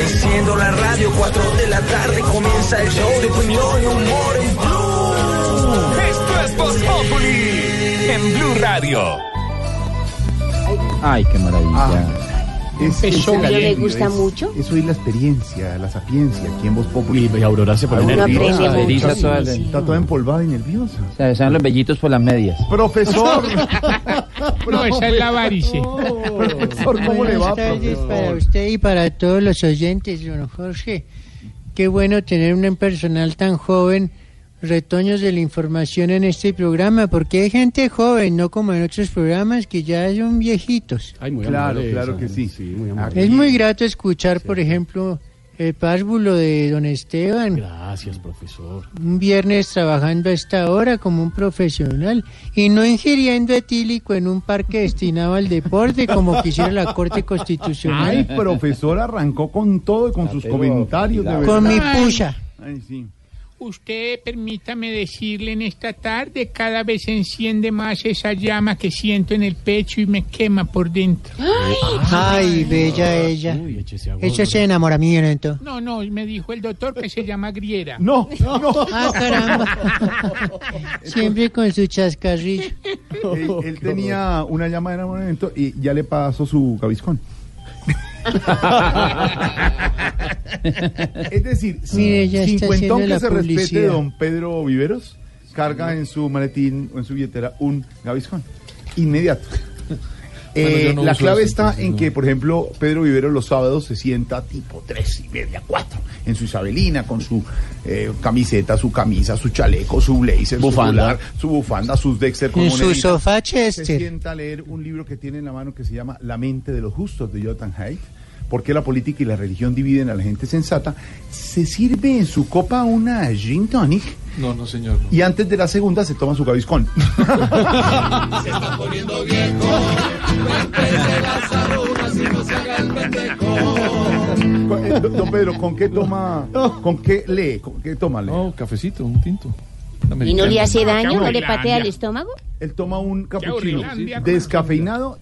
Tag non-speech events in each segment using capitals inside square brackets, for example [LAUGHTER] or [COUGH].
Enciendo la radio, 4 de la tarde comienza el show de opinión y humor en Blue. Esto es Voz Populi en Blue Radio. Ay, qué maravilla. Es, ¿El es show no le gusta es- mucho? Es oír la experiencia, la sapiencia aquí en Voz Populi. Y Aurora se pone nerviosa. mucho, toda sí, la- sí. Está toda empolvada y nerviosa. O sea, se dan los vellitos por las medias. Profesor. [LAUGHS] No, esa es la varice. Profesor, ¿cómo le va, Buenas tardes para profesor? usted y para todos los oyentes, don Jorge. Qué bueno tener un personal tan joven, retoños de la información en este programa, porque hay gente joven, no como en otros programas que ya son viejitos. Claro, claro que sí. Es muy grato escuchar, por ejemplo, el párvulo de don Esteban. Gracias, profesor. Un viernes trabajando a esta hora como un profesional y no ingiriendo etílico en un parque destinado al deporte como quisiera la Corte Constitucional. Ay, profesor arrancó con todo y con sus comentarios de con mi pucha. Ay, sí. Usted permítame decirle en esta tarde, cada vez se enciende más esa llama que siento en el pecho y me quema por dentro. Ay, bella ella. Uy, échese agua. Eso es enamoramiento. No, no, me dijo el doctor que se llama Griera. No, no. Ah, caramba. [LAUGHS] Siempre con su chascarrillo. [LAUGHS] Él, él tenía una llama de enamoramiento y ya le pasó su gaviscón. Es decir, [LAUGHS] si cincuentón que se respete don Pedro Viveros carga en su maletín o en su billetera un gaviscón. Inmediato. [LAUGHS] Eh, no la clave está en que, por ejemplo, Pedro Viveros los sábados se sienta tipo tres y media, cuatro, en su isabelina, con su eh, camiseta, su camisa, su chaleco, su blazer, Bufanda. su fular, su bufanda, sus Dexter con En su sofá Se sienta a leer un libro que tiene en la mano que se llama La mente de los justos de Jonathan Haidt. ¿Por qué la política y la religión dividen a la gente sensata? Se sirve en su copa una gin tonic No, no, señor. y antes de la segunda se toma su gaviscón. [LAUGHS] Eh, don- Don Pedro, ¿con qué toma? ¿Con qué lee? ¿Con qué toma lee? No, cafecito, un tinto. ¿Y no le hace daño? ¿No le patea el estómago? Él toma un cappuccino Horrilandia. descafeinado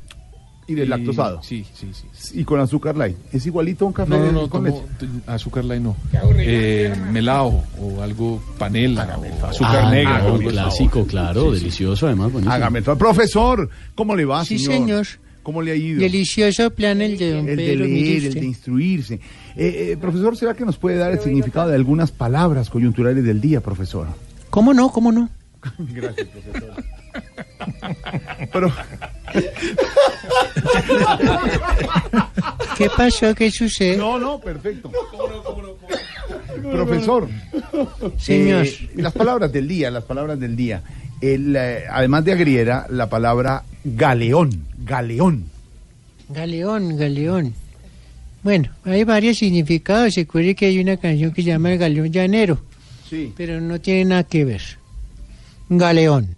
y Y- deslactosado Sí, sí, sí. y con azúcar light. ¿Es igualito a un café No, no, no, con tomo leche? t- azúcar light no. Eh, melao o algo panela o azúcar negra. o algo así. clásico, claro, delicioso además. buenísimo. Hágame. Profesor, ¿cómo le va, Sí, señor? señor. ¿Cómo le ha ido? Delicioso plan el de don el de Pedro. leer, el de instruirse. Eh, eh, profesor, ¿será que nos puede dar el significado de algunas palabras coyunturales del día, profesor? ¿Cómo no? ¿Cómo no? [LAUGHS] Gracias, profesor. [LAUGHS] Pero, ¿Qué pasó? ¿Qué sucede? no, no, perfecto. [LAUGHS] Profesor, Señor. eh, las palabras del día, las palabras del día. El, eh, además de agriera, la palabra galeón, galeón. Galeón, galeón. Bueno, hay varios significados. Se acuerde que hay una canción que se llama El Galeón Llanero, Sí, pero no tiene nada que ver. Galeón.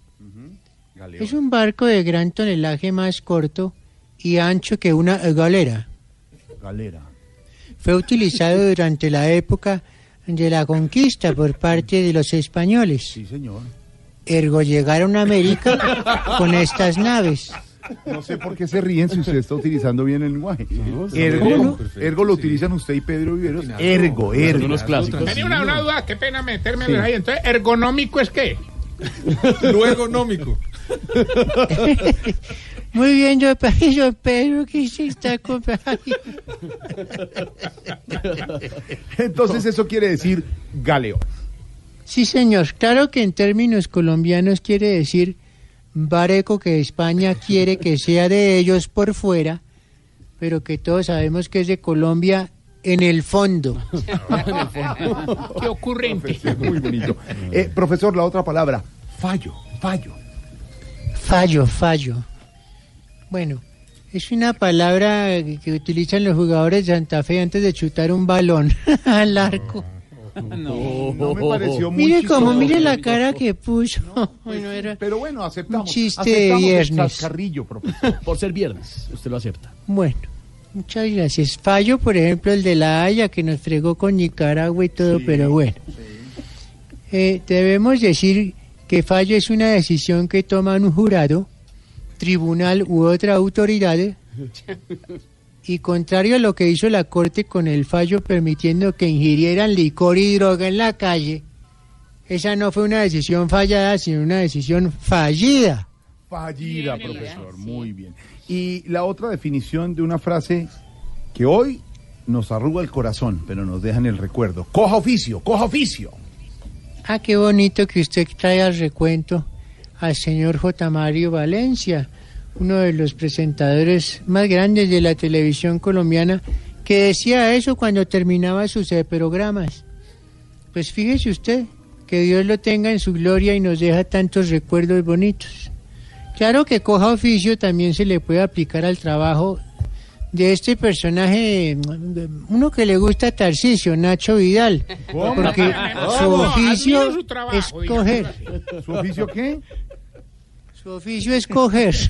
Galeón. Es un barco de gran tonelaje más corto y ancho que una galera. Galera. Fue utilizado durante la época de la conquista por parte de los españoles. Sí, señor. Ergo llegaron a América con estas naves. No sé por qué se ríen si usted está utilizando bien el lenguaje. ergo, ergo lo sí. utilizan usted y Pedro Viveros. Claro. Ergo, ergo. unos clásicos. Tenía una, una duda, qué pena meterme Sí. ahí. Entonces, ¿ergonómico es qué? [LAUGHS] Lo ergonómico. [LAUGHS] Muy bien, yo, [LAUGHS] yo Pedro, que se está comprando. [LAUGHS] Entonces eso quiere decir galeón. Sí, señor. Claro que en términos colombianos quiere decir bareco que España quiere que sea de ellos por fuera, pero que todos sabemos que es de Colombia en el fondo. Qué ocurrente. Muy bonito. Eh, profesor, la otra palabra, fallo, fallo. Fallo, fallo. Bueno, es una palabra que utilizan los jugadores de Santa Fe antes de chutar un balón [LAUGHS] al arco. No, no me pareció muy Mire como, chistoso. mire la cara que puso. Bueno, era Pero bueno, aceptamos. un chiste de aceptamos el viernes. chascarrillo, profesor. Por ser viernes, usted lo acepta. Bueno, muchas gracias. Fallo, por ejemplo, el de la Haya que nos fregó con Nicaragua y todo, pero bueno. Eh, debemos decir que fallo es una decisión que toma un jurado, tribunal u otra autoridad. Y contrario a lo que hizo la Corte con el fallo permitiendo que ingirieran licor y droga en la calle, esa no fue una decisión fallada, sino una decisión fallida. Fallida, profesor. Muy bien. Y la otra definición de una frase que hoy nos arruga el corazón, pero nos deja en el recuerdo. Coja oficio, coja oficio. Ah, qué bonito que usted trae al recuento al señor J. Mario Valencia, uno de los presentadores más grandes de la televisión colombiana, que decía eso cuando terminaba sus programas. Pues fíjese usted, que Dios lo tenga en su gloria y nos deja tantos recuerdos bonitos. Claro que coja oficio también se le puede aplicar al trabajo de este personaje, uno que le gusta a Tarcisio, Nacho Vidal, ¿Cómo? porque [LAUGHS] ¿Cómo? su oficio Admiro su trabajo, es coger. ¿Su oficio qué? Su oficio es coger. [LAUGHS]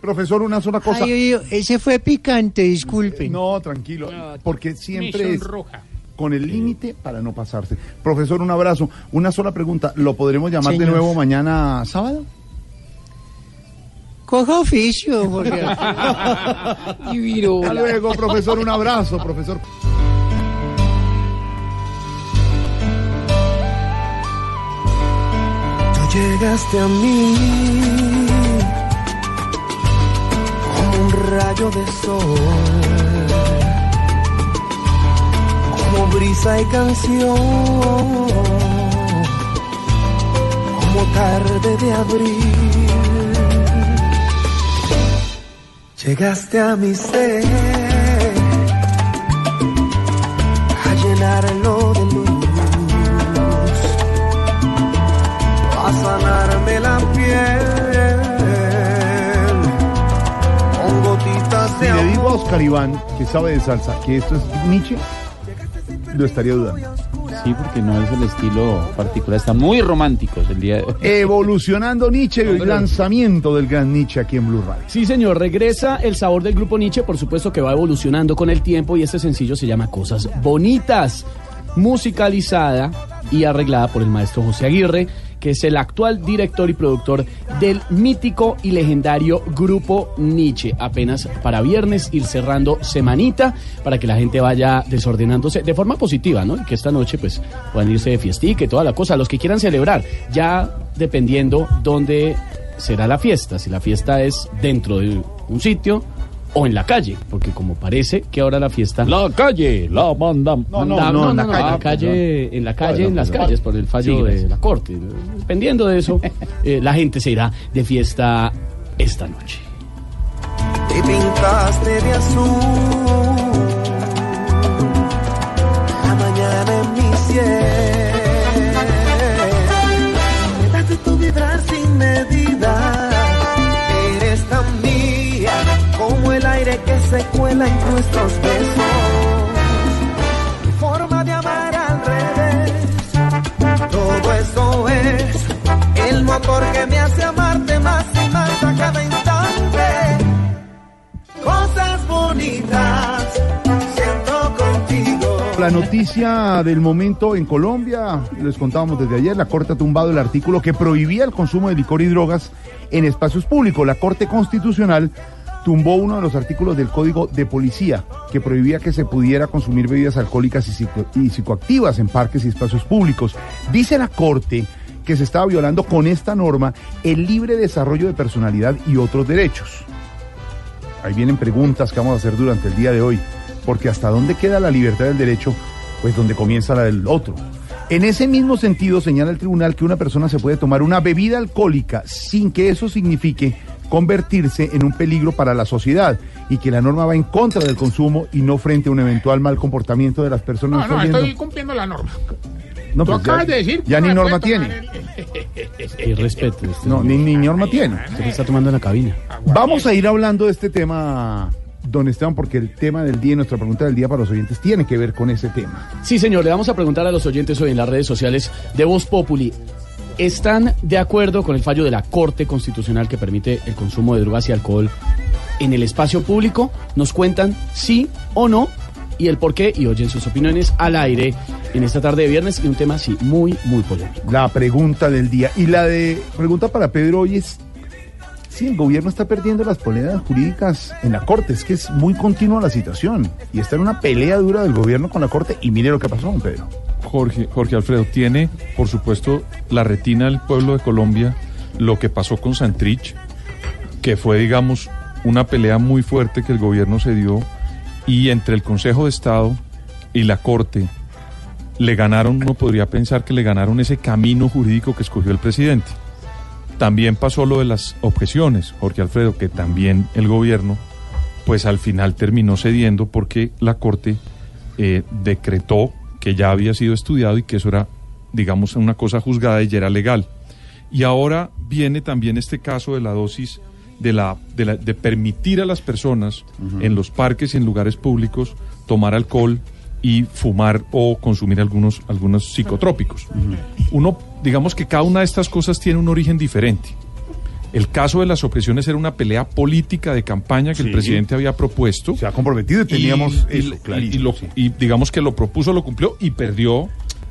Profesor, una sola cosa. Ay, oye, ese fue picante, disculpen. No, tranquilo, porque siempre es con el límite para no pasarse. Profesor, un abrazo. Una sola pregunta. ¿Lo podremos llamar de nuevo mañana sábado? Coja oficio, Jorge. [LAUGHS] Hasta luego, profesor. Un abrazo, profesor. Tú llegaste a mí como un rayo de sol, como brisa y canción, como tarde de abril. Llegaste a mi ser a llenarlo de luz a sanarme la piel con gotitas Si de le digo a. Oscar Iván, que sabe de salsa, que esto es Nietzsche, lo estaría dudando. Sí, porque no es el estilo particular. Está muy romántico el día de hoy. Evolucionando Nietzsche y el lanzamiento del gran Nietzsche aquí en Blue Radio. Sí, señor, regresa el sabor del grupo Nietzsche, por supuesto que va evolucionando con el tiempo y este sencillo se llama Cosas Bonitas, musicalizada y arreglada por el maestro José Aguirre, que es el actual director y productor del mítico y legendario grupo Nietzsche. Apenas para viernes ir cerrando semanita para que la gente vaya desordenándose de forma positiva, ¿no? Y que esta noche pues puedan irse de fiestica y toda la cosa, los que quieran celebrar, ya dependiendo dónde será la fiesta, si la fiesta es dentro de un sitio o en la calle, porque como parece que ahora la fiesta... La calle, la manda. No, no, Manda- no, en la calle. la calle, en la calle, Bueno, en las calles, por el fallo Sí, de la corte. Dependiendo de eso, [LAUGHS] eh, la gente se irá de fiesta esta noche. y pintaste de azul la mañana en mi cielo. La noticia del momento en Colombia, les contábamos desde ayer, la Corte ha tumbado el artículo que prohibía el consumo de licor y drogas en espacios públicos. La Corte Constitucional tumbó uno de los artículos del Código de Policía que prohibía que se pudiera consumir bebidas alcohólicas y, psico- y psicoactivas en parques y espacios públicos. Dice la Corte que se estaba violando con esta norma el libre desarrollo de personalidad y otros derechos. Ahí vienen preguntas que vamos a hacer durante el día de hoy, porque hasta dónde queda la libertad del derecho, pues donde comienza la del otro. En ese mismo sentido, señala el tribunal que una persona se puede tomar una bebida alcohólica sin que eso signifique convertirse en un peligro para la sociedad y que la norma va en contra del consumo y no frente a un eventual mal comportamiento de las personas. No, no, ¿Está estoy viendo? cumpliendo la norma. No, Tú pues ya- acabas de decir. ya no ni norma tiene. el- Y respeto. Este No, ni, ni norma tiene. Se está tomando en la cabina. Vamos a ir hablando de este tema, don Esteban, porque el tema del día y nuestra pregunta del día para los oyentes tiene que ver con ese tema. Sí, señor, le vamos a preguntar a los oyentes hoy en las redes sociales de Voz Populi. ¿Están de acuerdo con el fallo de la Corte Constitucional que permite el consumo de drogas y alcohol en el espacio público? Nos cuentan sí o no y el por qué y oyen sus opiniones al aire en esta tarde de viernes y un tema así muy, muy polémico. La pregunta del día. Y la de pregunta para Pedro hoy es si el gobierno está perdiendo las poleas jurídicas en la Corte. Es que es muy continua la situación. Y está en una pelea dura del gobierno con la Corte. Y mire lo que pasó, don Pedro. Jorge, Jorge Alfredo, tiene, por supuesto, la retina del pueblo de Colombia lo que pasó con Santrich, que fue, digamos, una pelea muy fuerte que el gobierno se dio y entre el Consejo de Estado y la Corte le ganaron, uno podría pensar que le ganaron ese camino jurídico que escogió el presidente. También pasó lo de las objeciones, Jorge Alfredo, que también el gobierno, pues al final terminó cediendo porque la Corte eh, decretó que ya había sido estudiado y que eso era, digamos, una cosa juzgada y ya era legal. Y ahora viene también este caso de la dosis de, la, de, la- de permitir a las personas en los parques y en lugares públicos tomar alcohol y fumar o consumir algunos, algunos psicotrópicos. Uno, digamos que cada una de estas cosas tiene un origen diferente. El caso de las objeciones era una pelea política de campaña que Sí. el presidente había propuesto. Se ha comprometido y teníamos y, eso, y- clarísimo, y lo- sí. y digamos que lo propuso, lo cumplió y perdió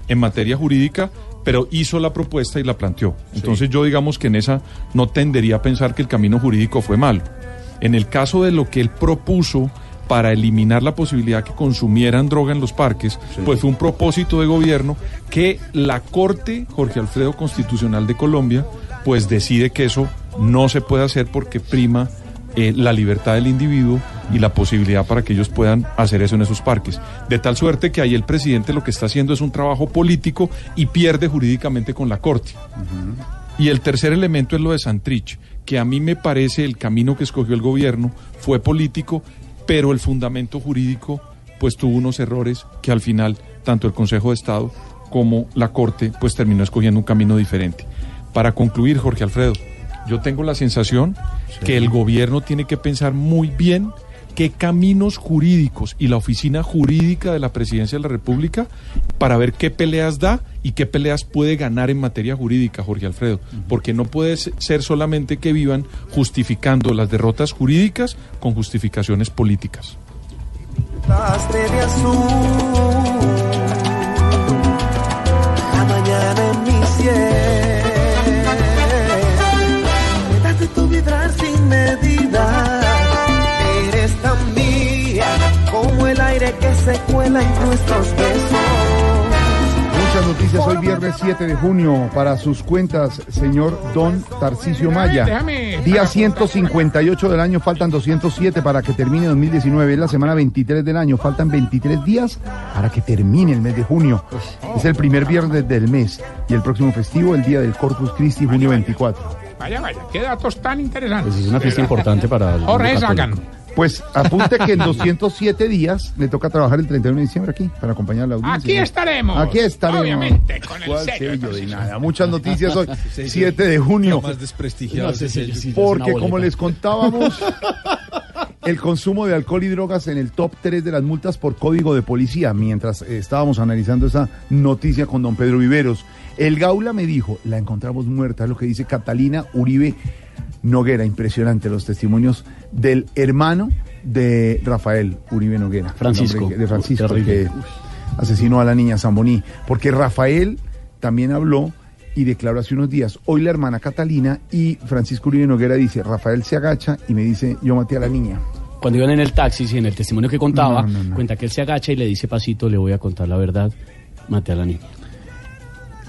en materia jurídica, pero hizo la propuesta y la planteó. Entonces yo digamos que en esa no tendería a pensar que el camino jurídico fue malo. En el caso de lo que él propuso para eliminar la posibilidad que consumieran droga en los parques, pues fue un propósito de gobierno que la Corte, Jorge Alfredo Constitucional de Colombia, pues decide que eso no se puede hacer porque prima eh, la libertad del individuo y la posibilidad para que ellos puedan hacer eso en esos parques. De tal suerte que ahí el presidente lo que está haciendo es un trabajo político y pierde jurídicamente con la Corte. Y el tercer elemento es lo de Santrich, que a mí me parece el camino que escogió el gobierno fue político, pero el fundamento jurídico pues tuvo unos errores que al final tanto el Consejo de Estado como la Corte pues terminó escogiendo un camino diferente. Para concluir, Jorge Alfredo, yo tengo la sensación que el gobierno tiene que pensar muy bien qué caminos jurídicos y la oficina jurídica de la presidencia de la República para ver qué peleas da y qué peleas puede ganar en materia jurídica, Jorge Alfredo, porque no puede se- ser solamente que vivan justificando las derrotas jurídicas con justificaciones políticas. la mañana en mi cielo. Nuestros besos. Muchas noticias hoy viernes 7 de junio para sus cuentas, señor Don Tarcisio Maya. Día 158 del año, faltan 207 para que termine 2019. Es la semana 23 del año, faltan 23 días para que termine el mes de junio. Es el primer viernes del mes y el próximo festivo, el día del Corpus Christi, junio 24. Vaya, vaya, qué datos tan interesantes. Pues es una fiesta importante para el Jorge Sagan. Pues apunte que en [LAUGHS] 207 días le toca trabajar el 31 de diciembre aquí para acompañar a la audiencia. Aquí estaremos. Aquí estaremos. Obviamente, con el ¿Cuál sello. sello de nada? Muchas noticias hoy, [LAUGHS] 7 de junio. más desprestigiado. No sé si- Porque como les contábamos, [LAUGHS] el consumo de alcohol y drogas en el top 3 de las multas por código de policía, mientras eh, estábamos analizando esa noticia con don Pedro Viveros. El Gaula me dijo, la encontramos muerta, es lo que dice Catalina Uribe Noguera. Impresionante los testimonios del hermano de Rafael Uribe Noguera. Francisco. De Francisco, Terrible. que asesinó a la niña Zamboní. Porque Rafael también habló y declaró hace unos días, hoy la hermana Catalina y Francisco Uribe Noguera dice, Rafael se agacha y me dice, yo maté a la niña. Cuando iban en el taxi, en el testimonio que contaba, No, no, no. cuenta que él se agacha y le dice pasito, le voy a contar la verdad, maté a la niña.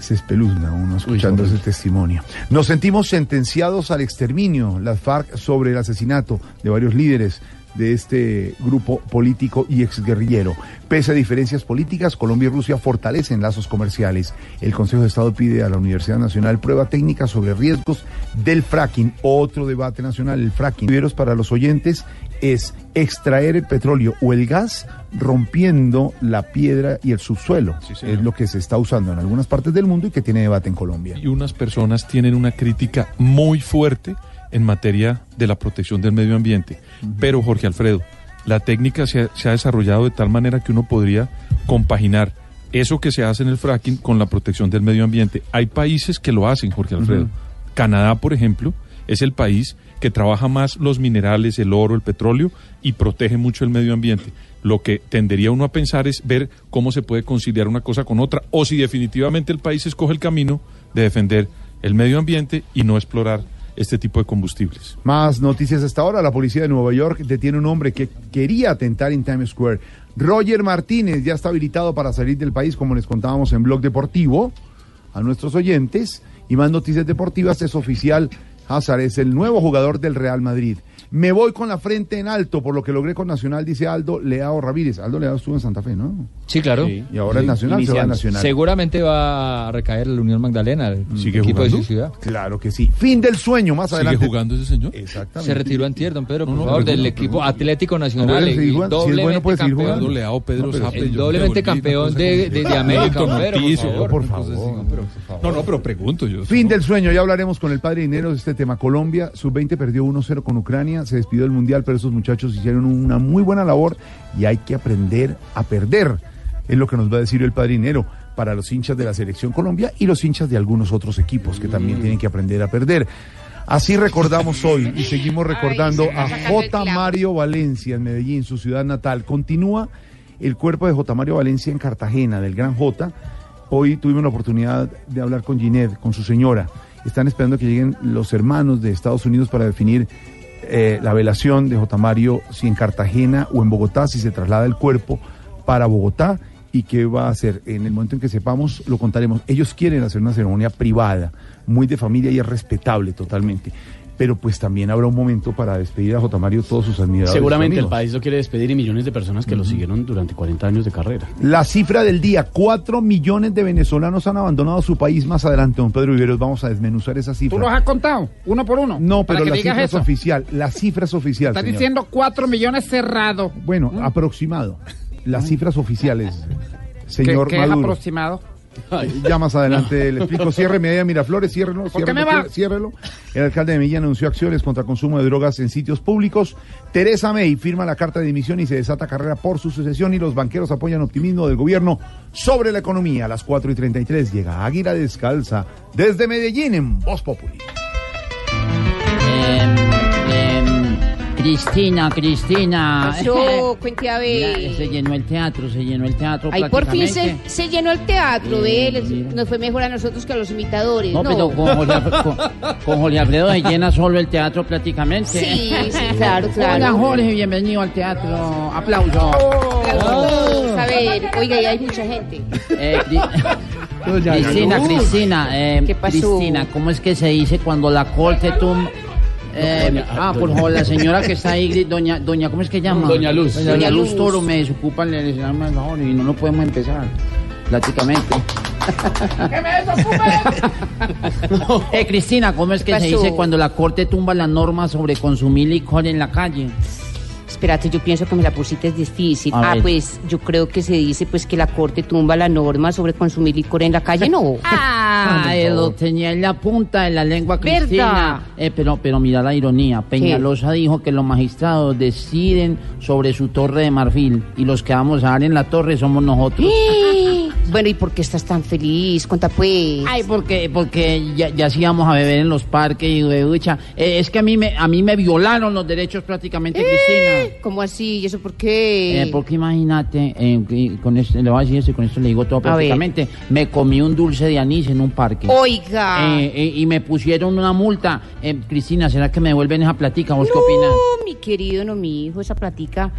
Se espeluzna uno escuchando Uy, ese testimonio. Nos sentimos sentenciados al exterminio, las FARC sobre el asesinato de varios líderes de este grupo político y exguerrillero. Pese a diferencias políticas, Colombia y Rusia fortalecen lazos comerciales. El Consejo de Estado pide a la Universidad Nacional prueba técnica sobre riesgos del fracking. Otro debate nacional, el fracking. Para los oyentes es extraer el petróleo o el gas rompiendo la piedra y el subsuelo. es lo que se está usando en algunas partes del mundo y que tiene debate en Colombia. Y unas personas tienen una crítica muy fuerte en materia de la protección del medio ambiente. Pero, Jorge Alfredo, la técnica se ha, se ha desarrollado de tal manera que uno podría compaginar eso que se hace en el fracking con la protección del medio ambiente. Hay países que lo hacen, Jorge Alfredo. Canadá, por ejemplo, es el país que trabaja más los minerales, el oro, el petróleo y protege mucho el medio ambiente. Lo que tendería uno a pensar es ver cómo se puede conciliar una cosa con otra o si definitivamente el país escoge el camino de defender el medio ambiente y no explorar este tipo de combustibles. Más noticias hasta ahora. La policía de Nueva York detiene un hombre que quería atentar en Times Square. Roger Martínez ya está habilitado para salir del país, como les contábamos en Blog Deportivo, a nuestros oyentes. Y más noticias deportivas, es oficial. Hazard es el nuevo jugador del Real Madrid. Me voy con la frente en alto por lo que logré con Nacional, dice Aldo Leao Ramírez. Aldo Leao estuvo en Santa Fe, ¿no? Sí, claro. Y ahora es Nacional, se va a Nacional. Seguramente va a recaer la Unión Magdalena, el ¿Sigue equipo de jugando? su ciudad. Claro que sí. Fin del sueño, más ¿Sigue adelante. jugando ese señor? Exactamente. Se retiró antier, don Pedro, por No, no, favor, del equipo. Atlético No, Nacional. el. Si es bueno, doblemente puede campeón. Leao, Pedro el yo doblemente campeón de- de- de América, Pedro, por favor. Por favor. No, no, pero pregunto yo. Fin del sueño, ya hablaremos con el padre Dinero de este tema. Colombia, sub-20 perdió 1-0 con Ucrania, se despidió del Mundial, pero esos muchachos hicieron una muy buena labor y hay que aprender a perder. Es lo que nos va a decir el padre Dinero para los hinchas de la Selección Colombia y los hinchas de algunos otros equipos que también tienen que aprender a perder. Así recordamos hoy y seguimos recordando a J. Mario Valencia en Medellín, su ciudad natal. Continúa el cuerpo de J. Mario Valencia en Cartagena, del Gran J. Hoy tuvimos la oportunidad de hablar con Ginette, con su señora. Están esperando que lleguen los hermanos de Estados Unidos para definir eh, la velación de J. Mario, si en Cartagena o en Bogotá, si se traslada el cuerpo para Bogotá y qué va a hacer. En el momento en que sepamos, lo contaremos. Ellos quieren hacer una ceremonia privada, muy de familia y es respetable totalmente. Pero pues también habrá un momento para despedir a J. Mario todos sus admiradores. Seguramente el país lo quiere despedir y millones de personas que lo siguieron durante 40 años de carrera. La cifra del día, cuatro millones de venezolanos han abandonado su país. Más adelante, don Pedro Viveros, vamos a desmenuzar esa cifra. ¿Tú los has contado? Uno por uno. No, pero la cifra es eso. oficial. La cifra es oficial. Estás señor. diciendo cuatro millones cerrado. Bueno, aproximado. Las cifras oficiales, señor ¿Qué, qué es Maduro. Ya más adelante le explico. Cierre Medalla Miraflores, ciérrelo, ¿Por qué ciérrelo, me va? ciérrelo. El alcalde de Medellín anunció acciones contra consumo de drogas en sitios públicos. Teresa May firma la carta de dimisión y se desata carrera por su sucesión y los banqueros apoyan optimismo del gobierno sobre la economía. A las 4 y 33 llega Águila Descalza desde Medellín en Voz Populi. Em, Cristina, Cristina. Pasó, [LAUGHS] cuente a Mira, ver. se llenó el teatro, se llenó el teatro. Ahí por fin se, se llenó el teatro, Eh, nos fue mejor a nosotros que a los imitadores. No, No, pero con Jorge, Alfredo, [LAUGHS] con, con Jorge Alfredo se llena solo el teatro prácticamente. Sí, sí, claro, claro. Hola Jorge, bienvenido al teatro. Aplauso. Vamos a ver, oiga, y hay mucha gente. Eh, Cri- [LAUGHS] Cristina. Cristina, eh, ¿Qué pasó? Cristina, ¿cómo es que se dice cuando la corte tum... eh, Doña- ah, por favor, la señora que está ahí, doña, doña, ¿cómo es que llama? Doña Luz. Doña, Doña Luz Luz. Toro me desocupa, el favor y no lo podemos empezar, prácticamente. [LAUGHS] eh, Cristina, ¿cómo es que se pasó? dice cuando la corte tumba la norma sobre consumir licor en la calle? Espérate, yo pienso que me la pusiste es difícil. A ah, ver. pues yo creo que se dice pues que la corte tumba la norma sobre consumir licor en la calle, no. Ah, lo tenía en la punta de la lengua, Cristina. Eh, pero, pero mira la ironía. Peñalosa dijo que los magistrados deciden sobre su torre de marfil y los que vamos a dar en la torre somos nosotros. [GASPS] [LAUGHS] bueno, ¿y por qué estás tan feliz? Cuenta pues. Ay, porque, porque ya, ya sí íbamos a beber en los parques y de ducha. Eh, es que a mí me, a mí me violaron los derechos prácticamente, Cristina. ¿Cómo así? ¿Y eso por qué? Eh, porque imagínate, eh, con esto, le voy a decir esto y con esto le digo todo A ver. prácticamente. Me comí un dulce de anís en un parque. Oiga. Eh, eh, y me pusieron una multa. Eh, Cristina, ¿será que me devuelven esa platica? ¿Vos qué opinas? No, mi querido, no, mi hijo, esa platica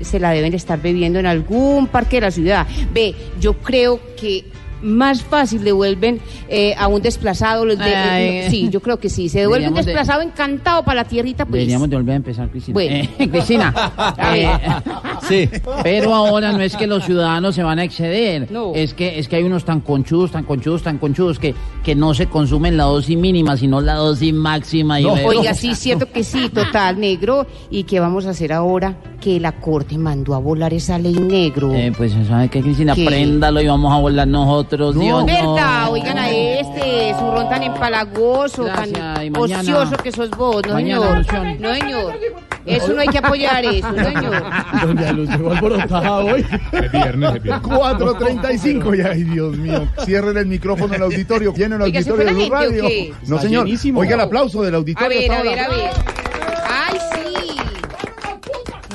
se la deben de estar bebiendo en algún parque de la ciudad. Ve, yo creo que más fácil devuelven eh, a un desplazado. los de- Ay. sí, yo creo que sí. Se devuelve un de- desplazado encantado para la tierrita, pues. Deberíamos de volver a empezar, Cristina. Bueno. [LAUGHS] Eh, Cristina, [LAUGHS] eh, [LAUGHS] sí, pero ahora no es que los ciudadanos se van a exceder. No. Es que es que hay unos tan conchudos, tan conchudos, tan conchudos que, que no se consumen la dosis mínima, sino la dosis máxima. y No, oiga, sí, cierto que sí, total, negro. ¿Y qué vamos a hacer ahora? Que la corte mandó a volar esa ley negro. Eh, pues, ¿sabe qué, Cristina? ¿Qué? Préndalo y vamos a volar nosotros, Dios. ¿Verdad? no. Oigan a este, su ron tan empalagoso, Gracias, tan y ocioso que sos vos, no mañana señor. No señor. Eso no hay que apoyar eso, no señor. [LAUGHS] Doña Luz llegó alborotada hoy. Es viernes, es viernes. 4.35 ya, ay Dios mío. Cierren el micrófono al auditorio. Llenen el Oiga, ¿se auditorio de Radio. No, señor. Oiga el aplauso del A auditorio. ver, hasta a ver, a ver.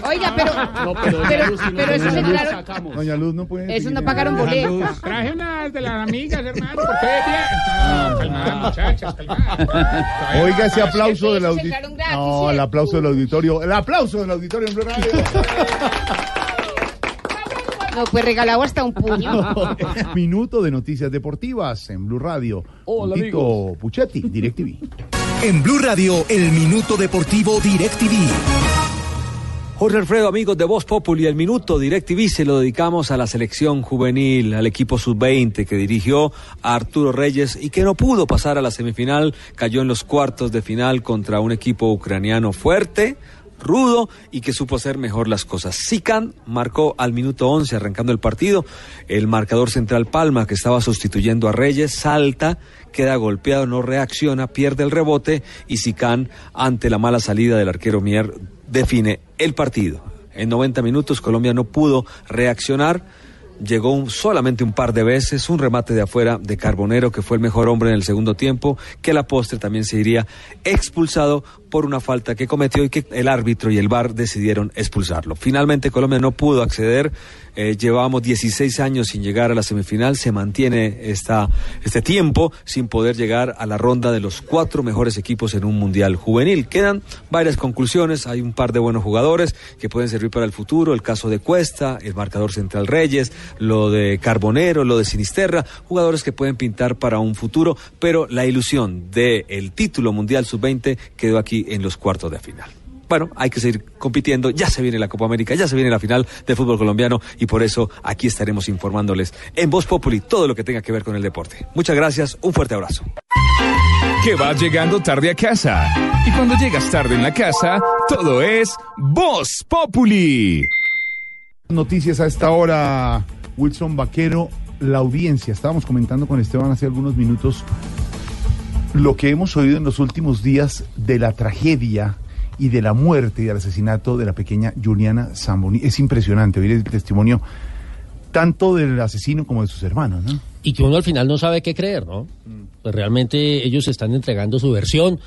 Oiga, pero, No, pero Doña pero, Luz, si no pero eso se Luz sacamos. Doña Luz no puede. eso no pagaron boleta. Traje unas de las amigas, hermano, es bien. No, calmada, muchachas, calmada. Oiga ese aplauso del auditorio. No, el aplauso del auditorio. El aplauso del auditorio en Blue Radio. [LAUGHS] No, pues regalado hasta un puño. [LAUGHS] Minuto de noticias deportivas en Blue Radio. Hola, Tito Puchetti, DirecTV. En Blue Radio, el minuto deportivo DirecTV. Jorge Alfredo, amigos de Voz Populi, el minuto DirecTV se lo dedicamos a la selección juvenil, al equipo sub-20 que dirigió a Arturo Reyes y que no pudo pasar a la semifinal, cayó en los cuartos de final contra un equipo ucraniano fuerte, rudo y que supo hacer mejor las cosas. Sikan marcó al minuto 11 arrancando el partido. El marcador central Palma, que estaba sustituyendo a Reyes, salta, queda golpeado, no reacciona, pierde el rebote y Sikan, ante la mala salida del arquero Mier, define el partido. En 90 minutos Colombia no pudo reaccionar. Llegó solamente un par de veces, un remate de afuera de Carbonero, que fue el mejor hombre en el segundo tiempo, que la postre también se iría expulsado por una falta que cometió y que el árbitro y el VAR decidieron expulsarlo. Finalmente Colombia no pudo acceder, eh, llevábamos 16 años sin llegar a la semifinal, se mantiene esta, este tiempo sin poder llegar a la ronda de los cuatro mejores equipos en un mundial juvenil. Quedan varias conclusiones, hay un par de buenos jugadores que pueden servir para el futuro, el caso de Cuesta, el marcador central Reyes, lo de Carbonero, lo de Sinisterra, jugadores que pueden pintar para un futuro, pero la ilusión del título mundial sub-20 quedó aquí en los cuartos de final. Bueno, hay que seguir compitiendo, ya se viene la Copa América, ya se viene la final del fútbol colombiano y por eso aquí estaremos informándoles en Voz Populi todo lo que tenga que ver con el deporte. Muchas gracias, un fuerte abrazo. Que vas llegando tarde a casa. Y cuando llegas tarde en la casa, todo es Voz Populi. Noticias a esta hora, Wilson Vaquero, la audiencia. Estábamos comentando con Esteban hace algunos minutos lo que hemos oído en los últimos días de la tragedia y de la muerte y del asesinato de la pequeña Juliana Zamboni. Es impresionante oír el testimonio tanto del asesino como de sus hermanos, ¿no? y que uno al final no sabe qué creer, ¿no? Pues realmente ellos están entregando su versión.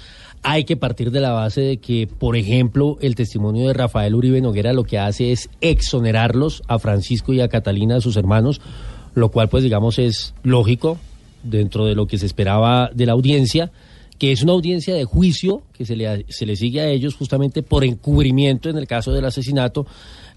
Hay que partir de la base de que, por ejemplo, el testimonio de Rafael Uribe Noguera lo que hace es exonerarlos a Francisco y a Catalina, a sus hermanos, lo cual pues digamos es lógico dentro de lo que se esperaba de la audiencia, que es una audiencia de juicio que se le, se le sigue a ellos justamente por encubrimiento en el caso del asesinato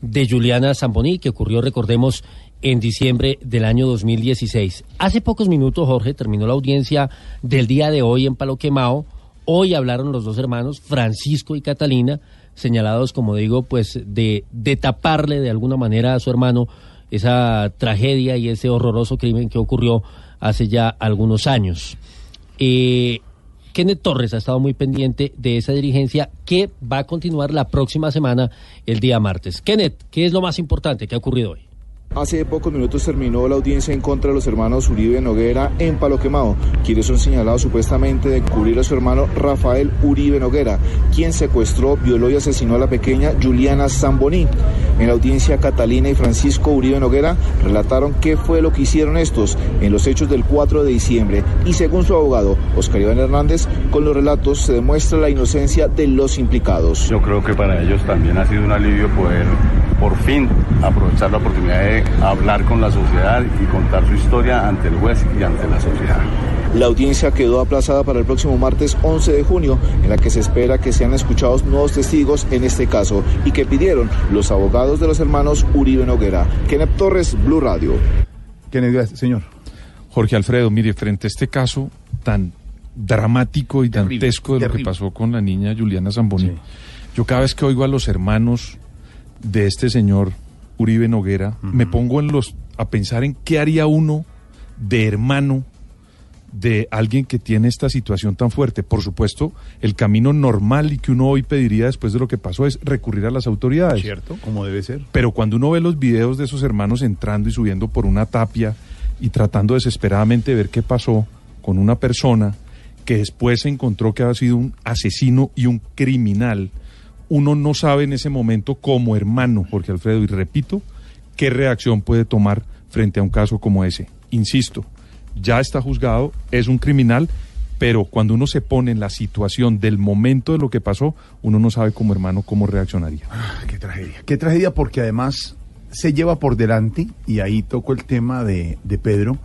de Juliana Zamboni, que ocurrió, recordemos, en diciembre del año 2016. Hace pocos minutos, Jorge, terminó la audiencia del día de hoy en Palo Quemao. Hoy hablaron los dos hermanos, Francisco y Catalina, señalados, como digo, pues de, de taparle de alguna manera a su hermano esa tragedia y ese horroroso crimen que ocurrió hace ya algunos años. Eh, Kenneth Torres ha estado muy pendiente de esa dirigencia que va a continuar la próxima semana, el día martes. Kenneth, ¿qué es lo más importante que ha ocurrido hoy? Hace pocos minutos terminó la audiencia en contra de los hermanos Uribe Noguera en Palo Quemado, quienes son señalados supuestamente de cubrir a su hermano Rafael Uribe Noguera, quien secuestró, violó y asesinó a la pequeña Juliana Zamboní. En la audiencia, Catalina y Francisco Uribe Noguera relataron qué fue lo que hicieron estos en los hechos del 4 de diciembre y según su abogado, Oscar Iván Hernández, con los relatos se demuestra la inocencia de los implicados. Yo creo que para ellos también ha sido un alivio poder por fin aprovechar la oportunidad de hablar con la sociedad y contar su historia ante el juez y ante la sociedad. La audiencia quedó aplazada para el próximo martes 11 de junio, en la que se espera que sean escuchados nuevos testigos en este caso y que pidieron los abogados de los hermanos Uribe Noguera. Kenneth Torres, Blue Radio. Kenneth, señor. Jorge Alfredo, mire, frente a este caso tan dramático y dantesco de lo que terrible. pasó con la niña Juliana Zamboni, yo cada vez que oigo a los hermanos de este señor Uribe Noguera, me pongo en los a pensar en qué haría uno de hermano de alguien que tiene esta situación tan fuerte. Por supuesto, el camino normal y que uno hoy pediría después de lo que pasó es recurrir a las autoridades. Cierto, como debe ser. Pero cuando uno ve los videos de esos hermanos entrando y subiendo por una tapia y tratando desesperadamente de ver qué pasó con una persona que después se encontró que había sido un asesino y un criminal, uno no sabe en ese momento como hermano, Jorge Alfredo, y repito, qué reacción puede tomar frente a un caso como ese. Insisto, ya está juzgado, es un criminal, pero cuando uno se pone en la situación del momento de lo que pasó, uno no sabe como hermano cómo reaccionaría. Qué tragedia. Qué tragedia porque además se lleva por delante, y ahí toco el tema de, de Pedro,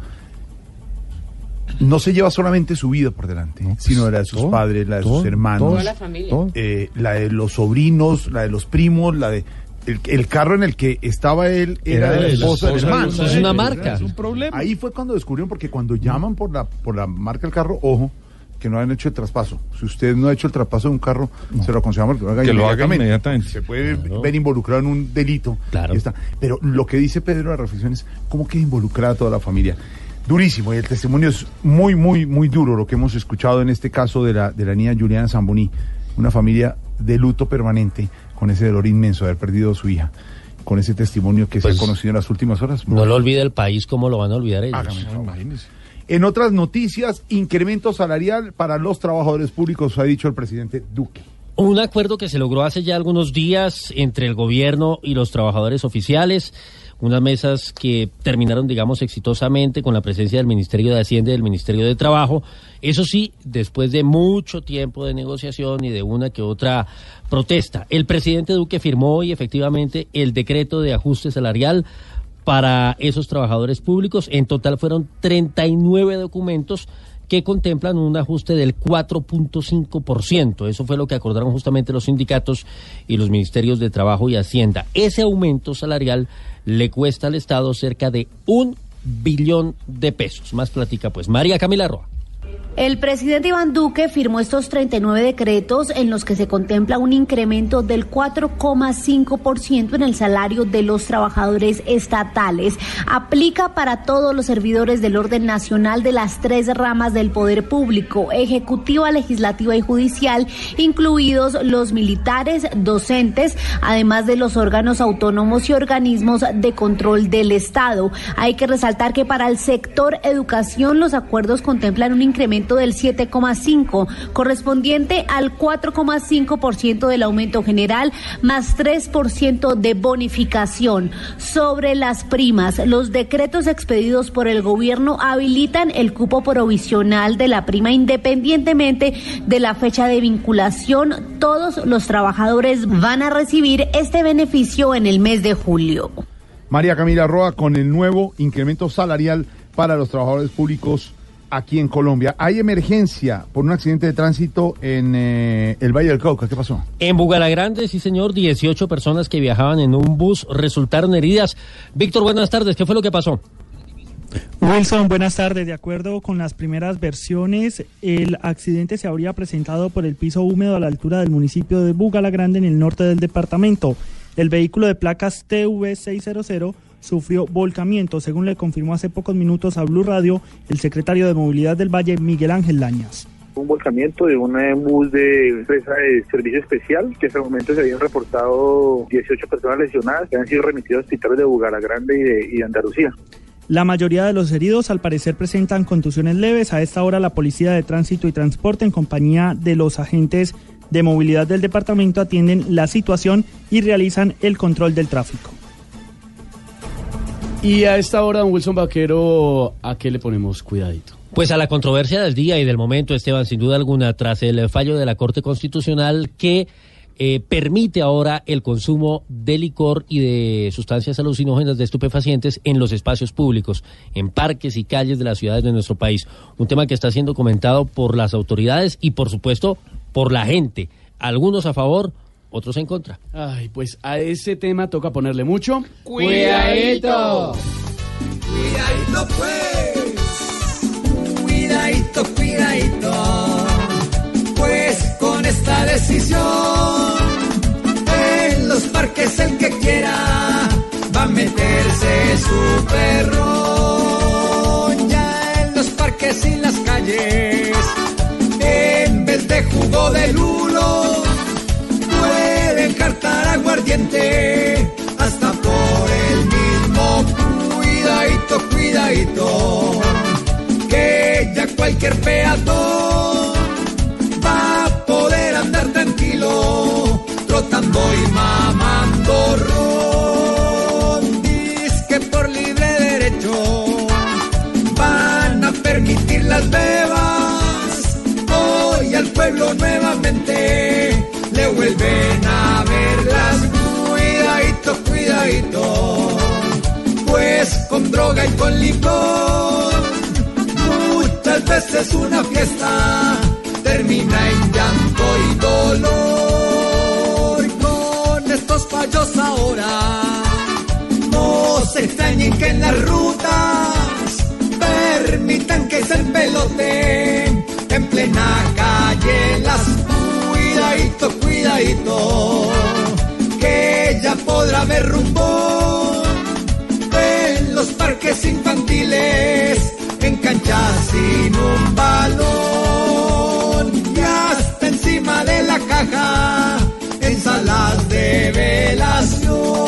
no se lleva solamente su vida por delante, sino la de sus pues, todo, padres, la de todo, sus hermanos, toda la familia. eh, la de los sobrinos, la de los primos, la de... El, el carro en el que estaba él era, Era de la esposa del hermano. Es una marca. es un problema. Ahí fue cuando descubrieron, porque cuando llaman por la, por la marca del carro, ojo, que no han hecho el traspaso. Si usted no ha hecho el traspaso de un carro, se lo aconsejamos que lo haga Que lo haga inmediatamente. inmediatamente. Se puede ver involucrado en un delito. Claro. Está. Pero lo que dice Pedro, la reflexión es cómo queda involucrada toda la familia. Durísimo, y el testimonio es muy, muy, muy duro lo que hemos escuchado en este caso de la, de la niña Juliana Zamboni, una familia de luto permanente, con ese dolor inmenso de haber perdido a su hija, con ese testimonio que se Pues, ha conocido en las últimas horas. No lo olvide el país como lo van a olvidar ellos. Hágame el favor. En otras noticias, incremento salarial para los trabajadores públicos, ha dicho el presidente Duque. Un acuerdo que se logró hace ya algunos días entre el gobierno y los trabajadores oficiales, unas mesas que terminaron, digamos, exitosamente con la presencia del Ministerio de Hacienda y del Ministerio de Trabajo. Eso sí, después de mucho tiempo de negociación y de una que otra protesta, el presidente Duque firmó hoy efectivamente el decreto de ajuste salarial para esos trabajadores públicos. En total fueron 39 documentos que contemplan un ajuste del 4.5%. Eso fue lo que acordaron justamente los sindicatos y los ministerios de Trabajo y Hacienda. Ese aumento salarial le cuesta al Estado cerca de un billón de pesos. Más platica pues María Camila Roa. El presidente Iván Duque firmó estos 39 decretos en los que se contempla un incremento del 4,5% en el salario de los trabajadores estatales. Aplica para todos los servidores del orden nacional de las tres ramas del poder público, ejecutiva, legislativa y judicial, incluidos los militares, docentes, además de los órganos autónomos y organismos de control del Estado. Hay que resaltar que para el sector educación los acuerdos contemplan un incremento del 7,5, correspondiente al 4,5% del aumento general, más 3% de bonificación. Sobre las primas, los decretos expedidos por el gobierno habilitan el cupo provisional de la prima independientemente de la fecha de vinculación. Todos los trabajadores van a recibir este beneficio en el mes de julio. María Camila Roa con el nuevo incremento salarial para los trabajadores públicos aquí en Colombia. Hay emergencia por un accidente de tránsito en eh, el Valle del Cauca. ¿Qué pasó? En Bugalagrande, sí señor, 18 personas que viajaban en un bus resultaron heridas. Víctor, buenas tardes. ¿Qué fue lo que pasó? Wilson, buenas tardes. De acuerdo con las primeras versiones, el accidente se habría presentado por el piso húmedo a la altura del municipio de Bugalagrande en el norte del departamento. El vehículo de placas TV600 sufrió volcamiento, según le confirmó hace pocos minutos a Blue Radio el secretario de Movilidad del Valle, Miguel Ángel Lañas. un volcamiento de un bus de empresa de servicio especial, que hasta el momento se habían reportado 18 personas lesionadas que han sido remitidas a hospitales de Bugalagrande y de, y de Andalucía. La mayoría de los heridos al parecer presentan contusiones leves. A esta hora la Policía de Tránsito y Transporte en compañía de los agentes de movilidad del departamento atienden la situación y realizan el control del tráfico. Y a esta hora, don Wilson Vaquero, ¿a qué le ponemos cuidadito? Pues a la controversia del día y del momento, Esteban, sin duda alguna, tras el fallo de la Corte Constitucional que eh, permite ahora el consumo de licor y de sustancias alucinógenas de estupefacientes en los espacios públicos, en parques y calles de las ciudades de nuestro país. Un tema que está siendo comentado por las autoridades y, por supuesto, por la gente. Algunos a favor, otros en contra. Ay, pues a ese tema toca ponerle mucho. Cuidadito. Cuidadito pues. cuidadito, cuidadito, pues con esta decisión, en los parques el que quiera va a meterse su perro. Ya en los parques y las calles, en vez de jugo de lulo, cartar aguardiente hasta por el mismo cuidadito, cuidadito, que ya cualquier peatón va a poder andar tranquilo, trotando y mamando ron. Dice que por libre derecho van a permitir las bebas. Hoy al pueblo nuevamente le vuelven a verlas. Cuidadito, cuidadito, pues con droga y con licor, muchas veces una fiesta termina en llanto y dolor. Con estos fallos ahora, no se extrañen que en las rutas permitan que se empeloten en plena calle. Las cuidadito, cuidadito, podrá haber rumbo en los parques infantiles, en canchas sin un balón y hasta encima de la caja, en salas de velación.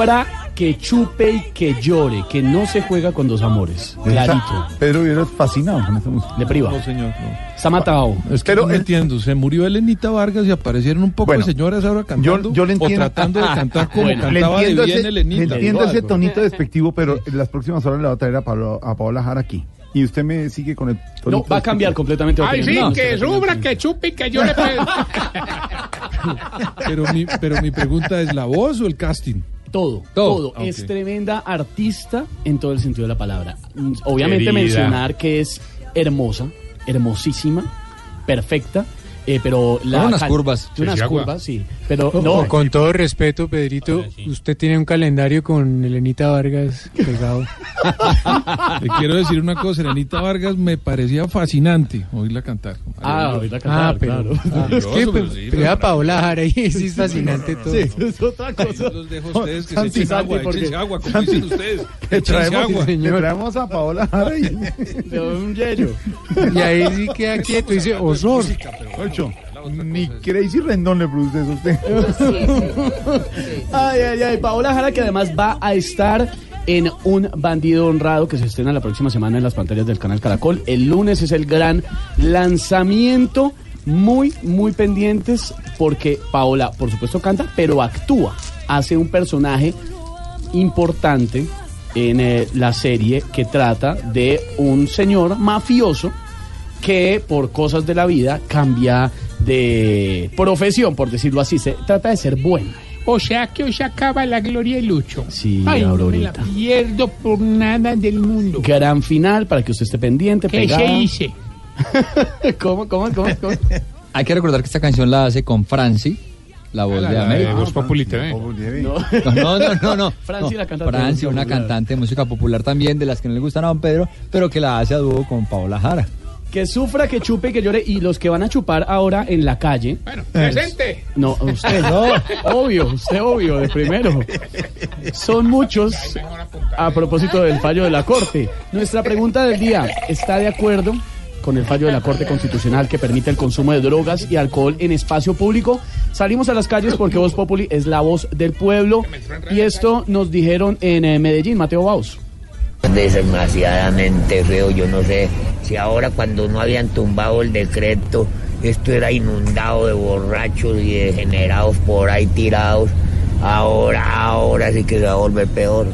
Que sufra, que chupe y que llore, que no se juega con dos amores. Clarito. Pedro Viveros fascinado con esta música. De priva. No, señor, Está matado. Es que no entiendo, se murió Elenita Vargas y aparecieron un poco Bueno, de señoras ahora cantando yo le entiendo- o tratando de cantar como Bueno, le cantaba de entiendo bien ese, le entiendo ese tonito despectivo, pero en las próximas horas le va a traer a, Pablo, a Paola Jara aquí. Y usted me sigue con el tonito No, va a cambiar completamente. Ay, sí. No, que sufra, que chupe y que llore. pues. [LAUGHS] Pero mi, pero mi pregunta es, ¿la voz o el casting? Todo, Todo. todo. Ah, Es tremenda artista en todo el sentido de la palabra. Obviamente Querida. mencionar que es hermosa, hermosísima, perfecta, eh, pero la Con unas curvas. Unas Sí, sí, curvas, sí. Pero Con- no, con todo respeto, Pedrito, usted tiene un calendario con Elenita Vargas pegado. Le quiero decir una cosa, Elenita Vargas me parecía fascinante oírla cantar. Ah, oírla cantar, Ah, pero, claro. ah, es que pues, pero sí, pero pero- Paola Jara y sí es fascinante todo. Sí, es otra cosa. Ahí los dejo a ustedes que se Santi, echen agua, porque- échense agua, como Santi, dicen ustedes. Traemos, agua. le traemos a Paola Jara y... Un yello. Y ahí sí queda quieto y dice, osor. Ni Crazy Rendón le produce eso a usted. Ay, ay, ay. Paola Jara, que además va a estar en Un Bandido Honrado, que se estrena la próxima semana en las pantallas del canal Caracol. El lunes es el gran lanzamiento. Muy, muy pendientes, porque Paola, por supuesto, canta, pero actúa. Hace un personaje importante en eh, la serie que trata de un señor mafioso que por cosas de la vida cambia de profesión, por decirlo así. Se trata de ser bueno. O sea que hoy se acaba la gloria de Lucho. Sí, Ay, no me la Aurorita. pierdo por nada del mundo. Gran final para que usted esté pendiente. ¿Qué pegada. se hice? [LAUGHS] ¿Cómo, cómo, cómo? cómo? Hay que recordar que esta canción la hace con Franci, la voz Ah, de la de América. Voz Populi TV. No. No, no, no, no. [LAUGHS] Franci, No, la cantante Franci, una popular. cantante de música popular también, de las que no le gustan a don Pedro, pero que la hace a dúo con Paola Jara. Que sufra, que chupe y que llore. Y los que van a chupar ahora en la calle. Bueno, presente. No, usted no. obvio, usted obvio, de primero. Son muchos. A propósito del fallo de la Corte. Nuestra pregunta del día: ¿está de acuerdo con el fallo de la Corte Constitucional que permite el consumo de drogas y alcohol en espacio público? Salimos a las calles porque Voz Populi es la voz del pueblo. Y esto nos dijeron en eh, Medellín, Mateo Baus. Demasiadamente feo. Yo no sé si ahora cuando no habían tumbado el decreto, esto era inundado de borrachos y degenerados por ahí tirados. Ahora, ahora sí que se va a volver peor.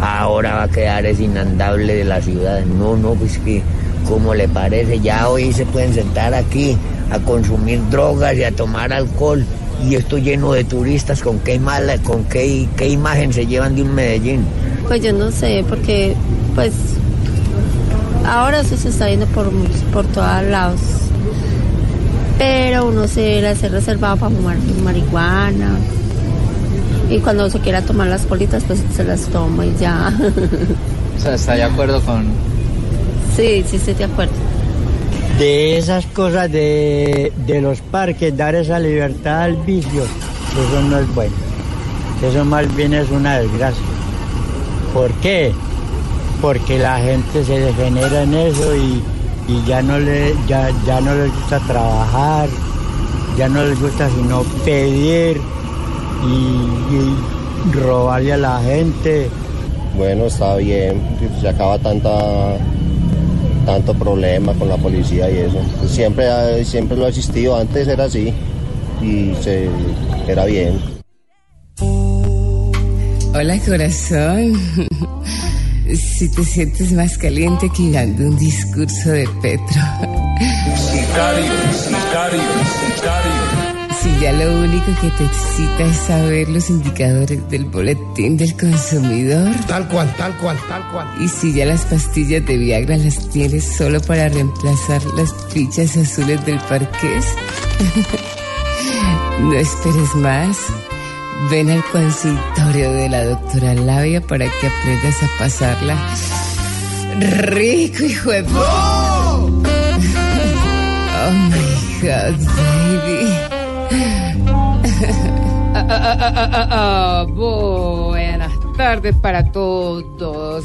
Ahora va a quedar es inandable de la ciudad. No, no, pues que, ¿cómo le parece? Ya hoy se pueden sentar aquí a consumir drogas y a tomar alcohol. Y esto lleno de turistas, ¿con qué, mala, con qué, qué imagen se llevan de un Medellín? Pues yo no sé, porque pues ahora eso se está viendo por, por todos lados. Pero uno se la hace reservado para fumar marihuana. Y cuando se quiera tomar las politas, pues se las toma y ya. [LAUGHS] O sea, está de acuerdo con... sí, sí estoy de acuerdo. De esas cosas de, de los parques, dar esa libertad al vicio, eso no es bueno. Eso más bien es una desgracia. ¿Por qué? Porque la gente se degenera en eso y, y ya, no le, ya, ya no les gusta trabajar, ya no les gusta sino pedir y, y robarle a la gente. Bueno, está bien, se acaba tanta tanto problema con la policía y eso. Siempre, ha- siempre lo ha existido, antes era así y se, era bien. Hola corazón. [LAUGHS] Si te sientes más caliente que dando un discurso de Petro. Sicario, sicario, sicario. Si ya lo único que te excita es saber los indicadores del boletín del consumidor. Tal cual, tal cual, tal cual. Y si ya las pastillas de Viagra las tienes solo para reemplazar las fichas azules del parqués. [LAUGHS] no esperes más. Ven al consultorio de la doctora Labia para que aprendas a pasarla rico, hijo de... [LAUGHS] ¡Oh, my God, baby! Ah, [LAUGHS] ah, buenas tardes para todos.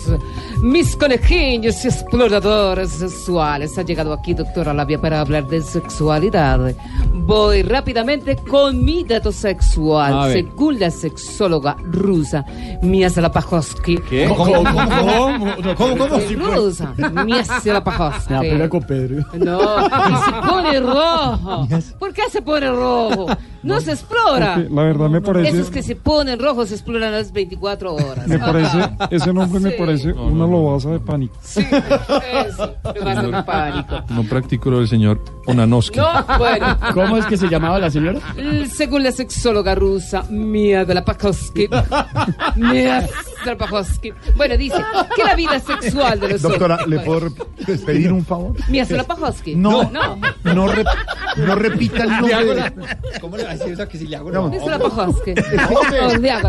Mis conejillos y exploradores sexuales. Ha llegado aquí, doctora Labia, para hablar de sexualidad. Voy rápidamente con mi dato sexual. Según la sexóloga rusa, Mia. ¿Qué? ¿Cómo, cómo, cómo? ¿Cómo, [LAUGHS] cómo? Sí, pues. Rusa, Mia Salapahovsky. Me apela con Pedro. No, y se pone rojo. ¿Por qué se pone rojo? No se explora. Porque la verdad me parece- Esos que se ponen rojos se exploran las 24 horas. Me parece, [LAUGHS] ese nombre me Sí. parece una lobaza de pánico. Eso, me va a dar pánico. No practico lo del señor Onanoski. No, bueno. ¿Cómo es que se llamaba la señora? Según la sexóloga rusa Mia Delapakovsky. [LAUGHS] Mia Bueno, dice que la vida sexual de los Doctora, ¿le puedo pedir un favor? Mia Delapakovsky. No, no. no, rep- no repita el nombre. de- ¿Cómo le va a decir eso que si le hago No. Hago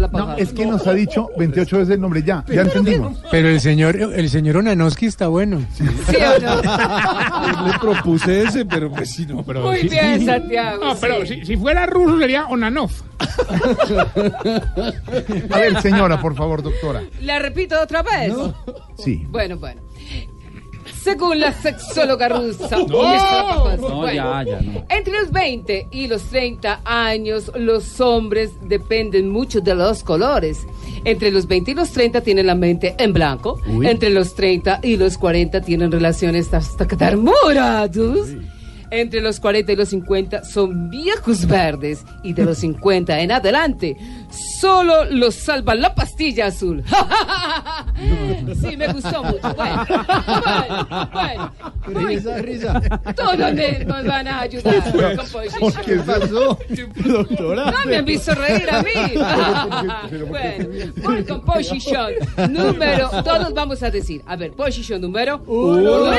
la No, es que nos ha dicho 28 veces el nombre ya, ya entendimos. Pero el señor, el señor Onanoski está bueno. ¿Sí o no? [LAUGHS] Le propuse ese, pero pues sí, no. Pero Muy sí. bien, Santiago. No, pero sí. si, si fuera ruso sería Onanov. A ver, señora, por favor, doctora. ¿La repito otra vez? Sí. Bueno, bueno. según la sexóloga rusa. No. No, ya, ya, no. Entre los 20 y los 30 años, los hombres dependen mucho de los colores. Entre los 20 y los 30 tienen la mente en blanco. Uy. Entre los 30 y los 40 tienen relaciones hasta quedar morados. Entre los 40 y los 50 son viejos verdes. Y de los 50 en adelante, solo los salva la pastilla azul. [LAUGHS] sí, me gustó mucho. Bueno, bueno, bueno. Risa, risa. Todos nos van a ayudar. ¿Qué pasó? Doctora. No me han visto reír a mí. [LAUGHS] bueno, voy con posición número. Todos vamos a decir. A ver, posición número Uno.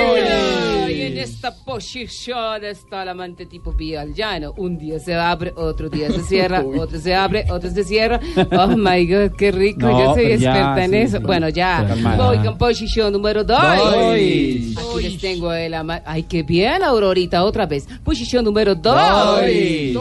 Y en esta posición está el amante tipo vía al llano. Un día se abre, otro día se cierra, [LAUGHS] otro se abre, otro se cierra. Oh my God, qué rico. No, yo soy experta ya, en sí, eso. Sí, bueno, ya. Voy con posición número 2. Aquí les tengo el ama Ay, qué bien, Aurorita, otra vez. Posición número 2. Ay,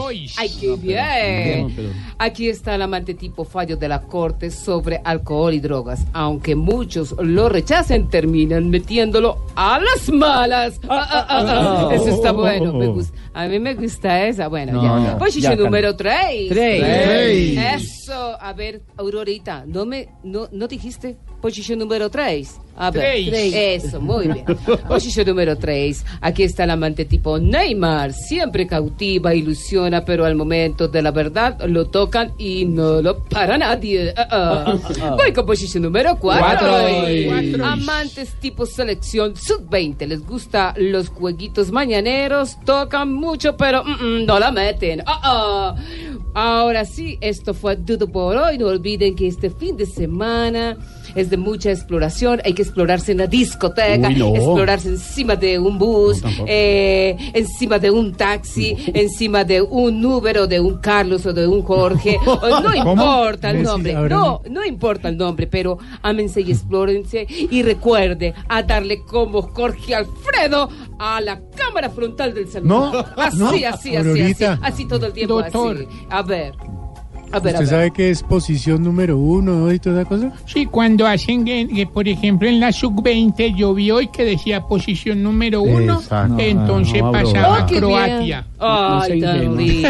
qué no, bien. Pero, Aquí está el amante tipo fallo de la corte sobre alcohol y drogas. Aunque muchos lo rechacen, terminan metiéndolo a las malas. Ah, ah, ah, ah. eso está bueno. Me gusta. A mí me gusta esa. Bueno, ya. Posición número 3. 3. Eso. A ver, Aurorita, ¿no me no, no dijiste posición número tres? A ver. Tres. Eso, muy bien. [LAUGHS] Posición número 3. Aquí está el amante tipo Neymar. Siempre cautiva, ilusiona, pero al momento de la verdad lo tocan y no lo para nadie. Ah, ah. [LAUGHS] Voy con posición número 4. Cuatro. Amantes tipo selección sub-20. Les gusta los jueguitos mañaneros. Tocan mucho, pero mm, mm, no la meten. Ah. Ahora sí, esto fue todo por hoy. No olviden que este fin de semana es de mucha exploración. Hay que explorarse en la discoteca, Uy, no. explorarse encima de un bus, eh, encima de un taxi, encima de un Uber o de un Carlos o de un Jorge. O no ¿Cómo? importa el nombre. No, no importa el nombre, pero ámense y explórense y recuerde a darle como Jorge Alfredo a la cámara frontal del celular. No, así, no. así, así, así, así todo el tiempo. Doctor. Así. A ver. A ver, a ¿Usted ver. sabe qué es posición número uno ¿no? y toda esa cosa? Sí, cuando hacen, que, que, por ejemplo, en la sub-20 yo vi hoy que decía posición número uno, Exacto. entonces No, no, pasaba Oh, a bien. Croacia. Ay.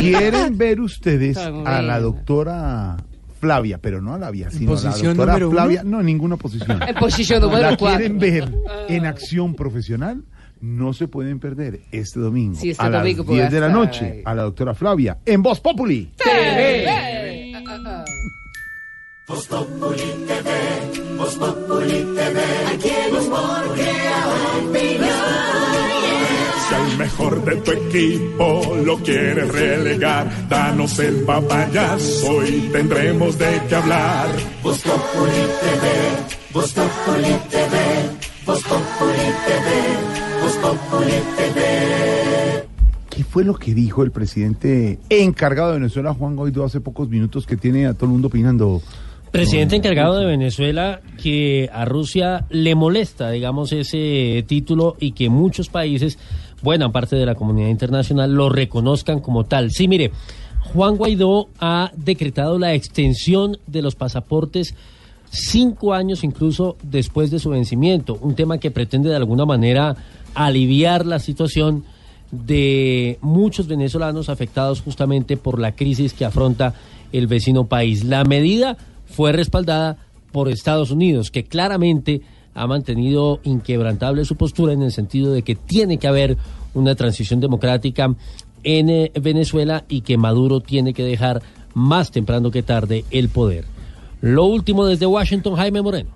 ¿Quieren ver ustedes a la doctora Flavia, pero no a la vía, sino a la posición doctora número uno? Flavia? No, en ninguna posición. En posición número ¿La cuatro. quieren ver en acción profesional? No se pueden perder este domingo Sí, este a domingo las voy 10 a de la noche ahí. a la doctora Flavia en Voz Populi. Eh, ah, ah, ah. Si al mejor de tu equipo lo quieres relegar, danos el papayazo y tendremos de qué hablar. Voz Populi TV, Voz Populi TV, Voz Populi TV, Voz Populi TV. ¿Qué fue lo que dijo el presidente encargado de Venezuela, Juan Guaidó, hace pocos minutos que tiene a todo el mundo opinando? Presidente encargado de Venezuela que a Rusia le molesta, digamos, ese título y que muchos países, buena parte de la comunidad internacional, lo reconozcan como tal. Sí, mire, Juan Guaidó ha decretado la extensión de los pasaportes cinco años incluso después de su vencimiento, un tema que pretende de alguna manera aliviar la situación de muchos venezolanos afectados justamente por la crisis que afronta el vecino país. La medida fue respaldada por Estados Unidos, que claramente ha mantenido inquebrantable su postura en el sentido de que tiene que haber una transición democrática en eh, Venezuela y que Maduro tiene que dejar más temprano que tarde el poder. Lo último desde Washington, Jaime Moreno.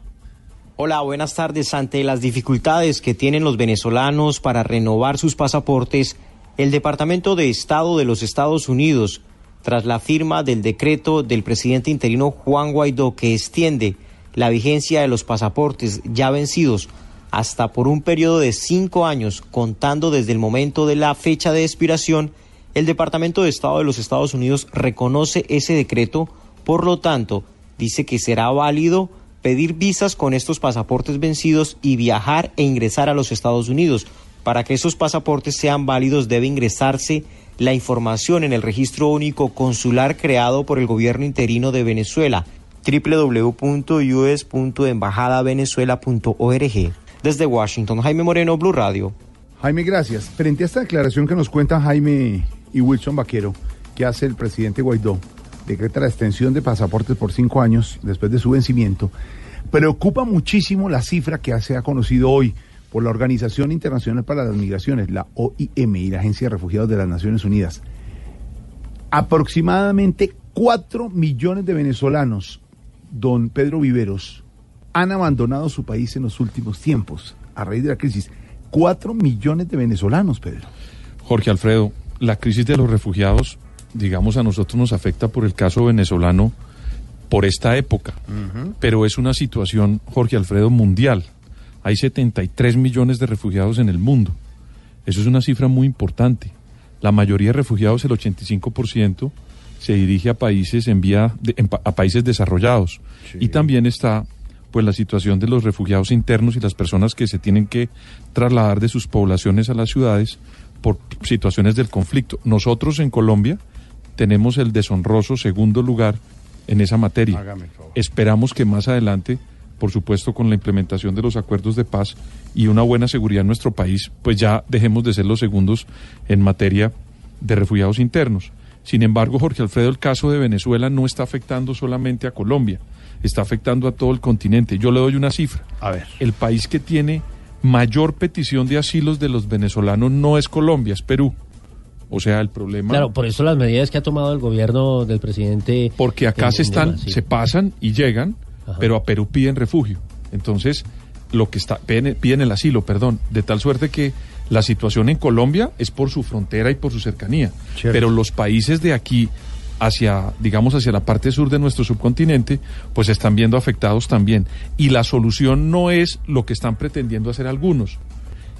Hola, buenas tardes. Ante las dificultades que tienen los venezolanos para renovar sus pasaportes, el Departamento de Estado de los Estados Unidos, tras la firma del decreto del presidente interino Juan Guaidó que extiende la vigencia de los pasaportes ya vencidos hasta por un periodo de cinco años, contando desde el momento de la fecha de expiración, el Departamento de Estado de los Estados Unidos reconoce ese decreto, por lo tanto, dice que será válido pedir visas con estos pasaportes vencidos y viajar e ingresar a los Estados Unidos. Para que esos pasaportes sean válidos debe ingresarse la información en el registro único consular creado por el gobierno interino de Venezuela, www.us.embajadavenezuela.org. Desde Washington, Jaime Moreno, Blue Radio. Jaime, gracias. Frente a esta declaración que nos cuentan Jaime y Wilson Vaquero, que hace el presidente Guaidó, decreta la extensión de pasaportes por cinco años después de su vencimiento, preocupa muchísimo la cifra que se ha conocido hoy por la Organización Internacional para las Migraciones, la OIM y la Agencia de Refugiados de las Naciones Unidas. Aproximadamente cuatro millones de venezolanos, don Pedro Viveros, han abandonado su país en los últimos tiempos a raíz de la crisis. Cuatro millones de venezolanos, Pedro. Jorge Alfredo, la crisis de los refugiados, digamos, a nosotros nos afecta por el caso venezolano por esta época, pero es una situación, Jorge Alfredo, mundial. Hay 73 millones de refugiados en el mundo. Eso es una cifra muy importante. La mayoría de refugiados, el 85%, se dirige a países en vía de- en a países desarrollados. Y también está pues la situación de los refugiados internos y las personas que se tienen que trasladar de sus poblaciones a las ciudades por situaciones del conflicto. Nosotros en Colombia tenemos el deshonroso segundo lugar en esa materia. Esperamos que más adelante, por supuesto, con la implementación de los acuerdos de paz y una buena seguridad en nuestro país, pues ya dejemos de ser los segundos en materia de refugiados internos. Sin embargo, Jorge Alfredo, el caso de Venezuela no está afectando solamente a Colombia, está afectando a todo el continente. Yo le doy una cifra. A ver. El país que tiene mayor petición de asilos de los venezolanos no es Colombia, es Perú. O sea, el problema... Claro, por eso las medidas que ha tomado el gobierno del presidente. Porque acá en- se están, sí. se pasan y llegan, pero a Perú piden refugio. Entonces, lo que está, piden, piden el asilo, perdón, de tal suerte que la situación en Colombia es por su frontera y por su cercanía. Pero los países de aquí hacia, digamos, hacia la parte sur de nuestro subcontinente, pues están viendo afectados también. Y la solución no es lo que están pretendiendo hacer algunos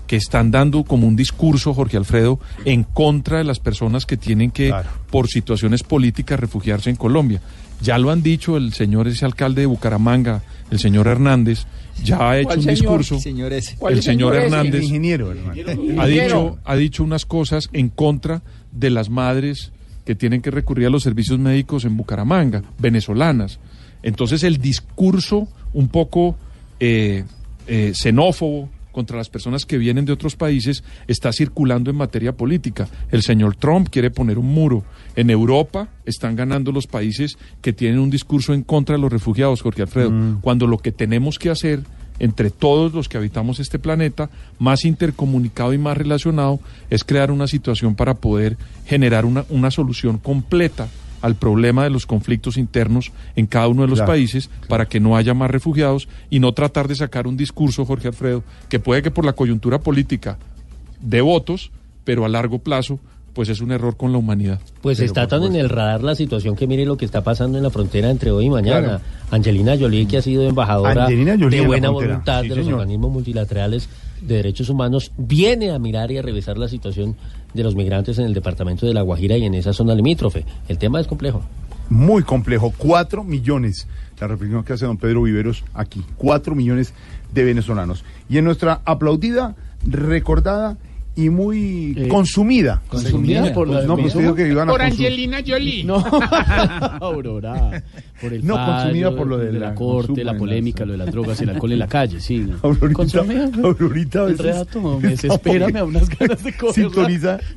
que están dando como un discurso, Jorge Alfredo, en contra de las personas que tienen que, por situaciones políticas, refugiarse en Colombia. Ya lo han dicho el señor ese alcalde de Bucaramanga, el señor Hernández, ya ha hecho ¿Cuál un señor? discurso. Señor ese. El ¿Cuál señor? Hernández El ingeniero, hermano. ha dicho, ha dicho unas cosas en contra de las madres que tienen que recurrir a los servicios médicos en Bucaramanga, venezolanas. Entonces el discurso un poco eh, eh, xenófobo contra las personas que vienen de otros países está circulando en materia política. El señor Trump quiere poner un muro. En Europa están ganando los países que tienen un discurso en contra de los refugiados, Jorge Alfredo, cuando lo que tenemos que hacer entre todos los que habitamos este planeta, más intercomunicado y más relacionado, es crear una situación para poder generar una, una solución completa al problema de los conflictos internos en cada uno de los Claro, países para que no haya más refugiados y no tratar de sacar un discurso, Jorge Alfredo, que puede que por la coyuntura política de votos, pero a largo plazo, pues es un error con la humanidad. Pues está tan en el radar la situación que mire lo que está pasando en la frontera entre hoy y mañana. Claro. Angelina Jolie, que ha sido embajadora de buena voluntad Sí, de los señor. organismos multilaterales de derechos humanos, viene a mirar y a revisar la situación de los migrantes en el departamento de La Guajira y en esa zona limítrofe. El tema es complejo. Muy complejo. Cuatro millones. La reflexión que hace don Pedro Viveros aquí. Cuatro millones de venezolanos. Y en nuestra aplaudida, recordada y muy Eh, consumida. consumida por la- no, pues que iban a Por. Angelina Jolie. No, [LAUGHS] Aurora. Por el No, fallo, consumida por lo de la, la corte, la polémica, lo de las drogas y el alcohol en la calle, sí. ¿no? Aurorita, Consumida. Aurorita a El veces reato me [LAUGHS] desespera, me da unas ganas de correr. Sintoniza. [LAUGHS]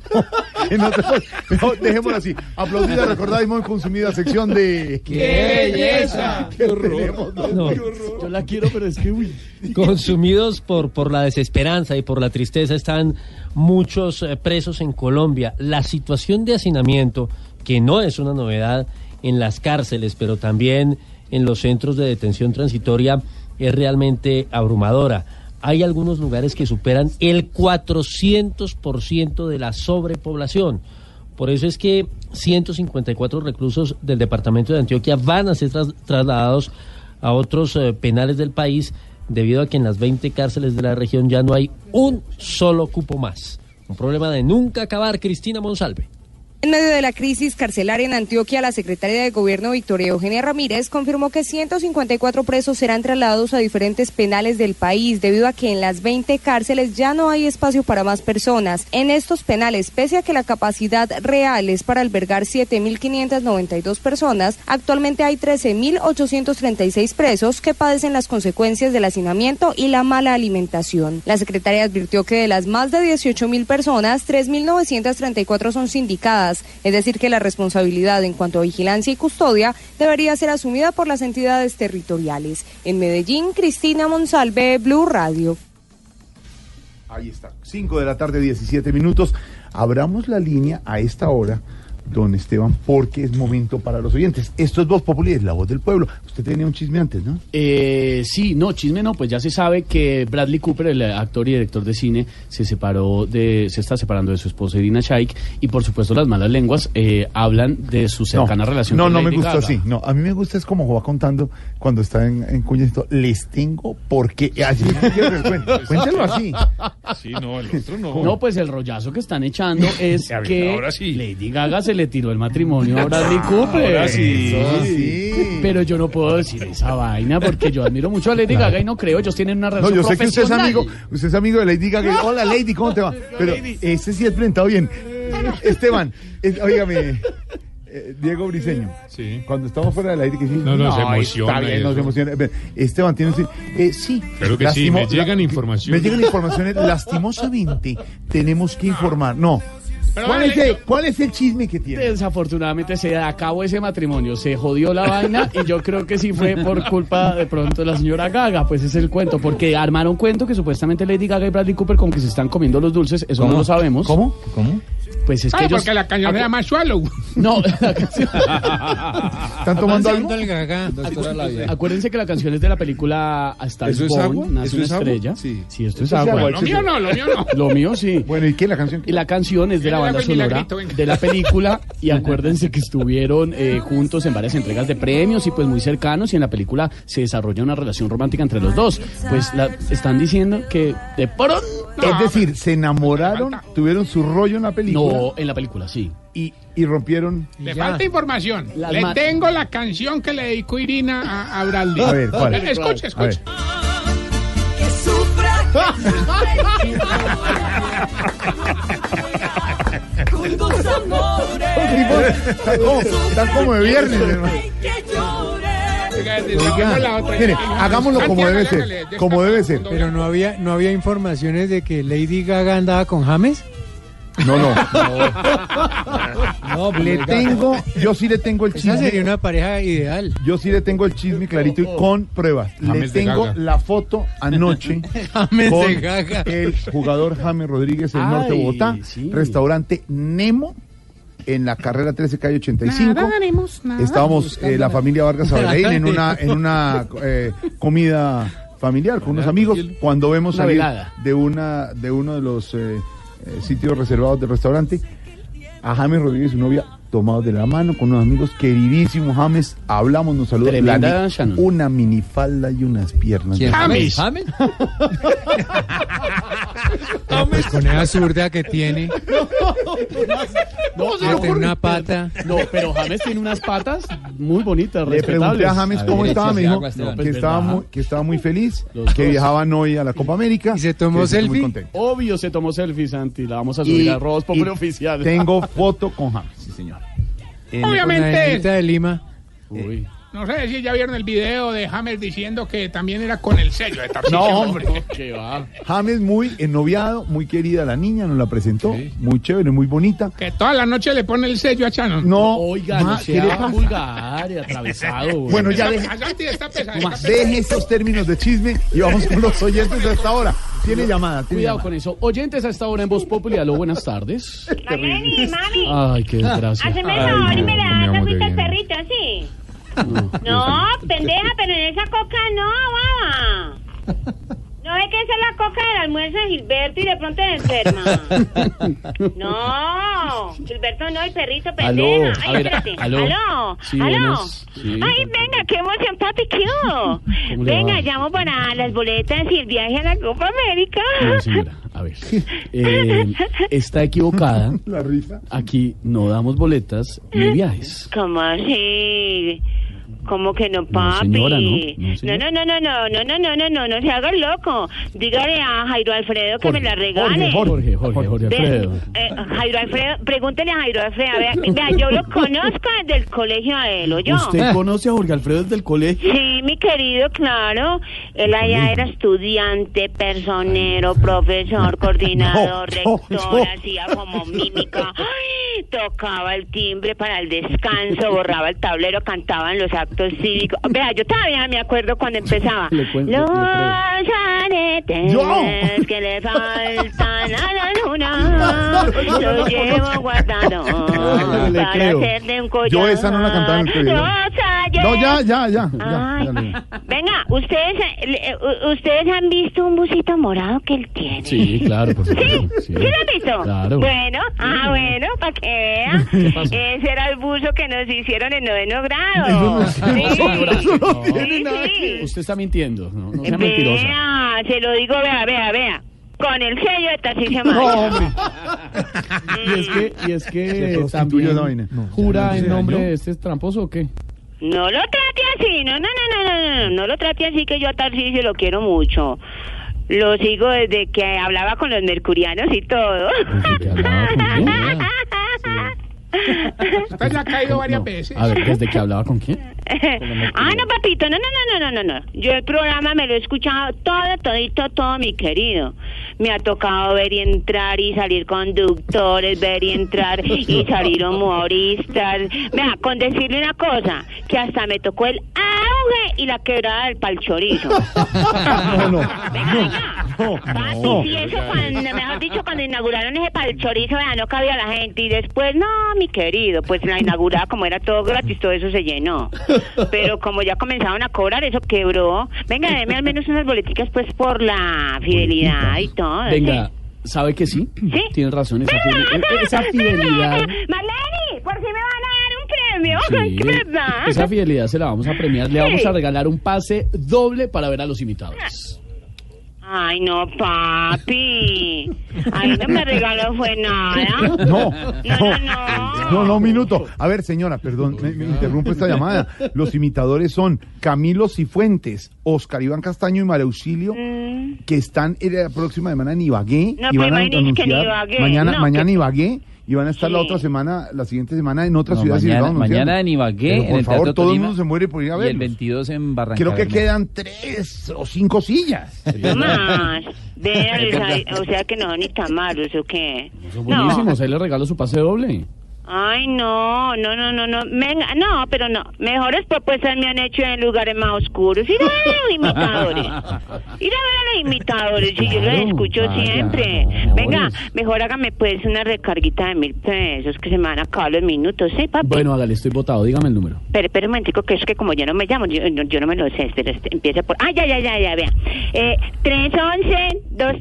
En otra- Mejor dejémoslo así. Aplaudida, recordada y muy consumida sección de... ¡Qué belleza! ¡Qué horror! No. Yo la quiero, pero es que, uy. Consumidos por, por la desesperanza y por la tristeza están muchos eh, presos en Colombia. La situación de hacinamiento, que no es una novedad en las cárceles, pero también en los centros de detención transitoria, es realmente abrumadora. Hay algunos lugares que superan el 400% de la sobrepoblación. Por eso es que 154 reclusos del departamento de Antioquia van a ser tras- trasladados a otros eh, penales del país debido a que en las 20 cárceles de la región ya no hay un solo cupo más. Un problema de nunca acabar, Cristina Monsalve. En medio de la crisis carcelaria en Antioquia, la secretaria de Gobierno Victoria Eugenia Ramírez confirmó que 154 presos serán trasladados a diferentes penales del país debido a que en las 20 cárceles ya no hay espacio para más personas. En estos penales, pese a que la capacidad real es para albergar 7.592 personas, actualmente hay 13.836 presos que padecen las consecuencias del hacinamiento y la mala alimentación. La secretaria advirtió que de las más de 18.000 personas, 3.934 son sindicadas es decir, que la responsabilidad en cuanto a vigilancia y custodia debería ser asumida por las entidades territoriales. En Medellín, Cristina Monsalve, Blue Radio. Ahí está, 5 de la tarde, 17 minutos. Abramos la línea a esta hora, don Esteban, porque es momento para los oyentes. Esto es Voz Populi, es la voz del pueblo. Usted tenía un chisme antes, ¿no? Eh, sí, no, chisme no, pues ya se sabe que Bradley Cooper, el actor y director de cine, se separó de, se está separando de su esposa Irina Shayk y por supuesto las malas lenguas eh, hablan de su cercana relación No, con no me Gaga. así. No, a mí me gusta es como va contando cuando está en, en cuñas y todo, Les tengo porque. Así, [LAUGHS] cuéntelo así. Sí, no, el otro no. No, pues el rollazo que están echando [LAUGHS] es que ahora sí. Lady Gaga se le tiró el matrimonio a Bradley Cooper. Ahora sí. Eso sí. Pero yo no puedo decir esa vaina porque yo admiro mucho a Lady Gaga y no creo, ellos tienen una No, relación yo sé que usted es profesional. amigo, usted es amigo de Lady Gaga. Hola Lady, ¿cómo te va? Pero ese sí es presentado bien. Esteban, es, óigame, eh, Diego Briseño. Sí. Cuando estamos fuera del aire, que sí. No, no, se emociona Está bien, nos emociona. Esteban tiene un- eh, sí. Claro que sí, me llegan la- informaciones. Me llegan informaciones. Lastimosamente, tenemos que informar. No. ¿Cuál es, el, ¿Cuál es el chisme que tiene? Desafortunadamente se acabó ese matrimonio, se jodió la vaina y yo creo que sí fue por culpa de pronto de la señora Gaga, pues es el cuento, porque armaron cuento que supuestamente Lady Gaga y Bradley Cooper como que se están comiendo los dulces, eso no lo sabemos. ¿Cómo? ¿Cómo? Pues es que Ay, ellos... porque la canción se llama Swallow. No, la canción... ¿Están tomando algo? Acuérdense que la canción es de la película A Star is ¿Eso es Born, agua? Nace ¿Eso una es agua? estrella. Sí. Sí, esto es Esto es agua. agua, Lo mío no, lo mío no. [LAUGHS] Lo mío sí. Bueno, ¿y qué la canción? Y la canción es de la banda sonora de la película y acuérdense que estuvieron eh, juntos en varias entregas de premios y pues muy cercanos y en la película se desarrolla una relación romántica entre los dos. Pues la, están diciendo que de pronto... Es decir, se enamoraron, tuvieron su rollo en la película No, en la película sí. y, y rompieron. Le falta información. Las Le tengo la canción que le dedicó Irina a, a Bradley. A ver, ¿cuál? Escucha, A ver. escucha. Están como, están como de viernes, hermano. Oiga. Mire, hagámoslo como debe ser. Como debe ser. Pero no había, no había informaciones de que Lady Gaga andaba con James. No, no. No, pues, Le tengo, yo sí le tengo el Esa sería chisme. una pareja ideal. Yo sí le tengo el chisme clarito y con pruebas. Le James tengo la foto anoche [LAUGHS] James con el jugador James Rodríguez del norte de Bogotá, sí. restaurante Nemo en la carrera 13 calle 85. Nadaremos, nada. Estábamos eh, la familia Vargas Abraham en una [LAUGHS] en una eh, comida familiar con unos amigos cuando vemos salir de una de uno de los eh, eh, sitios reservados del restaurante a James Rodríguez y su novia tomados de la mano con unos amigos queridísimos James hablamos nos saludamos Tremenda La una minifalda y unas piernas ¿Quién? James. ¿James? [LAUGHS] [LAUGHS] Pues con esa zurda que tiene, [LAUGHS] No, que tiene una pata. No, pero James tiene unas patas muy bonitas, le pregunté a James cómo estaba, me dijo que, estaba muy, que estaba muy feliz, Los que dos. viajaban hoy a la Copa América. ¿Y se tomó muy selfie? contento. Obvio se tomó selfie, Santi. La vamos a subir a Robos Populi Oficial. Tengo [LAUGHS] foto con James, sí señor. En- Obviamente, niñita de Lima. Uy. No sé si ya vieron el video de Hammer diciendo que también era con el sello de Tarcillo. No, hombre. ¿Qué va? James muy ennoviado, muy querida la niña, nos la presentó, muy chévere, muy bonita. Que toda la noche le pone el sello a Chano. No, Oiga, ¿qué le pasa? vulgar y atravesado. [LAUGHS] güey. Bueno, ya deje, está pesado. deje estos términos de chisme y vamos con los oyentes de esta hora. Tiene llamada, tiene Cuidado llamada. con eso. Oyentes a esta hora en Voz Populi. Aló, buenas tardes. Mami, mami. Ay, qué desgracia. Hazme el favor y me le das agüita al perrito, sí. No, pendeja, pero en esa coca no, baba. ¿No ve que esa es la coca del almuerzo de Gilberto y de pronto te enferma? No, Gilberto no, el perrito pendeja. Aló, Ay, a ver, espérate. aló. Aló, Sí, aló. buenas, sí. Ay, venga, qué emoción, papi, ¿qué [LAUGHS] Venga, llamo para las boletas y el viaje a la Copa América. No, señora. A ver, eh, está equivocada. [LAUGHS] La risa. Aquí no damos boletas ni viajes. ¿Cómo así? ¿Cómo que no, papi? señora, no. No, no, señora. no, no, no, no, no, no, no, no, no se haga el loco. Dígale a Jairo Alfredo que me la regale. Jorge, Jorge, Jorge Ve, Alfredo. eh, Jairo Alfredo, pregúntele a Jairo Alfredo. Vea, vea, yo lo conozco desde el colegio a él, ¿o yo? ¿Usted conoce a Jorge Alfredo desde el colegio? Sí, mi querido, claro. Él allá era estudiante, personero, profesor, [LAUGHS] coordinador, No, no, rector, no. hacía como mímica. Ay, tocaba el timbre para el descanso, borraba el tablero, cantaba en los actos cívicos. Vea, yo todavía me acuerdo cuando empezaba. [LAUGHS] Cuento, Los aretes Yo. [LAUGHS] que le faltan a la luna, [LAUGHS] los llevo guardados Le para creo. hacerle un collar. Yo esa no la cantaba en el No, ya, ya, ya. ya, ya Venga, ustedes, eh, ustedes han visto un busito morado que él tiene. Sí, claro, por supuesto. ¿Sí lo han visto? Claro. Bueno, ah, bueno, para que vea. Ese era el buzo que nos hicieron en noveno grado. Usted está mintiendo, no, no sea mentirosa. Vea, se lo digo, vea, vea, vea. Con el sello de Tarcisio No, hombre. y es que, y es que también jura en nombre de este tramposo o qué? No lo trate así, no, no, no, no, no, no, no lo trate así que yo a Tarcisio lo quiero mucho. Lo sigo desde que hablaba con los mercurianos y todo. [LAUGHS] [LAUGHS] Usted ya ha caído varias veces. A ver, ¿desde que hablaba con quién? ah, no, papito, no, no, no, no, no, no. Yo el programa me lo he escuchado todo, todito, todo, mi querido. Me ha tocado ver y entrar y salir conductores, ver y entrar y [LAUGHS] salir humoristas. Vea, con decirle una cosa, que hasta me tocó el auge y la quebrada del palchorizo. [LAUGHS] No, no. Papi, No. sí, eso cuando, mejor dicho, cuando inauguraron ese palchorizo, vea, no cabía la gente. Y después, no, mi querido, pues la inaugurada, como era todo gratis, todo eso se llenó. Pero como ya comenzaron a cobrar, eso quebró. Venga, deme al menos unas boleticas, pues, por la fidelidad y todo. Venga, ¿sabe que sí? ¿Sí? Tienes razón, esa, fide- e- esa fidelidad. Marlene, por si me van a dar un premio. Sí, [LAUGHS] esa fidelidad se la vamos a premiar. Le vamos a regalar un pase doble para ver a los imitadores. Ay, no, papi. Ay, no me regaló fue nada. No, No, no, no, no, un minuto. A ver, señora, perdón, me, me interrumpo esta llamada. Los imitadores son Camilo Cifuentes, Oscar Iván Castaño y María Auxilio, que están en la próxima semana en Ibagué. No, y van pues a imagínese que en anunciar Ibagué, mañana, no, mañana que- Ibagué. Y van a estar la Sí. otra semana, la siguiente semana en otra No, ciudad. mañana, mañana en Ibagué, Pero, en por el favor, Teatro todo el mundo se muere por ir a Y el verlos. 22 en Barranca Creo que quedan tres o cinco sillas. No [LAUGHS] más. Vean, o sea que no son ni tan malos, ¿o qué? Son buenísimos, ahí le regalo su pase doble. Ay, no, no, no, no, no. Venga, no, pero no. Mejores propuestas me han hecho en lugares más oscuros. [LAUGHS] Ir a ver a los imitadores. Ir a ver a los imitadores, si yo los escucho siempre. Venga, mejor hágame pues una recarguita de mil pesos, que se me van a acabar los minutos, ¿sí, papi? Bueno, hágale, estoy votado, dígame el número. Pero, espera un momentico, que es que como yo no me llamo, yo, no- yo no me lo sé. Espera, este, empieza por... Ah, ya, ya, ya, ya, vea. Eh, 311, 2...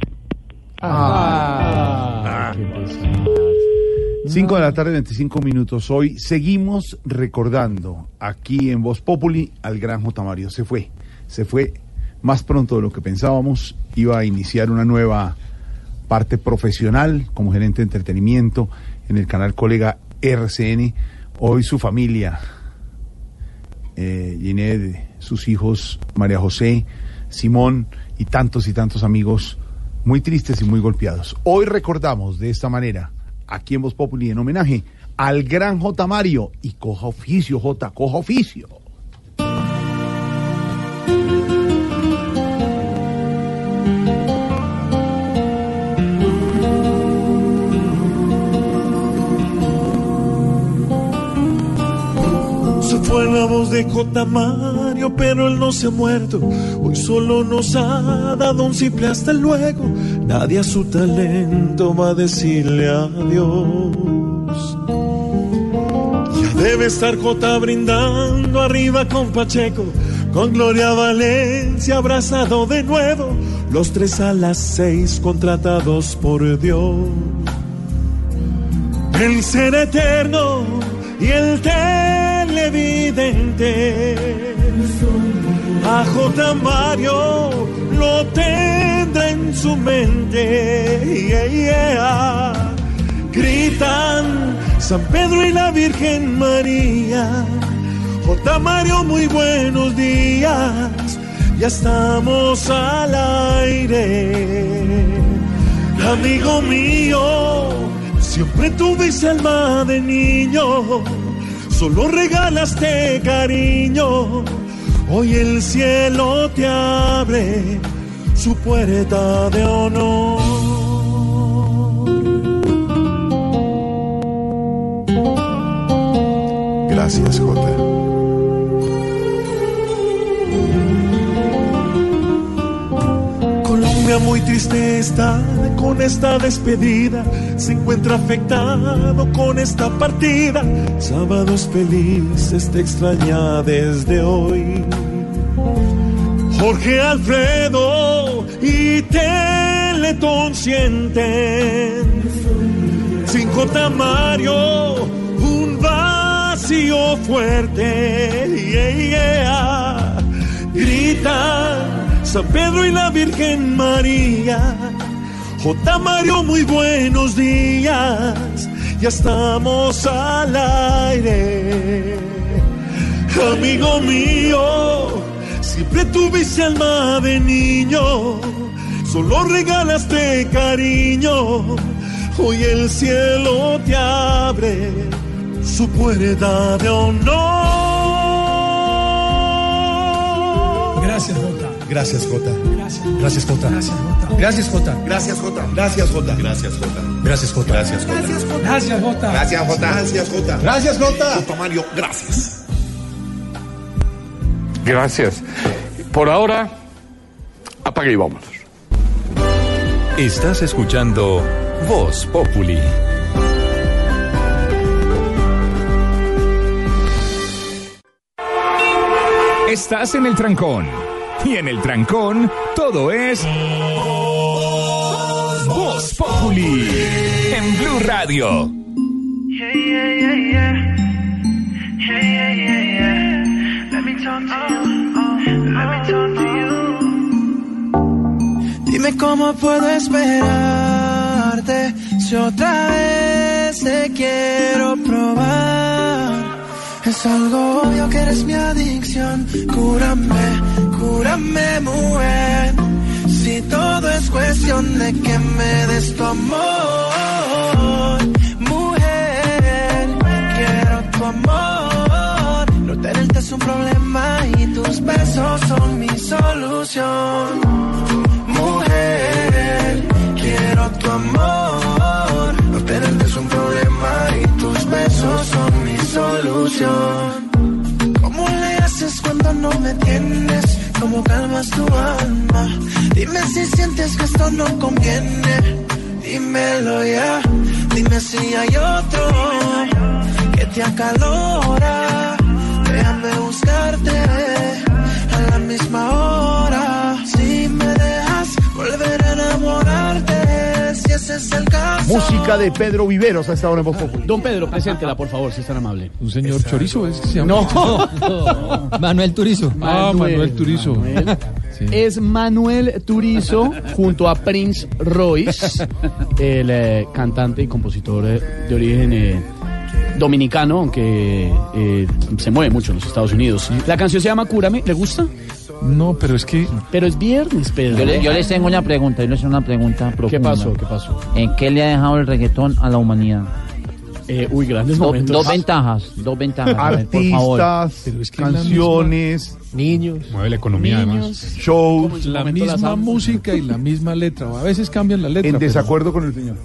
Ah, qué pesar. 5 de la tarde, 25 minutos. Hoy seguimos recordando aquí en Voz Populi al gran J. Mario. Se fue, se fue más pronto de lo que pensábamos. Iba a iniciar una nueva parte profesional como gerente de entretenimiento en el canal colega RCN. Hoy su familia, eh, Ginette, sus hijos, María José, Simón y tantos y tantos amigos muy tristes y muy golpeados. Hoy recordamos de esta manera, aquí en Voz Populi, en homenaje al gran J. Mario y coja oficio, J, coja oficio. Se fue la voz de J. Mario, pero él no se ha muerto. Hoy solo nos ha dado un simple hasta luego. Nadie a su talento va a decirle adiós. Ya debe estar J brindando arriba con Pacheco, con Gloria Valencia abrazado de nuevo. Los tres a las seis contratados por Dios. El ser eterno y el televidente. A J. Mario lo tendrá en su mente. Yeah, yeah. Gritan San Pedro y la Virgen María. J. Mario, muy buenos días. Ya estamos al aire. Amigo mío, siempre tuviste alma de niño. Solo regalaste cariño. Hoy el cielo te abre su puerta de honor. Gracias, Jota. Muy triste está con esta despedida, se encuentra afectado con esta partida. Sábados felices te extraña desde hoy. Jorge Alfredo y Teletón sienten sin J. Mario un vacío fuerte. Yeah, yeah. Gritan San Pedro y la Virgen María. J. Mario, muy buenos días. Ya estamos al aire. Amigo mío, siempre tuviste alma de niño. Solo regalaste cariño. Hoy el cielo te abre su puerta de honor. Gracias, Jota. Gracias, Jota. Gracias, Jota. Gracias, Jota. Gracias, Jota. Gracias, Jota. Gracias, Jota. Gracias, Jota. Gracias, Jota. Gracias, Jota. Gracias, Jota. Gracias, Jota. Gracias, Jota. Jota Mario, gracias. Gracias. Por ahora, apague y vámonos. Estás escuchando Voz Populi. Estás en el trancón. Y en el trancón, todo es. Voz Populi. En Blue Radio. Dime cómo puedo esperarte si otra vez te quiero probar. Es algo obvio que eres mi adicción. Cúrame, cúrame, mujer. Si todo es cuestión de que me des tu amor. Mujer, quiero tu amor. No tenerte es un problema y tus besos son mi solución. Mujer, quiero tu amor. No tenerte es un problema y tus besos son mi solución. ¿Cómo le haces cuando no me tienes? ¿Cómo calmas tu alma? Dime si sientes que esto no conviene. Dímelo ya. Dime si hay otro que te acalora. Déjame buscarte a la misma hora. Si me dejas volver a enamorarte, Música de Pedro Viveros a esta hora en Voz Populi. Don Pedro, preséntela, por favor, si es tan amable. Un señor chorizo es que se llama. No. [LAUGHS] Manuel Turizo. Ah, Manuel Turizo. Manuel. Es Manuel Turizo junto a Prince Royce, el eh, cantante y compositor eh, de origen eh, dominicano, aunque eh, se mueve mucho en los Estados Unidos. La canción se llama Cúrame, ¿le gusta? No, pero es que. Pero es viernes, Pedro. Yo, le- yo les tengo una pregunta, yo les tengo una pregunta profunda. pasó? ¿Qué pasó? ¿En qué le ha dejado el reggaetón a la humanidad? Eh, uy, grandes Do- momentos. dos ventajas, dos ventajas. a ver, por favor. Artistas, canciones, niños. Mueve la economía, además. shows. La misma música y la misma letra. A veces cambian la letra. En pero- desacuerdo con el señor.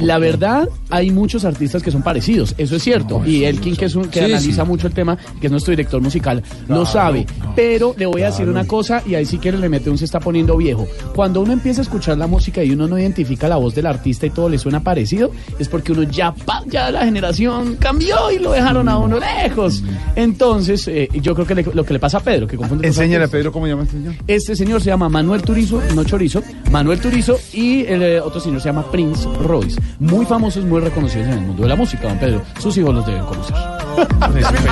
La verdad, hay muchos artistas que son parecidos, eso es cierto. y Elkin, que, es un, que Sí, analiza sí. mucho el tema, que es nuestro director musical, Claro, lo sabe. no, Pero le voy a decir una cosa, y ahí sí que le mete un se está poniendo viejo. Cuando uno empieza a escuchar la música y uno no identifica la voz del artista y todo le suena parecido, es porque uno ya, pa- ya la generación cambió y lo dejaron a uno lejos. Entonces, eh, yo creo que le- lo que le pasa a Pedro, que confunde Enséñale a. Pedro cómo llama este señor. Este señor se llama Manuel Turizo, no Chorizo, Manuel Turizo y el eh, otro señor se llama Prince Royce. Muy famosos, muy reconocidos en el mundo de la música, don Pedro. Sus hijos los deben conocer.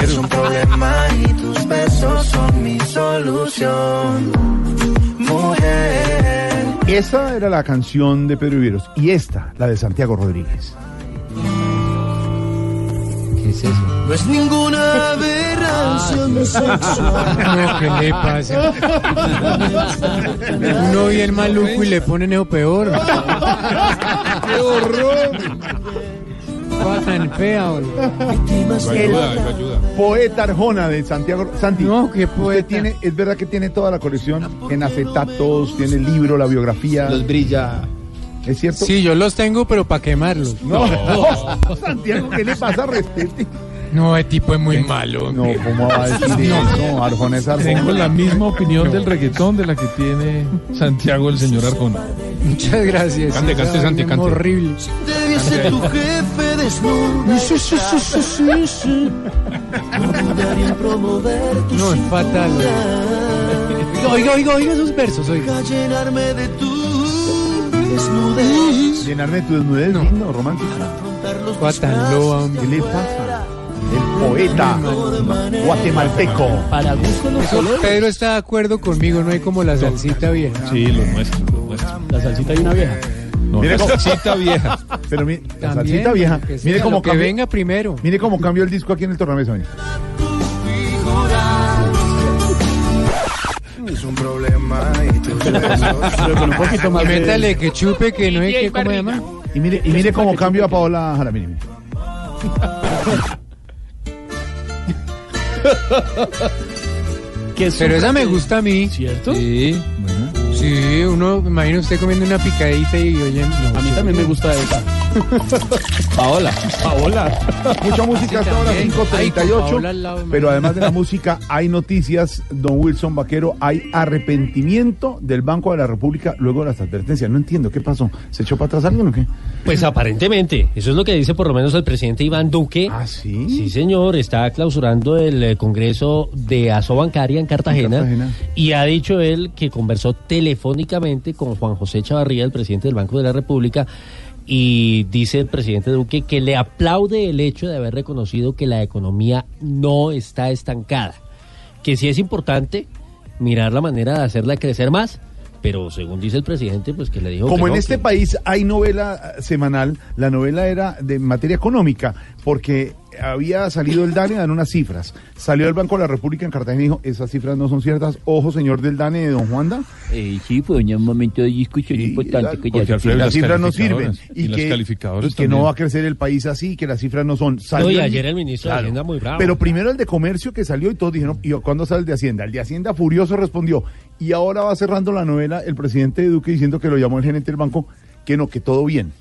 Es [LAUGHS] un problema y tus besos son mi solución. Mujer, Esa era la canción de Pedro Viveros. Y esta, la de Santiago Rodríguez. ¿Qué es eso? No es ninguna [LAUGHS] sexual. No, ¿qué le pasa? Uno bien maluco y le ponen eso peor. ¡Qué horror! Tan fea, boludo. El poeta Arjona de Santiago. Santi, No, qué usted poeta. tiene, es verdad que tiene toda la colección en acetatos, tiene el libro, la biografía. Los brilla. ¿Es cierto? Sí, yo los tengo, pero para quemarlos. No, [LAUGHS] Santiago, ¿qué le pasa? Respete. No, el tipo es muy malo. No, ¿cómo va a decir eso? Arjona es Arjona. Tengo la misma opinión del reggaetón de la que tiene Santiago, el señor Arjona. Muchas gracias. Cante, Esa cante, Santi, vaina es cante. Horrible. Debe ser tu jefe desnudo. Sí, sí, sí, sí, sí, sí. No No, es fatal. Oiga, oiga, oiga esos versos, oiga. llenarme de tu desnudez. Llenarme tu desnudez, lindo, romántico. Guatanloa, hombre. ¿Qué le pasa? El poeta guatemalteco. Para. Pedro está de acuerdo conmigo, no hay como la salsita vieja. Sí, lo nuestro, lo nuestro. La salsita de una vieja. No, Mire la salsita vieja. Pero mire, la También, salsita vieja. que Mire cómo que cambió. venga primero. Mire cómo cambió el disco aquí en el tornamesa. mire. Es un problema y tú [LAUGHS] Pero con un poquito más Y de... métale que chupe, que no es que, ¿cómo se llama? Y mire, y mire cómo cambió a Paola Jara. [LAUGHS] Pero esa me gusta a mí. ¿Cierto? Sí. Sí, uno, me imagino usted comiendo una picadita y oyendo. no, A mí también me gusta esa. [LAUGHS] Paola. Paola. Mucha música hasta ahora, también. 5.38. Ay, con Paola al lado, Pero además de la música, hay noticias, don Wilson Vaquero. Hay arrepentimiento del Banco de la República luego de las advertencias. No entiendo, ¿qué pasó? ¿Se echó para atrás alguien o qué? Pues aparentemente, eso es lo que dice por lo menos el presidente Iván Duque. Ah, sí. Sí, señor, está clausurando el eh, Congreso de Asobancaria en Cartagena, En Cartagena. y ha dicho él que conversó telefónicamente con Juan José Chavarría, el presidente del Banco de la República, y dice el presidente Duque que le aplaude el hecho de haber reconocido que la economía no está estancada, que sí es importante mirar la manera de hacerla crecer más, pero según dice el presidente, pues que le dijo Como que en este que- país hay novela eh, semanal, la novela era de materia económica, porque había salido el DANE dando unas cifras. Salió el Banco de la República en Cartagena y dijo, esas cifras no son ciertas. Ojo, señor del DANE de Don Juanda. Eh, sí, fue un momento de discusión importante que ya las las cifras no sirven y, que, calificadoras y que no va a crecer el país así, que las cifras no son. No, Salió y ayer el ministro Claro. de Hacienda muy bravo. Pero primero el de comercio que salió y todos dijeron, ¿y cuándo sale el de Hacienda? El de Hacienda furioso respondió. Y ahora va cerrando la novela el presidente de Duque diciendo que lo llamó el gerente del banco, que no, que todo bien.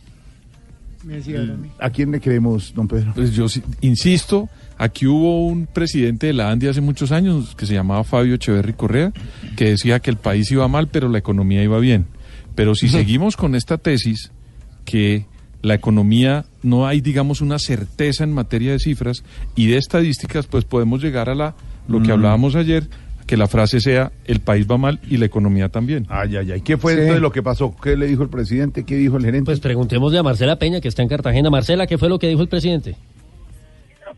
Me decía a mí. ¿A quién le creemos, don Pedro? Pues yo insisto, aquí hubo un presidente de la ANDI hace muchos años que se llamaba Fabio Echeverry Correa, que decía que el país iba mal, pero la economía iba bien. Pero si seguimos con esta tesis, que la economía no hay, digamos, una certeza en materia de cifras y de estadísticas, pues podemos llegar a la lo que Mm. hablábamos ayer, que la frase sea el país va mal y la economía también. Ay, ay, ay. ¿Qué fue Sí. esto de lo que pasó? ¿Qué le dijo el presidente? ¿Qué dijo el gerente? Pues preguntémosle a Marcela Peña, que está en Cartagena. Marcela, ¿qué fue lo que dijo el presidente?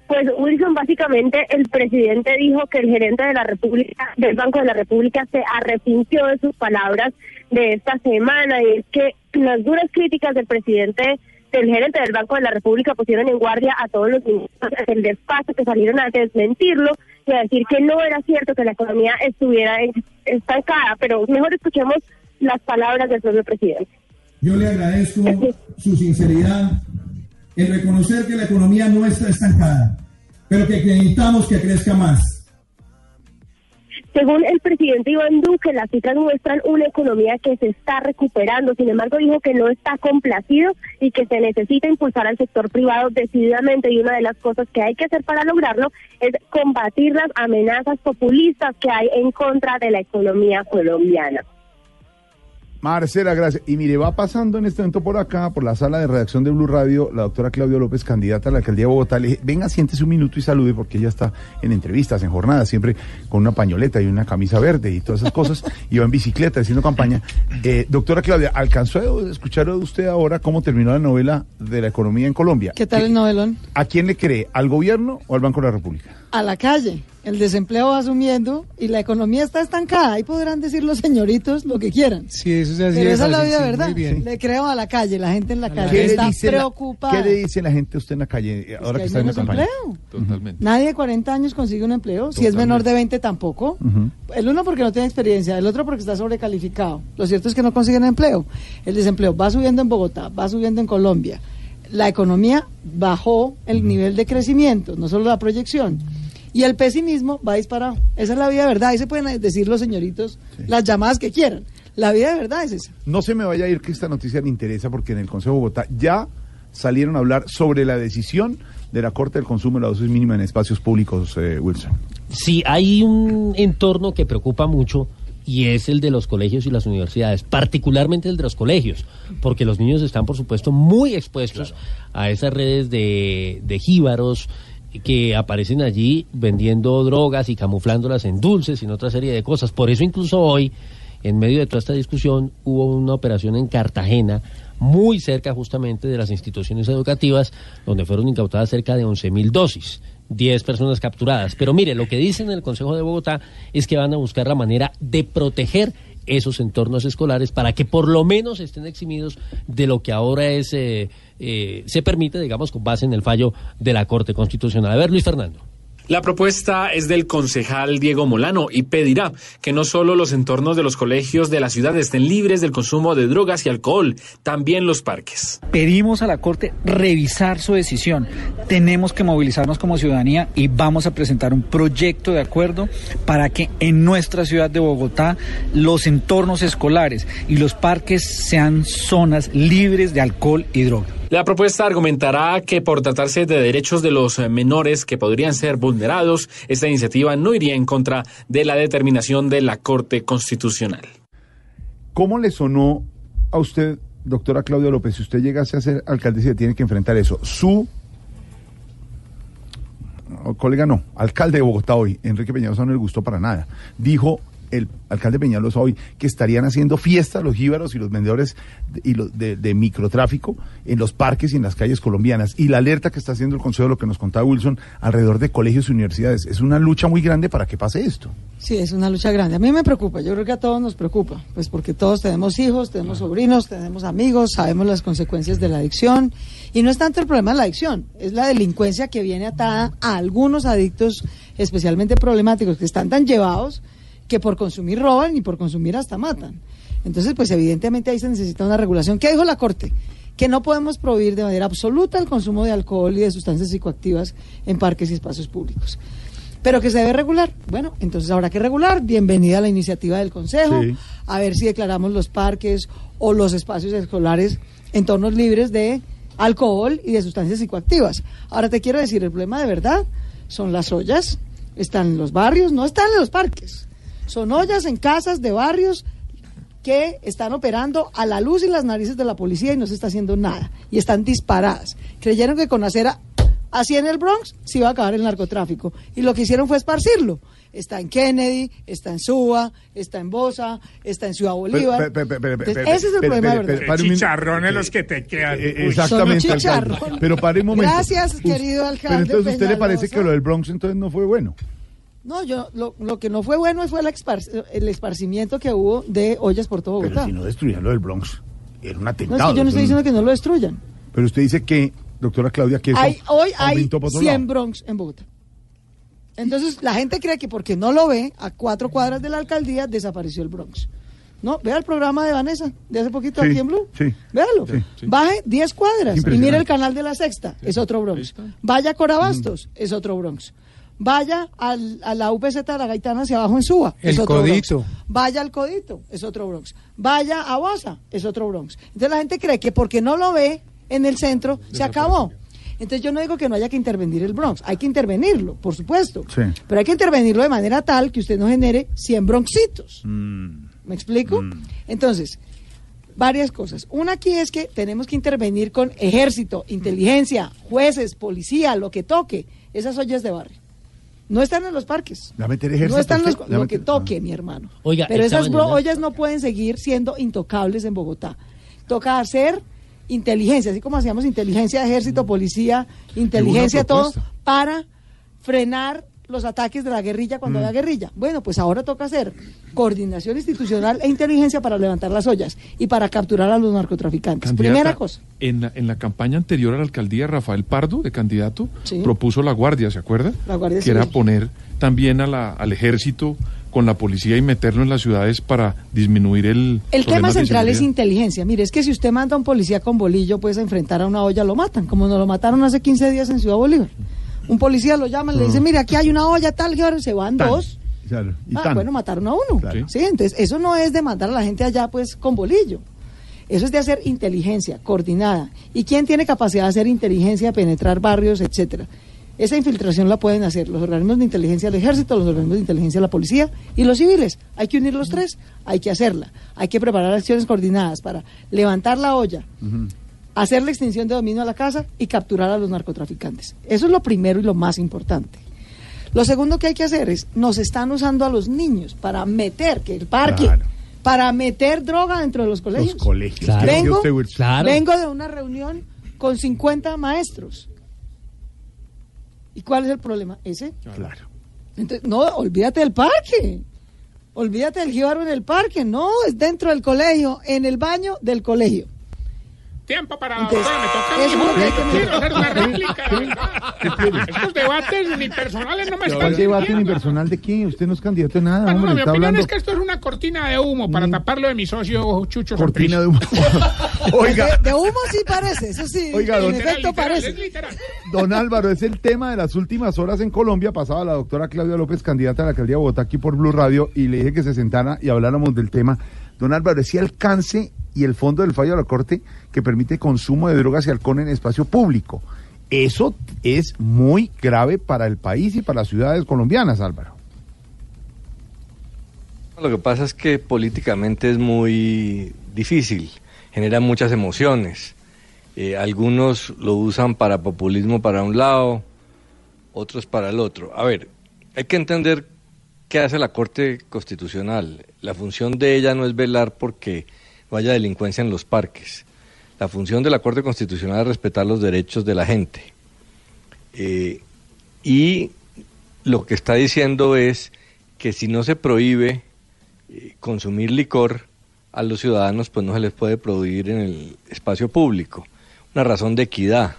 Pues Wilson, básicamente el presidente dijo que el gerente de la República, del Banco de la República, se arrepintió de sus palabras de esta semana y es que las duras críticas del presidente, del gerente del Banco de la República pusieron en guardia a todos los ministros del despacho que salieron a desmentirlo a decir que no era cierto que la economía estuviera estancada, pero mejor escuchemos las palabras del propio presidente. Yo le agradezco [LAUGHS] su sinceridad en reconocer que la economía no está estancada, pero que necesitamos que crezca más. Según el presidente Iván Duque, las cifras muestran una economía que se está recuperando. Sin embargo, dijo que no está complacido y que se necesita impulsar al sector privado decididamente. Y una de las cosas que hay que hacer para lograrlo es combatir las amenazas populistas que hay en contra de la economía colombiana. Marcela, gracias. Y mire, va pasando en este momento por acá, por la sala de redacción de Blue Radio, la doctora Claudia López, candidata a la alcaldía de Bogotá. Le dije, venga, siéntese un minuto y salude, porque ella está en entrevistas, en jornadas, siempre con una pañoleta y una camisa verde y todas esas cosas. y va en bicicleta haciendo campaña. Eh, doctora Claudia, ¿alcanzó a escuchar usted ahora cómo terminó la novela de la economía en Colombia? ¿Qué tal el novelón? ¿A quién le cree? ¿Al gobierno o al Banco de la República? A la calle. El desempleo va sumiendo y la economía está estancada. Ahí podrán decir los señoritos lo que quieran. Sí, eso es así. Pero esa es la vida, sí, ¿verdad? Le creo a la calle, la gente en la calle ¿Qué le, está dice la, preocupada. ¿Qué le dice la gente a usted en la calle ahora que que, hay está en la empleo. Totalmente. Nadie de 40 años consigue un empleo. Si es menor de 20 tampoco. El uno porque no tiene experiencia, el otro porque está sobrecalificado. Lo cierto es que no consiguen empleo. El desempleo va subiendo en Bogotá, va subiendo en Colombia. La economía bajó el nivel de crecimiento, no solo la proyección. Y el pesimismo va disparado. Esa es la vida de verdad. Ahí se pueden decir los señoritos las llamadas que quieran. La vida de verdad es esa. No se me vaya a ir que esta noticia le interesa porque en el Consejo de Bogotá ya salieron a hablar sobre la decisión de la Corte del Consumo de la dosis mínima en espacios públicos, eh, Wilson. Sí, hay un entorno que preocupa mucho y es el de los colegios y las universidades, particularmente el de los colegios, porque los niños están, por supuesto, muy expuestos a esas redes de, de jíbaros que aparecen allí vendiendo drogas y camuflándolas en dulces y en otra serie de cosas. Por eso incluso hoy, en medio de toda esta discusión, hubo una operación en Cartagena, muy cerca justamente de las instituciones educativas, donde fueron incautadas cerca de 11 mil dosis. 10 personas capturadas. Pero mire, lo que dicen en el Consejo de Bogotá es que van a buscar la manera de proteger esos entornos escolares para que por lo menos estén eximidos de lo que ahora es eh, eh, se permite, digamos, con base en el fallo de la Corte Constitucional. A ver, Luis Fernando. La propuesta es del concejal Diego Molano y pedirá que no solo los entornos de los colegios de la ciudad estén libres del consumo de drogas y alcohol, también los parques. Pedimos a la Corte revisar su decisión. Tenemos que movilizarnos como ciudadanía y vamos a presentar un proyecto de acuerdo para que en nuestra ciudad de Bogotá los entornos escolares y los parques sean zonas libres de alcohol y droga. La propuesta argumentará que por tratarse de derechos de los eh, menores que podrían ser vulnerados, esta iniciativa no iría en contra de la determinación de la Corte Constitucional. ¿Cómo le sonó a usted, doctora Claudia López, si usted llegase a ser alcaldesa y tiene que enfrentar eso? Su colega no, alcalde de Bogotá hoy, Enrique Peñalosa no le gustó para nada. Dijo el alcalde Peñalosa hoy que estarían haciendo fiesta los jíbaros y los vendedores de, y los de, de microtráfico en los parques y en las calles colombianas. Y la alerta que está haciendo el Consejo, lo que nos contaba Wilson, alrededor de colegios y universidades. Es una lucha muy grande para que pase esto. Sí, es una lucha grande. A mí me preocupa, yo creo que a todos nos preocupa, pues porque todos tenemos hijos, tenemos sobrinos, tenemos amigos, sabemos las consecuencias de la adicción. Y no es tanto el problema de la adicción, es la delincuencia que viene atada a algunos adictos especialmente problemáticos, que están tan llevados que por consumir roban y por consumir hasta matan. Entonces, pues evidentemente ahí se necesita una regulación. ¿Qué dijo la Corte? Que no podemos prohibir de manera absoluta el consumo de alcohol y de sustancias psicoactivas en parques y espacios públicos. Pero que se debe regular. Bueno, entonces habrá que regular. Bienvenida a la iniciativa del Consejo. Sí. A ver si declaramos los parques o los espacios escolares entornos libres de alcohol y de sustancias psicoactivas. Ahora te quiero decir, el problema de verdad son las ollas, están en los barrios, no están en los parques. Son ollas en casas de barrios que están operando a la luz y las narices de la policía y no se está haciendo nada. Y están disparadas. Creyeron que con hacer así en el Bronx se iba a acabar el narcotráfico. Y lo que hicieron fue esparcirlo. Está en Kennedy, está en Suba, está en Bosa, está en Ciudad Bolívar. Entonces, ese es el problema verdad. Chicharrones los que te quedan. Eh, Uy. Exactamente, Son. Pero pare un momento. Gracias, querido alcalde Pero entonces, ¿a ¿usted le parece que lo del Bronx entonces no fue bueno? No, yo lo, lo que no fue bueno fue el, espar- el esparcimiento que hubo de ollas por todo Pero Bogotá. si no destruían lo del Bronx, era un No, atentado. es que yo no estoy diciendo que no lo destruyan. Pero usted dice que, doctora Claudia, que eso Hay, hoy hay aumentó por otro 100 lado. Bronx en Bogotá. Entonces, la gente cree que porque no lo ve, a cuatro cuadras de la alcaldía desapareció el Bronx. No, vea el programa de Vanessa de hace poquito Sí, aquí en Blue. sí. Véalo. Sí, sí. Baje 10 cuadras y mire el canal de la Sexta, es otro Bronx. Vaya a Corabastos, es otro Bronx. Vaya al- a la UPZ de la Gaitana hacia abajo en Suba, es El otro Codito. Bronx. Vaya al Codito, es otro Bronx. Vaya a Bosa, es otro Bronx. Entonces la gente cree que porque no lo ve en el centro, se acabó. Entonces yo no digo que no haya que intervenir el Bronx, hay que intervenirlo, por supuesto. Sí. Pero hay que intervenirlo de manera tal que usted no genere 100 bronxitos. ¿Me explico? Entonces, varias cosas. Una aquí es que tenemos que intervenir con ejército, inteligencia, jueces, policía, lo que toque, esas ollas de barrio. No están en los parques. ¿Le va a meter ejército No están los, lo que toque, mi hermano. Oiga, Pero esas mañana- ollas no pueden seguir siendo intocables en Bogotá. Toca hacer inteligencia, así como hacíamos inteligencia de ejército, policía, inteligencia, todo, para frenar los ataques de la guerrilla cuando Mm. había guerrilla. Bueno, pues ahora toca hacer coordinación institucional e inteligencia para levantar las ollas y para capturar a los narcotraficantes. Candidata, Primera cosa. En la, en la campaña anterior a la alcaldía, Rafael Pardo, de candidato, Sí. propuso la guardia, ¿se acuerda? La Guardia Que era poner también a la- al ejército con la policía y meterlo en las ciudades para disminuir el. El tema central es inteligencia. Mire, es que si usted manda a un policía con bolillo, pues a enfrentar a una olla lo matan, como nos lo mataron hace 15 días en Ciudad Bolívar. Un policía lo llama, le dice, mire, aquí hay una olla tal, que ahora se van Tan. dos. Claro, y Ah, tan. bueno, mataron a uno. Claro. Sí, entonces eso no es de mandar a la gente allá pues con bolillo. Eso es de hacer inteligencia coordinada. ¿Y quién tiene capacidad de hacer inteligencia, penetrar barrios, etcétera? Esa infiltración la pueden hacer los organismos de inteligencia del ejército, los organismos de inteligencia de la policía y los civiles. Hay que unir los tres, hay que hacerla. Hay que preparar acciones coordinadas para levantar la olla, hacer la extinción de dominio a la casa y capturar a los narcotraficantes. Eso es lo primero y lo más importante. Lo segundo que hay que hacer es, nos están usando a los niños para meter, que el parque, Claro. para meter droga dentro de los colegios. Los colegios. Claro. vengo de una reunión con 50 maestros. ¿Y cuál es el problema? Ese. Claro. Entonces, no, olvídate del parque. Olvídate del jíbaro en el parque. No, es dentro del colegio, en el baño del colegio. Tiempo para. Entonces, Ahora me toca a. Estos debates unipersonales no me están ¿Cuál debate sirviendo. unipersonal de qué? Usted no es candidato de nada, Bueno, hombre. no, mi está opinión hablando es que esto es una cortina de humo para taparlo de mi socio Chucho cortina Sorpresa. de humo. [LAUGHS] Oiga, De, de humo sí parece, eso sí. Oiga, en don- efecto Literal, parece. Don Álvaro, es el tema de las últimas horas en Colombia. Pasaba la doctora Claudia López, candidata a la alcaldía de Bogotá, aquí por Blue Radio, y le dije que se sentara y habláramos del tema. Don Álvaro, el alcance y el fondo del fallo de la Corte que permite consumo de drogas y alcohol en espacio público. Eso es muy grave para el país y para las ciudades colombianas, Álvaro. Lo que pasa es que políticamente es muy difícil, genera muchas emociones. Eh, algunos lo usan para populismo para un lado, otros para el otro. A ver, hay que entender qué hace la Corte Constitucional. La función de ella no es velar porque no haya delincuencia en los parques. La función de la Corte Constitucional es respetar los derechos de la gente. Eh, y lo que está diciendo es que si no se prohíbe eh, consumir licor a los ciudadanos, pues no se les puede prohibir en el espacio público. Una razón de equidad.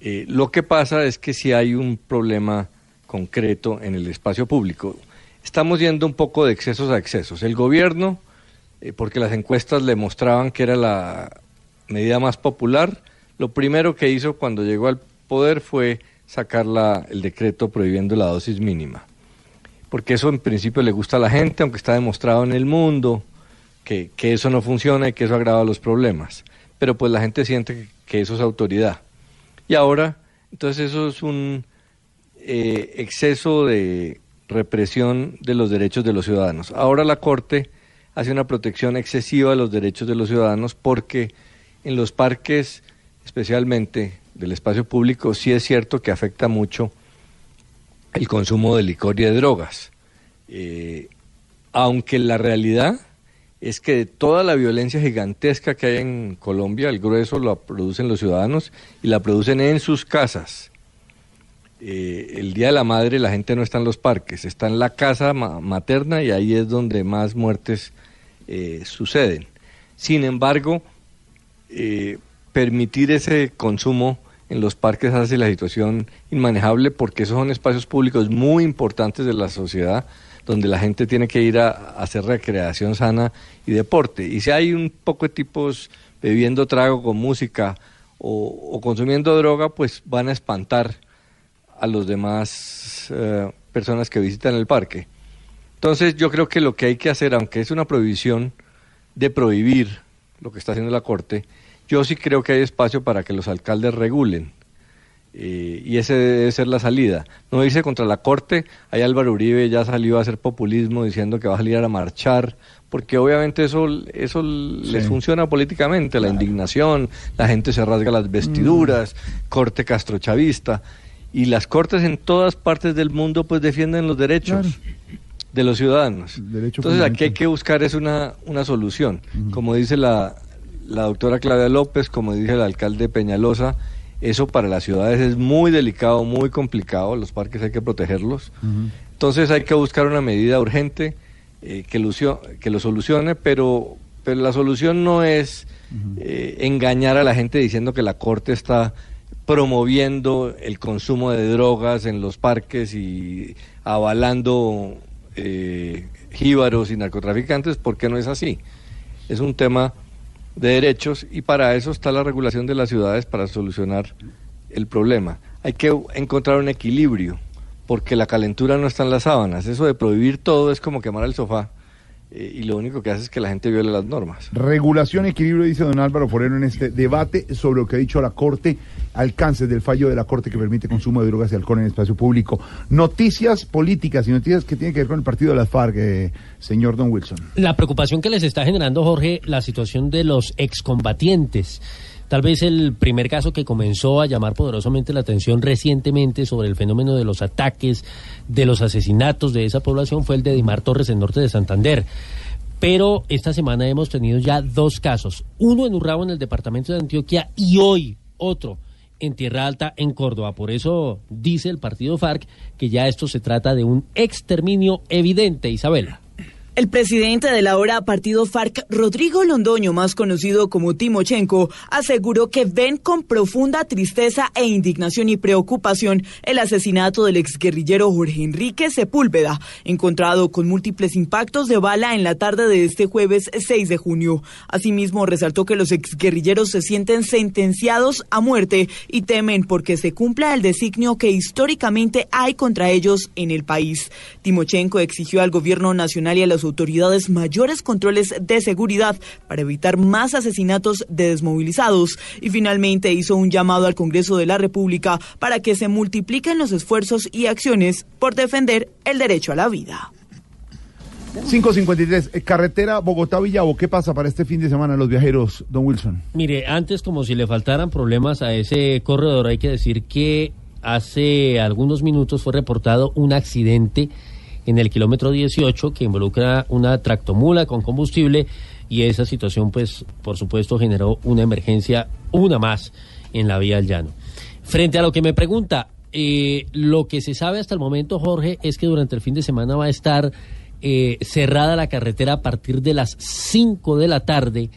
Eh, lo que pasa es que si hay un problema concreto en el espacio público, estamos yendo un poco de excesos a excesos. El gobierno, eh, porque las encuestas le mostraban que era la medida más popular, lo primero que hizo cuando llegó al poder fue sacar la- el decreto prohibiendo la dosis mínima porque eso en principio le gusta a la gente, aunque está demostrado en el mundo que, que eso no funciona y que eso agrava los problemas. Pero pues la gente siente que, eso es autoridad. Y ahora, entonces eso es un eh, exceso de represión de los derechos de los ciudadanos. Ahora la Corte hace una protección excesiva de los derechos de los ciudadanos porque en los parques, especialmente del espacio público, sí es cierto que afecta mucho el consumo de licor y de drogas. Eh, aunque la realidad es que de toda la violencia gigantesca que hay en Colombia, el grueso lo producen los ciudadanos y la producen en sus casas. Eh, el Día de la Madre la gente no está en los parques, está en la casa ma- materna y ahí es donde más muertes eh, suceden. Sin embargo, eh, permitir ese consumo en los parques hace la situación inmanejable porque esos son espacios públicos muy importantes de la sociedad donde la gente tiene que ir a, a hacer recreación sana y deporte. Y si hay un poco de tipos bebiendo trago con música o, o consumiendo droga, pues van a espantar a los demás eh, personas que visitan el parque. Entonces yo creo que lo que hay que hacer, aunque es una prohibición de prohibir lo que está haciendo la Corte, yo sí creo que hay espacio para que los alcaldes regulen. Eh, y ese debe ser la salida. No irse contra la Corte. Ahí Álvaro Uribe ya salió a hacer populismo diciendo que va a salir a marchar, porque obviamente eso, eso les funciona políticamente, la indignación, la gente se rasga las vestiduras, Corte castrochavista. Y las cortes en todas partes del mundo pues defienden los derechos de los ciudadanos. Entonces aquí hay que buscar es una, una solución. Como dice la, la doctora Claudia López, como dice el alcalde Peñalosa, Eso para las ciudades es muy delicado, muy complicado. Los parques hay que protegerlos. Entonces hay que buscar una medida urgente eh, que, lucio- que lo solucione, pero, pero la solución no es eh, engañar a la gente diciendo que la Corte está promoviendo el consumo de drogas en los parques y avalando eh, jíbaros y narcotraficantes, porque no es así. Es un tema de derechos y para eso está la regulación de las ciudades para solucionar el problema. Hay que encontrar un equilibrio, porque la calentura no está en las sábanas. Eso de prohibir todo es como quemar el sofá eh, y lo único que hace es que la gente viole las normas. Regulación, equilibrio, dice don Álvaro Forero en este debate sobre lo que ha dicho la Corte, alcances del fallo de la Corte que permite consumo de drogas y alcohol en el espacio público. Noticias políticas y noticias que tienen que ver con el partido de las FARC, eh, señor Don Wilson. La preocupación que les está generando, Jorge, la situación de los excombatientes. Tal vez el primer caso que comenzó a llamar poderosamente la atención recientemente sobre el fenómeno de los ataques, de los asesinatos de esa población fue el de Dimar Torres en norte de Santander. Pero esta semana hemos tenido ya dos casos, uno en Urrao en el departamento de Antioquia y hoy otro en Tierra Alta en Córdoba. Por eso dice el partido FARC que ya esto se trata de un exterminio evidente, Isabela. El presidente del ahora partido FARC, Rodrigo Londoño, más conocido como Timochenko, aseguró que ven con profunda tristeza e indignación y preocupación el asesinato del exguerrillero Jorge Enrique Sepúlveda, encontrado con múltiples impactos de bala en la tarde de este jueves 6 de junio. Asimismo, resaltó que los exguerrilleros se sienten sentenciados a muerte y temen porque se cumpla el designio que históricamente hay contra ellos en el país. Timochenko exigió al gobierno nacional y a las autoridades mayores controles de seguridad para evitar más asesinatos de desmovilizados y finalmente hizo un llamado al Congreso de la República para que se multipliquen los esfuerzos y acciones por defender el derecho a la vida. 553, eh, carretera Bogotá-Villavo, ¿qué pasa para este fin de semana los viajeros, Don Wilson? Mire, antes como si le faltaran problemas a ese corredor, hay que decir que hace algunos minutos fue reportado un accidente en el kilómetro 18 que involucra una tractomula con combustible y esa situación pues por supuesto generó una emergencia, una más en la vía al llano. Frente a lo que me pregunta, eh, lo que se sabe hasta el momento, Jorge, es que durante el fin de semana va a estar eh, cerrada la carretera a partir de las 5 de la tarde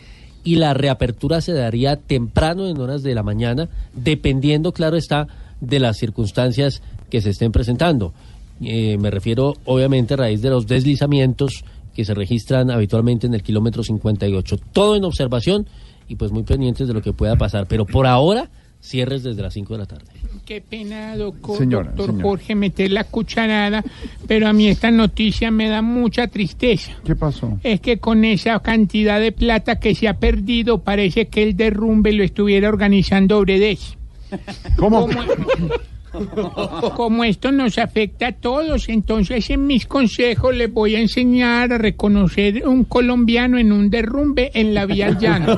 y la reapertura se daría temprano en horas de la mañana, dependiendo, claro está, de las circunstancias que se estén presentando. Eh, me refiero, obviamente, a raíz de los deslizamientos que se registran habitualmente en el kilómetro 58. Todo en observación y pues muy pendientes de lo que pueda pasar. Pero por ahora, cierres desde las 5 de la tarde. Qué pena, doco- Señora, doctor señora. Jorge, meter la cucharada, pero a mí esta noticia me da mucha tristeza. ¿Qué pasó? Es que con esa cantidad de plata que se ha perdido, parece que el derrumbe lo estuviera organizando Bredes. ¿Cómo? [LAUGHS] Como esto nos afecta a todos, entonces en mis consejos les voy a enseñar a reconocer un colombiano en un derrumbe en la vía al llano.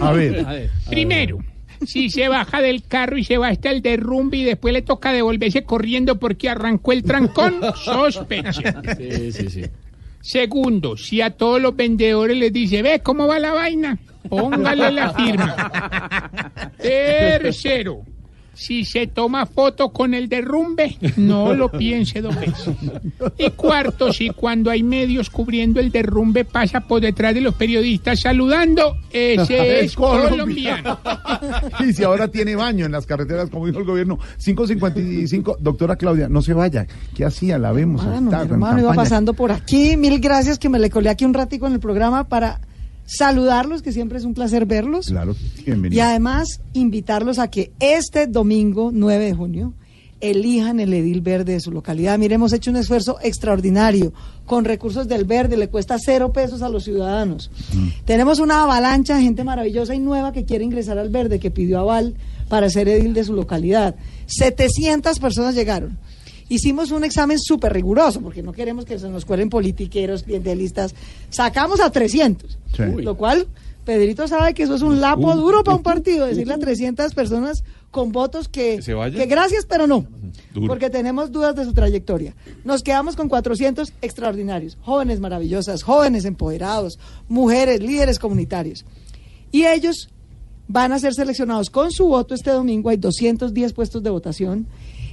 A ver. Primero, si se baja del carro y se va hasta el derrumbe y después le toca devolverse corriendo porque arrancó el trancón, sospecha. Sí, sí, sí. Segundo, si a todos los vendedores les dice, ve cómo va la vaina, póngale la firma. [LAUGHS] Tercero, si se toma foto con el derrumbe, no lo [LAUGHS] piense dos veces. Y cuarto, si cuando hay medios cubriendo el derrumbe pasa por detrás de los periodistas saludando, ese [LAUGHS] es colombiano. [LAUGHS] y si ahora tiene baño en las carreteras, como dijo el gobierno, 555, doctora Claudia, no se vaya, ¿qué hacía? La vemos, Bueno, está mi hermano iba pasando por aquí. Mil gracias que me le colé aquí un ratico en el programa para saludarlos, que siempre es un placer verlos. Claro, bienvenido. Y además invitarlos a que este domingo 9 de junio elijan el edil verde de su localidad. Mire, hemos hecho un esfuerzo extraordinario con recursos del verde, le cuesta cero pesos a los ciudadanos. Tenemos una avalancha de gente maravillosa y nueva que quiere ingresar al verde, que pidió aval para ser edil de su localidad. 700 personas llegaron. Hicimos un examen súper riguroso, porque no queremos que se nos cuelen politiqueros, clientelistas. Sacamos a 300, Sí. lo cual Pedrito sabe que eso es un lapo Uh, duro para un partido, decirle a 300 personas con votos que, gracias, pero no, Duro. porque tenemos dudas de su trayectoria. Nos quedamos con 400 extraordinarios, jóvenes maravillosas, jóvenes empoderados, mujeres, líderes comunitarios. Y ellos van a ser seleccionados con su voto este domingo. Hay 210 puestos de votación.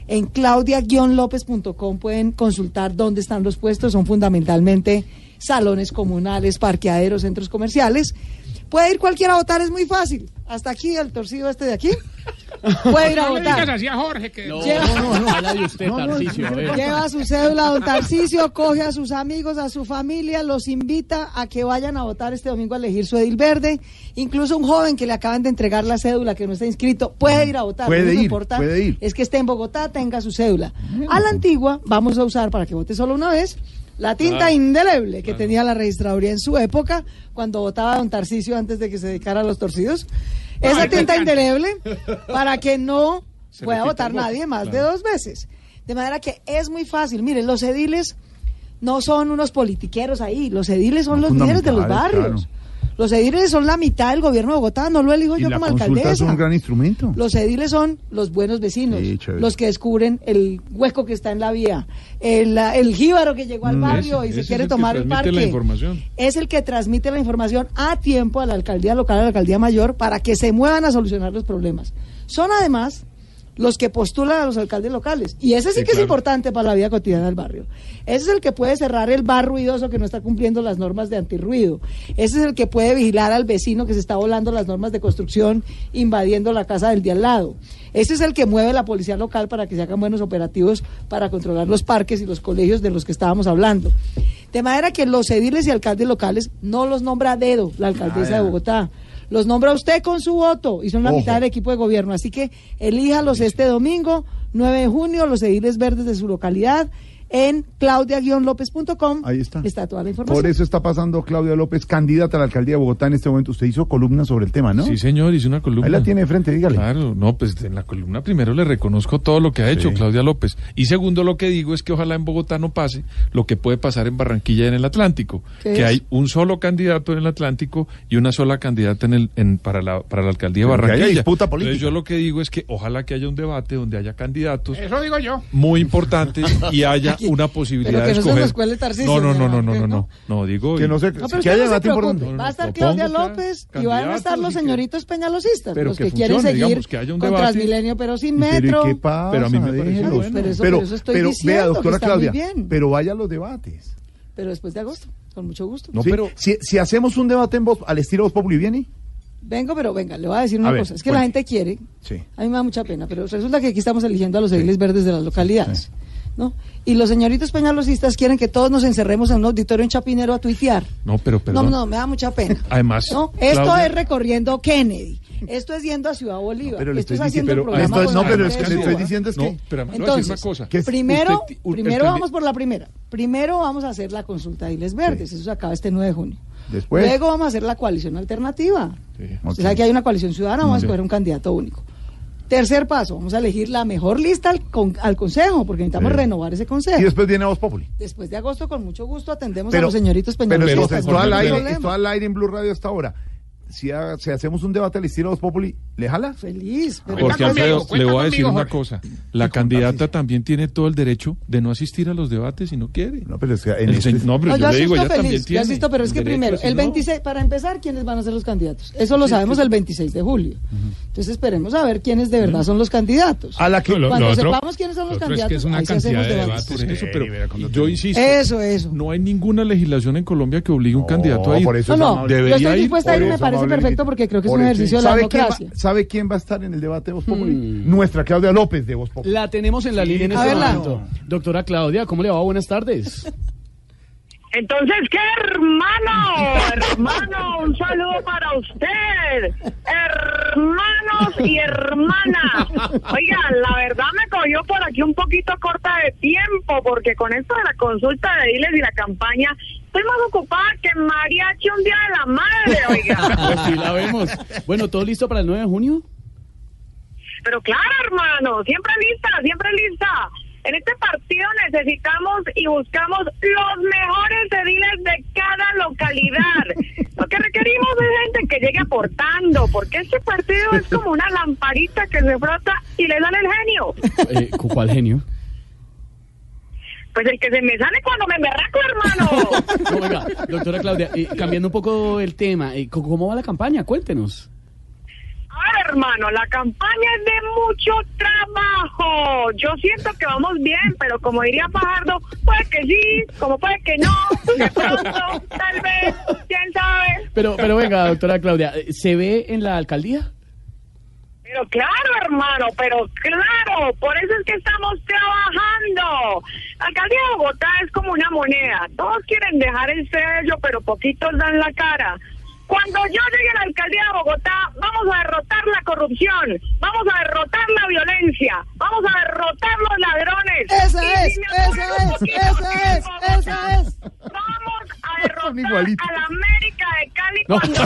En claudia-lópez.com pueden consultar dónde están los puestos. Son fundamentalmente salones comunales, parqueaderos, centros comerciales. Puede ir cualquiera a votar, es muy fácil. Hasta aquí, el torcido este de aquí. Puede ir a No le votar. así a Jorge que... Lleva- Habla de usted, [LAUGHS] Tarcisio. a ver. Lleva su cédula, don Tarcicio, coge a sus amigos, a su familia, los invita a que vayan a votar este domingo a elegir su edil verde. Incluso un joven que le acaban de entregar la cédula, que no está inscrito, puede ir a votar. Puede único ir, importa puede ir. Es que esté en Bogotá, tenga su cédula. A la antigua, vamos a usar para que vote solo una vez. La tinta indeleble que tenía la registraduría en su época, cuando votaba don Tarcicio antes de que se dedicara a los torcidos. Esa tinta indeleble [LAUGHS] para que no Se pueda votar nadie más de dos veces. De manera que es muy fácil. Miren, los ediles no son unos politiqueros ahí, los ediles son los líderes de los barrios. Los ediles son la mitad del gobierno de Bogotá, no lo elijo Y yo la como es alcaldesa. un gran instrumento. Los ediles son los buenos vecinos, Sí, los que descubren el hueco que está en la vía, el, el jíbaro que llegó al Mm, barrio ese- y se es quiere el tomar el parque. la información. Es el que transmite la información a tiempo a la alcaldía local, a la alcaldía mayor, para que se muevan a solucionar los problemas. Son además los que postulan a los alcaldes locales. Y ese sí, Sí, que es importante para la vida cotidiana del barrio. Ese es el que puede cerrar el bar ruidoso que no está cumpliendo las normas de antirruido. Ese es el que puede vigilar al vecino que se está volando las normas de construcción, invadiendo la casa del de al lado. Ese es el que mueve la policía local para que se hagan buenos operativos para controlar los parques y los colegios de los que estábamos hablando. De manera que los ediles y alcaldes locales no los nombra a dedo la alcaldesa Ah, de Bogotá. Los nombra usted con su voto y son la Ojo. mitad del equipo de gobierno. Así que elíjalos este domingo, 9 de junio, los ediles verdes de su localidad. En claudia-lópez.com Ahí está. está toda la información. Por eso está pasando Claudia López, candidata a la alcaldía de Bogotá en este momento. Usted hizo columna sobre el tema, ¿no? Sí, señor, hice una columna. Ahí la tiene de frente, dígale. Claro, no, pues en la columna primero le reconozco todo lo que ha hecho Sí. Claudia López. Y segundo, lo que digo es que ojalá en Bogotá no pase lo que puede pasar en Barranquilla y en el Atlántico. ¿Qué Que es? hay un solo candidato en el Atlántico y una sola candidata en el, en, para, la, para la alcaldía de Pero que haya Barranquilla. disputa política. Entonces yo lo que digo es que ojalá que haya un debate donde haya candidatos Eso digo yo. muy importantes y haya [LAUGHS] una posibilidad Pero que de no se escoger. nos cuele Tarcisio, no, no, no, no, no, no, no, no, digo. Que no se- No, pero que haya no debate importante. Va a estar Claudia López y van a estar los señoritos peñalosistas, Pero los que quieren seguir digamos, que haya un con debate. Transmilenio, pero sin Pero, ¿y metro. qué pasa? Pero a mí me parece. Pero eso- pero, pero estoy pero, diciendo, vea, que doctora está muy Claudia, bien. pero vaya a los debates. Pero después de agosto, con mucho gusto. Sí, Si, si hacemos un debate en voz, al estilo Voz Populi, ¿viene? Vengo, pero venga, le voy a decir A una ver, cosa. Es que cuente. la gente quiere, Sí. a mí me da mucha pena, pero resulta que aquí estamos eligiendo a los ediles verdes de las localidades. ¿No? Y los señoritos peñalosistas quieren que todos nos encerremos en un auditorio en Chapinero a tuitear. No, pero No, perdón. no, me da mucha pena. [LAUGHS] Además, ¿no? Esto Claudia- es recorriendo Kennedy. Esto es yendo a Ciudad Bolívar. Pero le Esto estoy es haciendo diciendo- el pero- programa esto- con no, pero es que le estoy diciendo es No, que... pero además le voy a decir Entonces, una cosa. que es- primero, usted- primero vamos por la primera. Primero vamos a hacer la consulta de Isles Verdes. Eso se acaba este 9 de junio. Después. Luego vamos a hacer la coalición alternativa. Ok. Usted sabe que hay una coalición ciudadana, vamos Sí. a escoger un candidato único. Tercer paso, vamos a elegir la mejor lista al, con- al consejo, porque necesitamos Sí. renovar ese consejo. Y después viene Voz Populi. Después de agosto, con mucho gusto, atendemos Pero- a los señoritos Pero no esto al aire, esto al aire en Blue Radio hasta ahora. Si, ha- si hacemos un debate al estilo Voz Populi, ¿le jala? Feliz. pero- Porque Cuenta Alfredo, conmigo, le voy a decir conmigo, una cosa. La candidata también tiene todo el derecho de no asistir a los debates si no quiere. No, pero es que en El este- se- no, pero No, yo yo le digo, ella también feliz, tiene. asisto, pero es que primero, el no- 26, para empezar, ¿quiénes van a ser los candidatos? Eso lo sabemos el 26 de julio. Entonces esperemos a ver quiénes de verdad son los candidatos. A la que... Lo- Cuando lo otro- sepamos quiénes son los lo otro es candidatos, que es una ahí cantidad de debates. debates. Por eso, pero yo insisto, Eso, eso. no hay ninguna legislación en Colombia que obligue a un candidato a ir. por eso No, no, yo estoy dispuesta a ir, me parece perfecto porque creo que es un ejercicio de la ¿Sabe quién va- democracia. ¿Sabe quién va a estar en el debate de Voz Populi? Hmm. Nuestra Claudia López de Voz Populi. La tenemos en la línea en este verla. momento. Doctora Claudia, ¿cómo le va? Buenas tardes. Entonces, ¿qué hermano? Hermano, un saludo para usted. Hermanos y hermanas. Oiga, la verdad me cogió por aquí un poquito corta de tiempo, porque con esto de la consulta de diles y la campaña, estoy más ocupada que mariachi un día de la madre, oiga. [LAUGHS] Pues sí, la vemos. Bueno, ¿todo listo para el 9 de junio? Pero claro, hermano, siempre lista, siempre lista. En este partido necesitamos y buscamos los mejores ediles de cada localidad. [LAUGHS] Lo que requerimos es gente que llegue aportando, porque este partido es como una lamparita que se frota y le sale el genio. Eh, ¿cu- ¿Cuál genio? Pues el que se me sale cuando me emberraco, hermano. No, [LAUGHS] oiga, doctora Claudia, eh, cambiando un poco el tema, eh, ¿cómo va la campaña? Cuéntenos. hermano, la campaña es de mucho trabajo. Yo siento que vamos bien, pero como diría Fajardo, puede que sí, como puede que no, de pronto, tal vez, quién sabe. Pero, pero venga, doctora Claudia, ¿se ve en la alcaldía? Pero claro, hermano, pero claro, por eso es que estamos trabajando. La alcaldía de Bogotá es como una moneda. Todos quieren dejar el sello, pero poquitos dan la cara. Cuando yo llegue a la alcaldía de Bogotá, vamos a derrotar la corrupción, vamos a derrotar la violencia, vamos a derrotar los ladrones. Esa Y es, si esa es, esa es, esa es. Vamos a [LAUGHS] derrotar a la América de Cali No. cuando...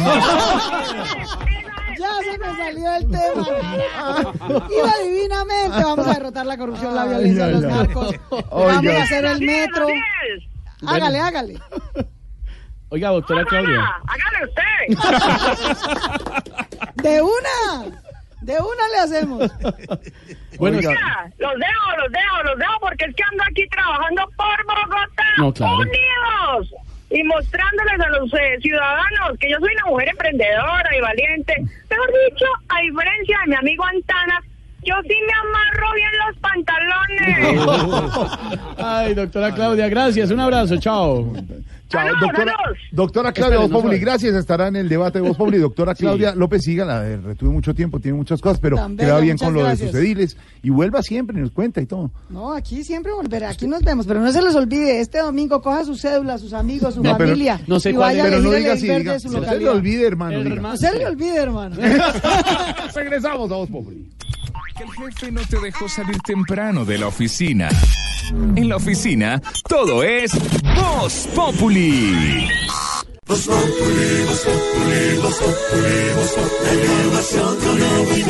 [LAUGHS] Ya se me salió el tema. Iba divinamente. Vamos a derrotar la corrupción, la violencia, ay, los ay. narcos. Oiga. Vamos a hacer el metro. Hágale, hágale. Oiga, doctora Claudia. Hágale usted. [LAUGHS] De una. De una le hacemos. Bueno, Mira, los dejo, los dejo, los dejo porque es que ando aquí trabajando por Bogotá, No, claro. unidos y mostrándoles a los eh, ciudadanos que yo soy una mujer emprendedora y valiente. Mejor dicho, a diferencia de mi amigo Antana, yo sí me amarro bien los pantalones. [LAUGHS] Ay, doctora Claudia, gracias. Un abrazo, chao. Chao, doctora, doctora Claudia Espere, Voz Populi, gracias, estará en el debate de Voz Populi. Doctora Claudia López Siga, la retuve mucho tiempo, tiene muchas cosas, pero Tan que va bella, bien con lo de gracias. sus ediles y vuelva siempre, nos cuenta y todo. No, aquí siempre volverá. Aquí nos vemos. Pero no se les olvide, este domingo coja su cédula, sus amigos, su No, pero- familia. no sé y cuál vaya es, pero a no elegir diga diga, de su no se le olvide, hermano. No se le olvide, hermano. [LAUGHS] Regresamos a Voz Populi. Que el jefe no te dejó salir temprano de la oficina. En la oficina, todo es Voz Populi. Voz Populi, Voz Populi, Voz Populi, Voz Populi.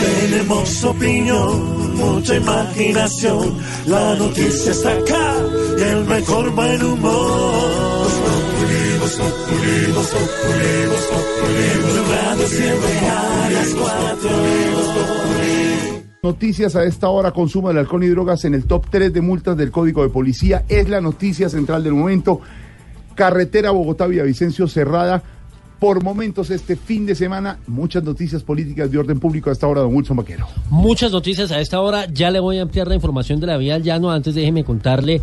Tenemos opinión, mucha imaginación. La noticia está acá y el mejor buen humor. Noticias a esta hora, consumo de alcohol y drogas en el top 3 de multas del Código de Policía. Es la noticia central del momento. Carretera Bogotá-Villavicencio cerrada por momentos este fin de semana. Muchas noticias políticas de orden público a esta hora, don Wilson Vaquero. Muchas noticias a esta hora. Ya le voy a ampliar la información de la vía al llano. Antes déjeme contarle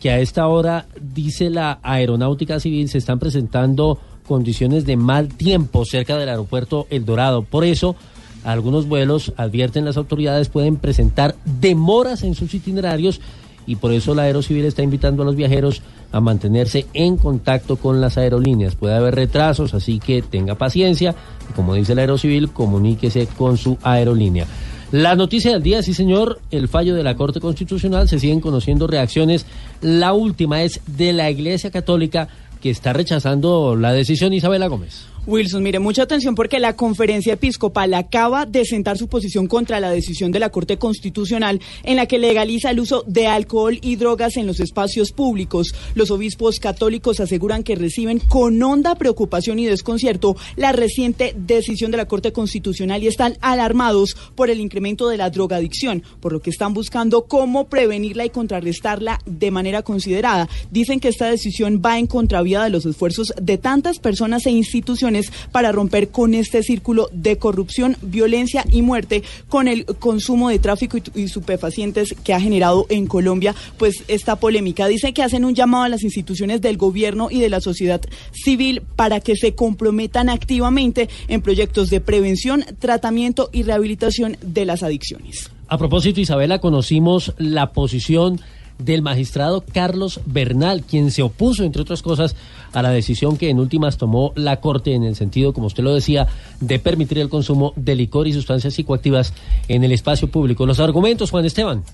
que a esta hora, dice la Aeronáutica Civil, se están presentando condiciones de mal tiempo cerca del aeropuerto El Dorado. Por eso, algunos vuelos, advierten las autoridades, pueden presentar demoras en sus itinerarios y por eso la Aerocivil está invitando a los viajeros a mantenerse en contacto con las aerolíneas. Puede haber retrasos, así que tenga paciencia y como dice la Aerocivil, comuníquese con su aerolínea. La noticia del día, sí señor, el fallo de la Corte Constitucional, se siguen conociendo reacciones. La última es de la Iglesia Católica que está rechazando la decisión Isabela Gómez. Wilson, mire, mucha atención porque la conferencia episcopal acaba de sentar su posición contra la decisión de la Corte Constitucional en la que legaliza el uso de alcohol y drogas en los espacios públicos. Los obispos católicos aseguran que reciben con honda preocupación y desconcierto la reciente decisión de la Corte Constitucional y están alarmados por el incremento de la drogadicción, por lo que están buscando cómo prevenirla y contrarrestarla de manera considerada. Dicen que esta decisión va en contravía de los esfuerzos de tantas personas e instituciones para romper con este círculo de corrupción, violencia y muerte con el consumo de tráfico y, superfacientes que ha generado en Colombia pues esta polémica. Dicen que hacen un llamado a las instituciones del gobierno y de la sociedad civil para que se comprometan activamente en proyectos de prevención, tratamiento y rehabilitación de las adicciones. A propósito, Isabela, conocimos la posición del magistrado Carlos Bernal, quien se opuso, entre otras cosas, a la decisión que en últimas tomó la Corte en el sentido, como usted lo decía, de permitir el consumo de licor y sustancias psicoactivas en el espacio público. Los argumentos, Juan Esteban.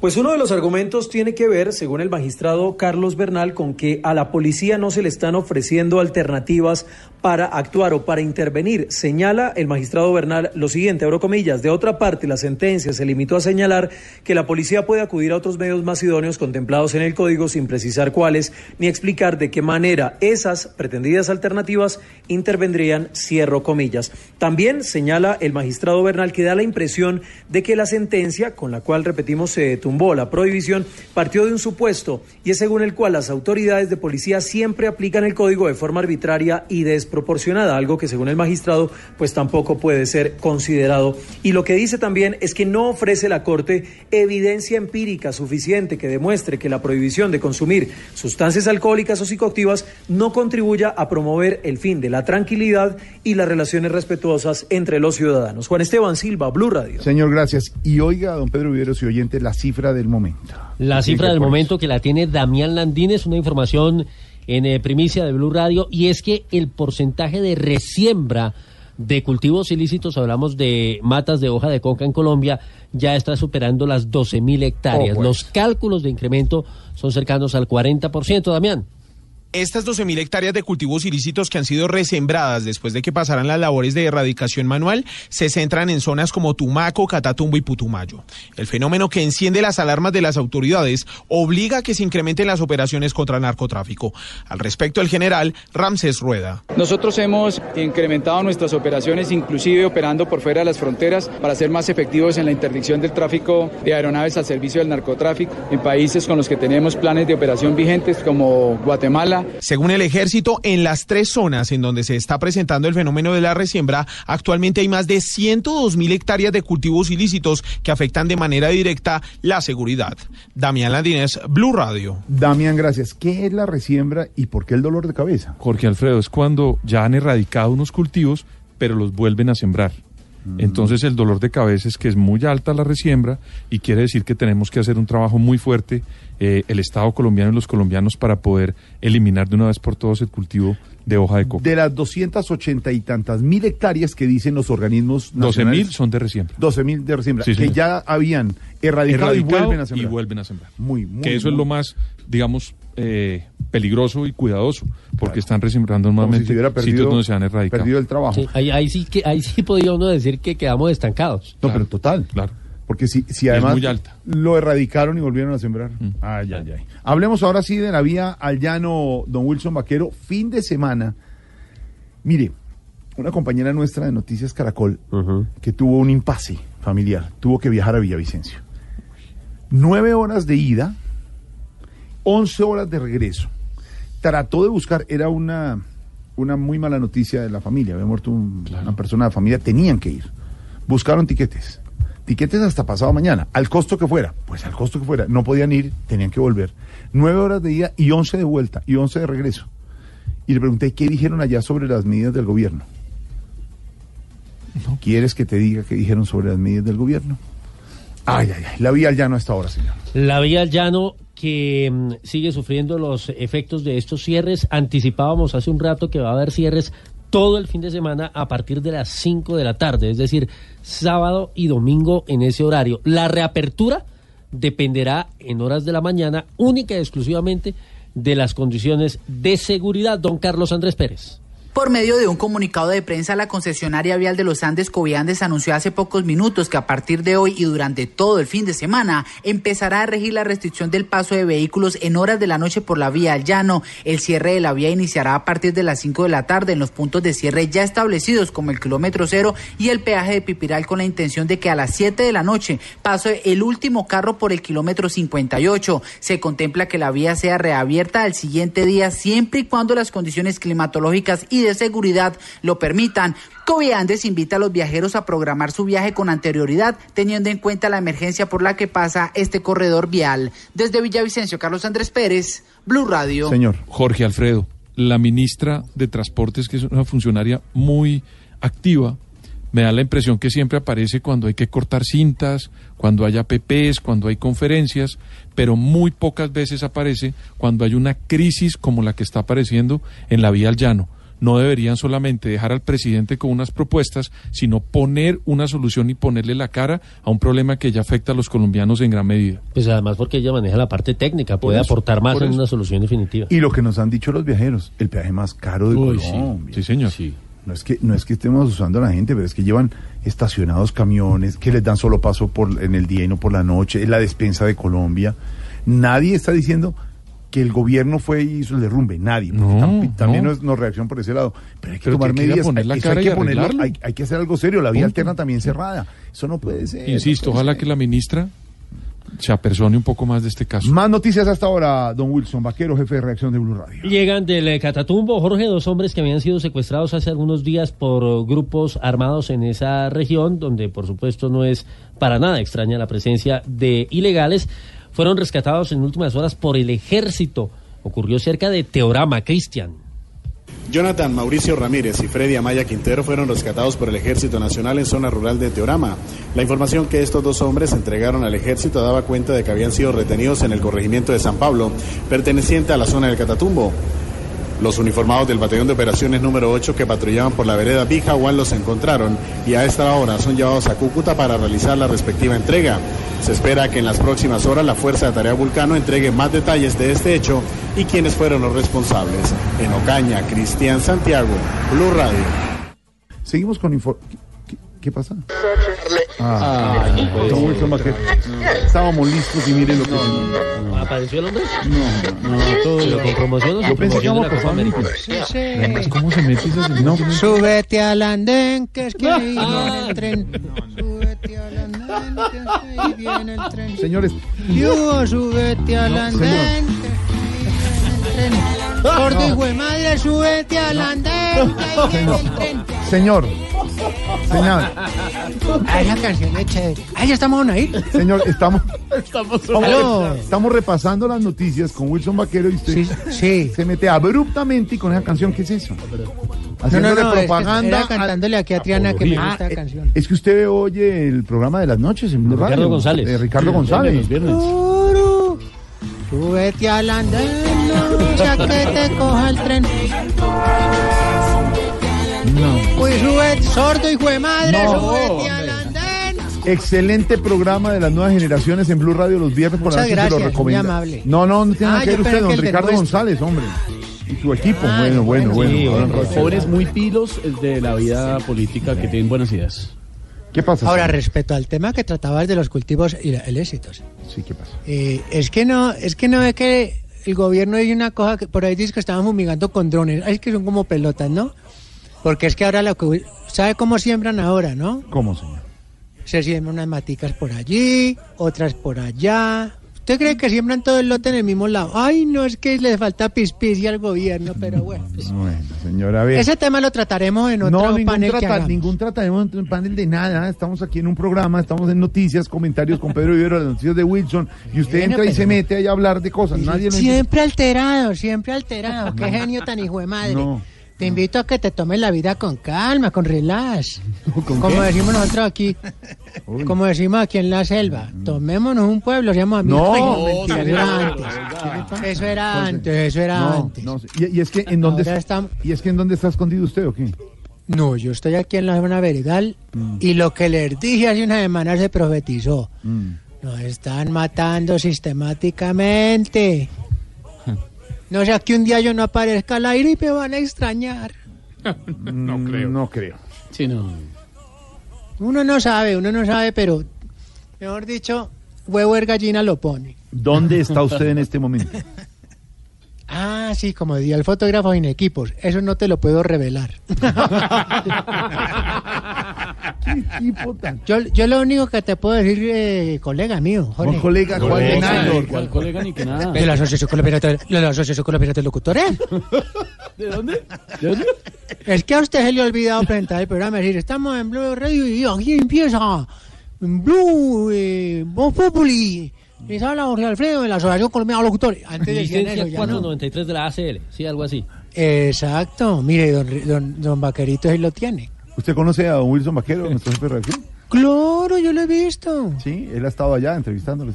Pues uno de los argumentos tiene que ver, según el magistrado Carlos Bernal, con que a la policía no se le están ofreciendo alternativas para actuar o para intervenir. Señala el magistrado Bernal lo siguiente, abro comillas, de otra parte la sentencia se limitó a señalar que la policía puede acudir a otros medios más idóneos contemplados en el código sin precisar cuáles ni explicar de qué manera esas pretendidas alternativas intervendrían, cierro comillas. También señala el magistrado Bernal que da la impresión de que la sentencia, con la cual, repetimos, se tumbó la prohibición partió de un supuesto y es según el cual las autoridades de policía siempre aplican el código de forma arbitraria y desproporcionada, algo que según el magistrado pues tampoco puede ser considerado. Y lo que dice también es que no ofrece la Corte evidencia empírica suficiente que demuestre que la prohibición de consumir sustancias alcohólicas o psicoactivas no contribuya a promover el fin de la tranquilidad y las relaciones respetuosas entre los ciudadanos. Juan Esteban Silva, Blue Radio. Señor, gracias. Y oiga, don Pedro Viveros y oyente, la cifra del momento. La cifra del momento que la tiene Damián Landines, una información en eh, primicia de Blue Radio, y es que el porcentaje de resiembra de cultivos ilícitos, hablamos de matas de hoja de coca en Colombia, ya está superando las 12 mil hectáreas. Oh, pues. Los cálculos de incremento son cercanos al 40%, Damián. Estas 12.000 hectáreas de cultivos ilícitos que han sido resembradas después de que pasaran las labores de erradicación manual se centran en zonas como Tumaco, Catatumbo y Putumayo. El fenómeno que enciende las alarmas de las autoridades obliga a que se incrementen las operaciones contra el narcotráfico. Al respecto, el general Ramsés Rueda. Nosotros hemos incrementado nuestras operaciones, inclusive operando por fuera de las fronteras, para ser más efectivos en la interdicción del tráfico de aeronaves al servicio del narcotráfico en países con los que tenemos planes de operación vigentes como Guatemala. Según el ejército, en las tres zonas en donde se está presentando el fenómeno de la resiembra, actualmente hay más de 102 mil hectáreas de cultivos ilícitos que afectan de manera directa la seguridad. Damián Landines, Blue Radio. Damián, gracias. ¿Qué es la resiembra y por qué el dolor de cabeza? Jorge Alfredo, es cuando ya han erradicado unos cultivos, pero los vuelven a sembrar. Entonces el dolor de cabeza es que es muy alta la resiembra y quiere decir que tenemos que hacer un trabajo muy fuerte eh, el Estado colombiano y los colombianos para poder eliminar de una vez por todas el cultivo de hoja de coca. De las 280 y tantas mil hectáreas que dicen los organismos 12 nacionales, mil son de resiembra. 12 mil de resiembra, Sí, que señor. ya habían erradicado, y Erradicado vuelven a sembrar. y vuelven a sembrar. Muy, muy, que eso es muy- lo más, digamos, eh, peligroso y cuidadoso, porque están resembrando si nuevamente se hubiera perdido- sitios donde se han erradicado. perdido el trabajo. Sí, ahí, ahí sí que ahí sí podría uno decir que quedamos estancados. No, pero total. Claro. Porque si, además muy alta. lo erradicaron y volvieron a sembrar. Ay, ay, ay. Hablemos ahora sí de la vía al llano, don Wilson Vaquero. Fin de semana. Mire, una compañera nuestra de Noticias Caracol que tuvo un impasse familiar, tuvo que viajar a Villavicencio. Nueve horas de ida, once horas de regreso. Trató de buscar, era una, una muy mala noticia de la familia, había muerto un- una persona de la familia, tenían que ir. Buscaron tiquetes, tiquetes hasta pasado mañana, al costo que fuera, pues al costo que fuera, no podían ir, tenían que volver. Nueve horas de ida y once de vuelta y once de regreso. Y le pregunté, ¿qué dijeron allá sobre las medidas del gobierno? ¿Quieres que te diga qué dijeron sobre las medidas del gobierno? Ay, ay, ay, la vía al llano a esta hora, señor. La vía al llano que mm, sigue sufriendo los efectos de estos cierres. Anticipábamos hace un rato que va a haber cierres todo el fin de semana a partir de las 5 de la tarde, es decir, sábado y domingo en ese horario. La reapertura dependerá en horas de la mañana única y exclusivamente de las condiciones de seguridad. Don Carlos Andrés Pérez. Por medio de un comunicado de prensa, la concesionaria vial de los Andes Coviandes anunció hace pocos minutos que a partir de hoy y durante todo el fin de semana empezará a regir la restricción del paso de vehículos en horas de la noche por la vía al llano. El cierre de la vía iniciará a partir de las 5 de la tarde en los puntos de cierre ya establecidos como el kilómetro cero y el peaje de Pipiral con la intención de que a las 7 de la noche pase el último carro por el kilómetro 58. Se contempla que la vía sea reabierta al siguiente día siempre y cuando las condiciones climatológicas y de seguridad lo permitan. Coviandes invita a los viajeros a programar su viaje con anterioridad, teniendo en cuenta la emergencia por la que pasa este corredor vial. Desde Villavicencio, Carlos Andrés Pérez, Blue Radio. Jorge Alfredo, la ministra de Transportes, que es una funcionaria muy activa, me da la impresión que siempre aparece cuando hay que cortar cintas, cuando hay APPs, cuando hay conferencias, pero muy pocas veces aparece cuando hay una crisis como la que está apareciendo en la vía al llano. No deberían solamente dejar al presidente con unas propuestas, sino poner una solución y ponerle la cara a un problema que ya afecta a los colombianos en gran medida. Pues además porque ella maneja la parte técnica, puede eso, aportar más en una solución definitiva. Y lo que nos han dicho los viajeros, el peaje más caro de Uy, sí. Colombia. Sí, señor. No es que no es que estemos usando a la gente, pero es que llevan estacionados camiones que les dan solo paso por en el día y no por la noche, es la despensa de Colombia. Nadie está diciendo que el gobierno fue y hizo el derrumbe, nadie. porque No, tam- también no. no es no reacción por ese lado. Pero hay que Pero tomar que medidas, poner la hay, cara hay y que ponerlo, hay, hay que hacer algo serio, la vía Punto. alterna también cerrada. Eso no puede ser. Insisto, no puede ojalá ser. que la ministra se apersone un poco más de este caso. Más noticias hasta ahora, don Wilson Vaquero, jefe de reacción de Blue Radio. Llegan del eh, Catatumbo, Jorge, dos hombres que habían sido secuestrados hace algunos días por grupos armados en esa región, donde por supuesto no es para nada extraña la presencia de ilegales, fueron rescatados en últimas horas por el ejército. Ocurrió cerca de Teorama, Cristian. Jonathan Mauricio Ramírez y Freddy Amaya Quintero fueron rescatados por el Ejército Nacional en zona rural de Teorama. La información que estos dos hombres entregaron al ejército daba cuenta de que habían sido retenidos en el corregimiento de San Pablo, perteneciente a la zona del Catatumbo. Los uniformados del Batallón de Operaciones número 8 que patrullaban por la vereda Bijahual los encontraron y a esta hora son llevados a Cúcuta para realizar la respectiva entrega. Se espera que en las próximas horas la Fuerza de Tarea Vulcano entregue más detalles de este hecho y quiénes fueron los responsables. En Ocaña, Cristian Santiago, Blue Radio. Seguimos con info... ¿Qué, qué pasa? Ah, no puede don ser. Wilson Vaquero. Estábamos listos y miren lo que... ¿Apareció el hombre? No, no, todo... ¿Pero con promoción o sin Yo pensé que promoción de la Copa América? listos. Además, ¿Cómo se mete esa No, súbete al andén, que es que ahí viene el tren. Súbete al andén, que es que ahí viene el tren. Señores, Yo, súbete al No, andén, que es que ahí viene el tren. Gordo hijo de madre, súbete al andén, que ahí viene el tren. señor, señor, Ah, esa canción es chévere. Ah, ya estamos a ir. señor, estamos... Estamos Aló. Estamos repasando las noticias con Wilson Vaquero y usted se mete abruptamente y con esa canción, ¿qué es eso? Haciéndole no, no, es que propaganda. era cantándole aquí a Triana que me Ah, gusta la eh, canción. Es que usted oye el programa de las noches en Blue Ricardo Radio, González. De Ricardo Sí, González. los viernes. Súbete al andén, no sea que te coja el tren. No. Uy, súbete, sordo hijo de madre, No, al andén. Excelente programa de las nuevas generaciones en Blue Radio los viernes por la noche. se lo gracias, muy recomiendo. amable. No, no, no tiene nada Ah, que ver usted, don Ricardo nuestro. González, hombre. Y su equipo. Ah, bueno, bueno, bueno. Sí, bueno. bueno, jóvenes muy pilos de la vida política que tienen buenas ideas. ¿Qué pasa? Ahora, señor? respecto al tema que tratabas de los cultivos ilícitos, Sí, ¿qué pasa? eh, es que no, es que no ve que el gobierno dice una cosa que por ahí dice que estaban fumigando con drones, Ay, es que son como pelotas, ¿no? Porque es que ahora lo que sabe cómo siembran ahora, ¿no? ¿Cómo, señor? Se siembran unas maticas por allí, otras por allá. ¿Usted cree que siembran todo el lote en el mismo lado? Ay, no, es que les falta pispicia al gobierno, pero bueno. pues, Bueno, señora, ver. ese tema lo trataremos en otro No, ningún, panel que trata, hagamos. ningún trataremos en un panel de nada. Estamos aquí en un programa, estamos en noticias, comentarios con Pedro Vivero, las noticias de Wilson, y usted Bueno, entra y se mete ahí a hablar de cosas. Nadie lo Siempre alterado, siempre alterado. Qué [LAUGHS] genio tan hijo de madre. No. Te invito a que te tomes la vida con calma, con relax. [LAUGHS] Como qué? decimos nosotros aquí, como decimos aquí en la selva. Tomémonos un pueblo, se llama No, Ay, no, mentira, eso era antes. Eso era antes, eso era antes. y, y es que en dónde está, y es que en dónde está escondido usted o qué? No, yo estoy aquí en la zona veredal Mm. y lo que les dije hace una semana se profetizó. Mm. Nos están matando sistemáticamente. No sea que un día yo no aparezca al aire y me van a extrañar. [LAUGHS] No creo. No creo. Sí, no. Uno no sabe, uno no sabe, pero mejor dicho, huevo er gallina lo pone. ¿Dónde está usted en este momento? [LAUGHS] Ah, sí, como decía el fotógrafo en equipos, eso no te lo puedo revelar. yo, yo lo único que te puedo decir, eh, colega mío, Jorge. No, colega, ¿cuál de nada? ¿Cuál colega ni que nada? De la Asociación Colombiana de la Asociación Colombiana de Locutores. ¿De dónde? ¿De dónde? Es que a usted se le ha olvidado presentar el programa. Es decir, estamos en Blue Radio y aquí empieza Blue, eh, Populi. Les habla Jorge Alfredo de la Asociación Colombiana de Locutores. Antes decían eso, ya no. 493 de la ACL, sí, algo así. Exacto. Mire, don, don, don Vaquerito ahí lo tiene. ¿Usted conoce a don Wilson Vaquero, nuestro jefe de reacción? Claro, yo lo he visto. Sí, él ha estado allá entrevistándolos.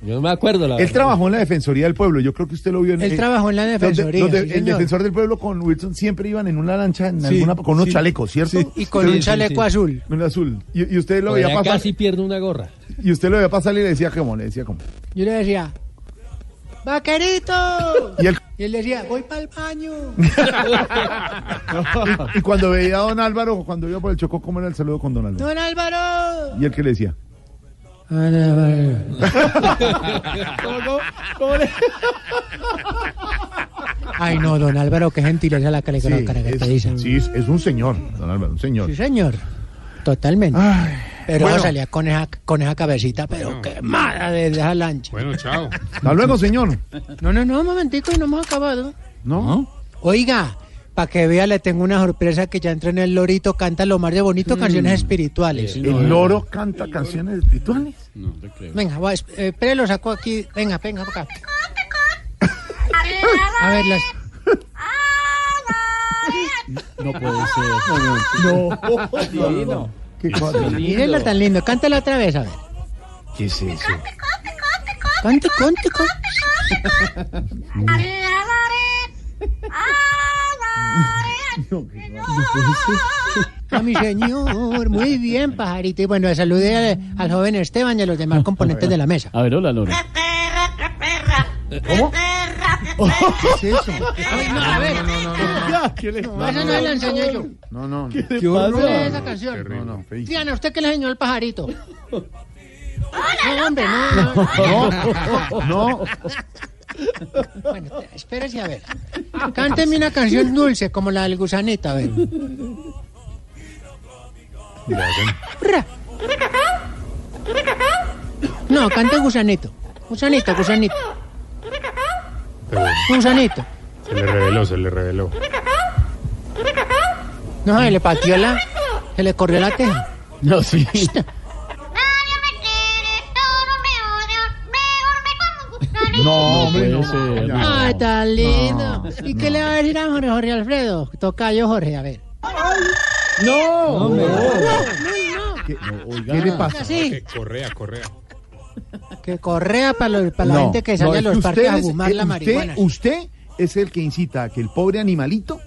Yo no me acuerdo la Él trabajó en la Defensoría del Pueblo, yo creo que usted lo vio en Él eh, trabajó en la los de- Defensoría, los de- sí, el defensor del pueblo con Wilson siempre iban en una lancha en Sí, alguna, con unos sí. chalecos, ¿cierto? Sí, y con un chaleco azul. Un azul. Y, y usted lo veía pasar. casi pierde una gorra. Y usted lo veía pasar y le decía cómo, le decía cómo. Yo le decía, ¡Vaquerito! Y él, Y él decía, voy para el baño. [LAUGHS] y, y cuando veía a don Álvaro, cuando iba por el Chocó, ¿cómo era el saludo con don Álvaro? ¡Don Álvaro! Y él que le decía. [LAUGHS] [LAUGHS] Ay, no, don Álvaro, qué gentileza la que le Sí, caracteriza. es, sí, es- es un señor, don Álvaro, un señor. Sí, señor. Totalmente. Pero Bueno. salía con esa, con esa cabecita, pero quemada de esa lancha. Bueno, chao. Hasta luego, señor. No, no, no, un momentico y no hemos acabado. ¿No? Oiga, para que vea, le tengo una sorpresa que ya entró en el lorito, canta lo más de bonito, canciones espirituales. ¿El loro canta canciones espirituales? Venga, va, eh, espere, lo saco aquí. Venga, venga, acá. A ver, las... No puede ser. No. Divino. ¿Qué cosa? Mírenla tan lindo, cántala otra vez, a ver. ¿Qué es eso? Cante, cante, cante. A mi señor, muy bien, pajarito. Y bueno, saludé al, al joven Esteban y a los demás componentes de la mesa. A ver, hola, Lora. ¿Cómo? ¿Qué es eso? Ay, no, a ver. Ya, ¿qué le No, esa no la enseñé yo. No, no. ¿Qué ¿Qué pasa? es esa canción? No, no. Diana, ¿usted qué le enseñó al pajarito? No, hombre, no, no. [LAUGHS] No, no. Bueno, espérese a ver. Cánteme una canción dulce como la del gusanito, a ver. No, cante gusanito. Gusanito, gusanito. Gusanito. se le reveló, se le reveló. No, se le pateó la... Se le corrió la teja. No, sí. No, hombre, no. ser. Ya. Ay, tan lindo. ¿Y qué le va a decir a Jorge, Jorge Alfredo? Toca yo, Jorge, a ver. No, no, ¿Qué, oiga. qué le pasa? Así. Correa, correa. Que correa para, los- para la gente que no, sale a es los que parques a fumar la usted- marihuana. Usted es el que incita a que el pobre animalito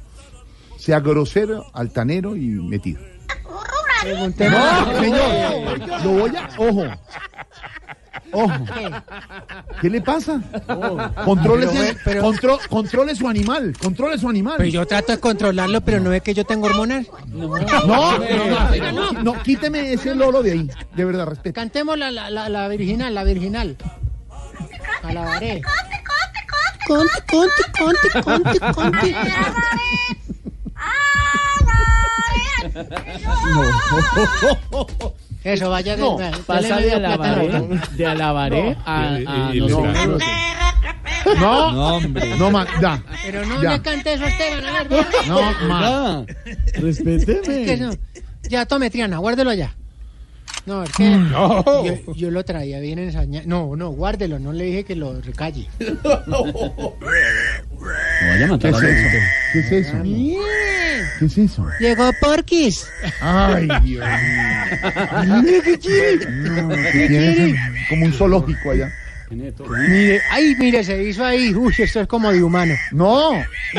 sea grosero, altanero y metido. No, señor. Lo voy a. Ojo. Ojo. ¿Qué le pasa? Controle, Pero, pero- control- controle su animal. Controle su animal. Pues yo trato de controlarlo, pero no ve que yo tengo hormonas. No, no, no, no, no, quíteme ese loro de ahí. De verdad, respeto. Cantemos la, la, la, la virginal, la virginal. Alabaré. Conte, conte, conte, conte, conte. Eso, vaya de, No, dale Pasa de alabaré, de alabaré a, Y- y- a y no sé. trajo- No, No, hombre. no, ma, ya. Pero no Ya. le cante eso a Esteban, a ver. No, ma. Ah, Es respéteme. que no. Ya, tome, Triana, guárdelo allá. No, es que No. yo, yo lo traía bien ensañado. No, no, guárdelo, no le dije que lo recalle. [LAUGHS] No vaya a ¿Qué matar es a eso? ¿Qué es eso? Bien. ¿Qué es eso? Llegó Porquis. Ay, [LAUGHS] Dios mío. Mire qué quiere. No, como un zoológico allá. Mire, ay, mire, se hizo ahí. Uy, esto es como de humano. No,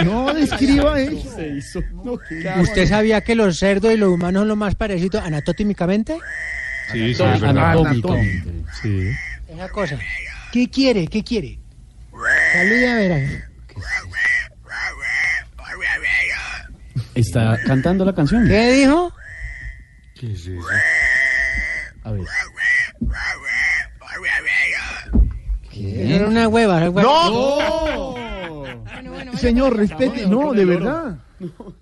no describa eso. Se hizo. ¿Usted sabía que los cerdos y los humanos son lo más parecidos anatómicamente? Sí, sí, es. Anatómicamente. Sí. Esa cosa. ¿Qué quiere? ¿Qué quiere? Salude a ver. ahí. Está cantando la canción. ¿Qué dijo? ¿Qué es eso? A ver. Era una hueva. una hueva. ¡No! Bueno, bueno, vaya, Señor, respete. No, de verdad.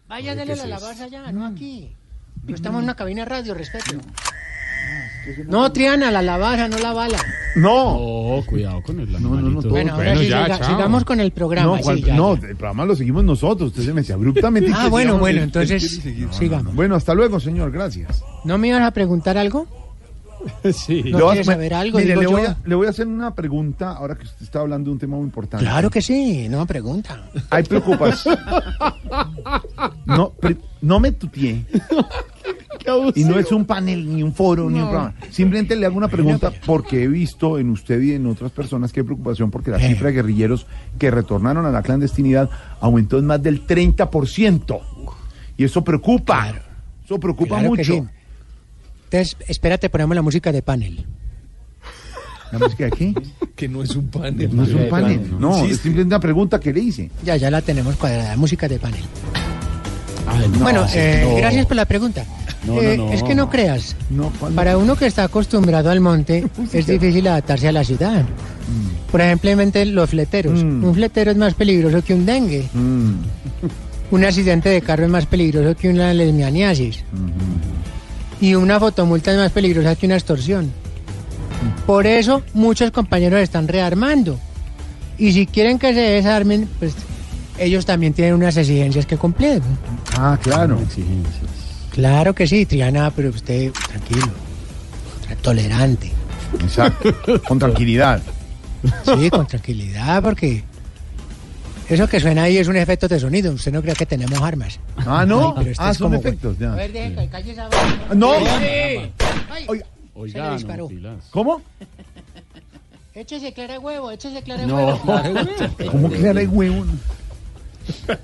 Vaya, dale la alabanza allá, no aquí. No estamos en una cabina de radio, respeto. No, Triana, la alabanza, no la bala. No. Oh, cuidado con el no, no, animalito. Bueno, ahora Bueno, sí, ya, siga- chao. sigamos con el programa. No, sí, ¿cuál- ya, no, ya. el programa lo seguimos nosotros. Usted se me dice abruptamente. Ah, bueno, sigamos. bueno, entonces sigamos. Bueno, hasta luego, señor. Gracias. ¿No me ibas a preguntar algo? [LAUGHS] Sí. ¿No quieres saber algo? Mire, Digo le, voy yo. a, le voy a hacer una pregunta ahora que usted está hablando de un tema muy importante. Claro que sí, no pregunta. Hay preocupación. [LAUGHS] No, pre- no me tutié. [LAUGHS] Y no es un panel, ni un foro, ni un programa. Simplemente le hago una pregunta porque he visto en usted y en otras personas que hay preocupación porque la cifra de guerrilleros que retornaron a la clandestinidad aumentó en más del 30%. Y eso preocupa. Eso preocupa Claro mucho. sí. Entonces, espérate, ponemos la música de panel. ¿La música de qué? Que no es un panel. No es un panel. No, Sí, es simplemente una pregunta que le hice. Ya, ya la tenemos cuadrada, música de panel. Ay, no, bueno, eh, no. gracias por la pregunta. No, Eh. Es que no creas. No, ¿cuál- Para uno que está acostumbrado al monte, [LAUGHS] es difícil adaptarse a la ciudad. Por ejemplo, los fleteros. Mm. Un fletero es más peligroso que un dengue. Mm, Un accidente de carro es más peligroso que una lesbianiasis. Y una fotomulta es más peligrosa que una extorsión. Por eso muchos compañeros están rearmando. Y si quieren que se desarmen, pues ellos también tienen unas exigencias que cumplir. Ah, claro. Claro que sí, Triana, pero usted tranquilo, tolerante. Exacto. Con tranquilidad. Sí, con tranquilidad, porque eso que suena ahí es un efecto de sonido. Usted no cree que tenemos armas. Ah, ¿no? Ay, pero este ah, es son como- efectos, ya. A ver, deje que calle esa No. Ay, Oiga. se le disparó. ¿Cómo? Échese clara huevo, échese clara No. huevo. ¿Cómo que le huevo?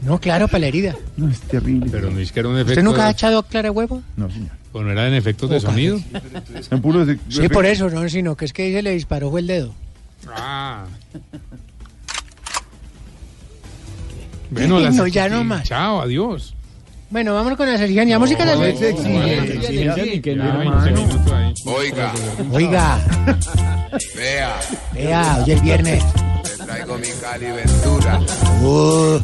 No, claro, para la herida. No, es terrible. Pero no es que era un efecto. ¿Usted nunca ha echado clara huevo? No, señor. Pues no era en efectos de sonido. En puro de- Sí, por eso, no, sino que es que se le disparó fue el dedo. Ah. Bueno, las No, ya no más. Chao, adiós. Bueno, vámonos con la exigencia. Música de la es exigencia, ni que nada, 20 minutos ahí. Oiga, Oiga, vea, vea, hoy es viernes. le traigo mi Cali Ventura. Uh,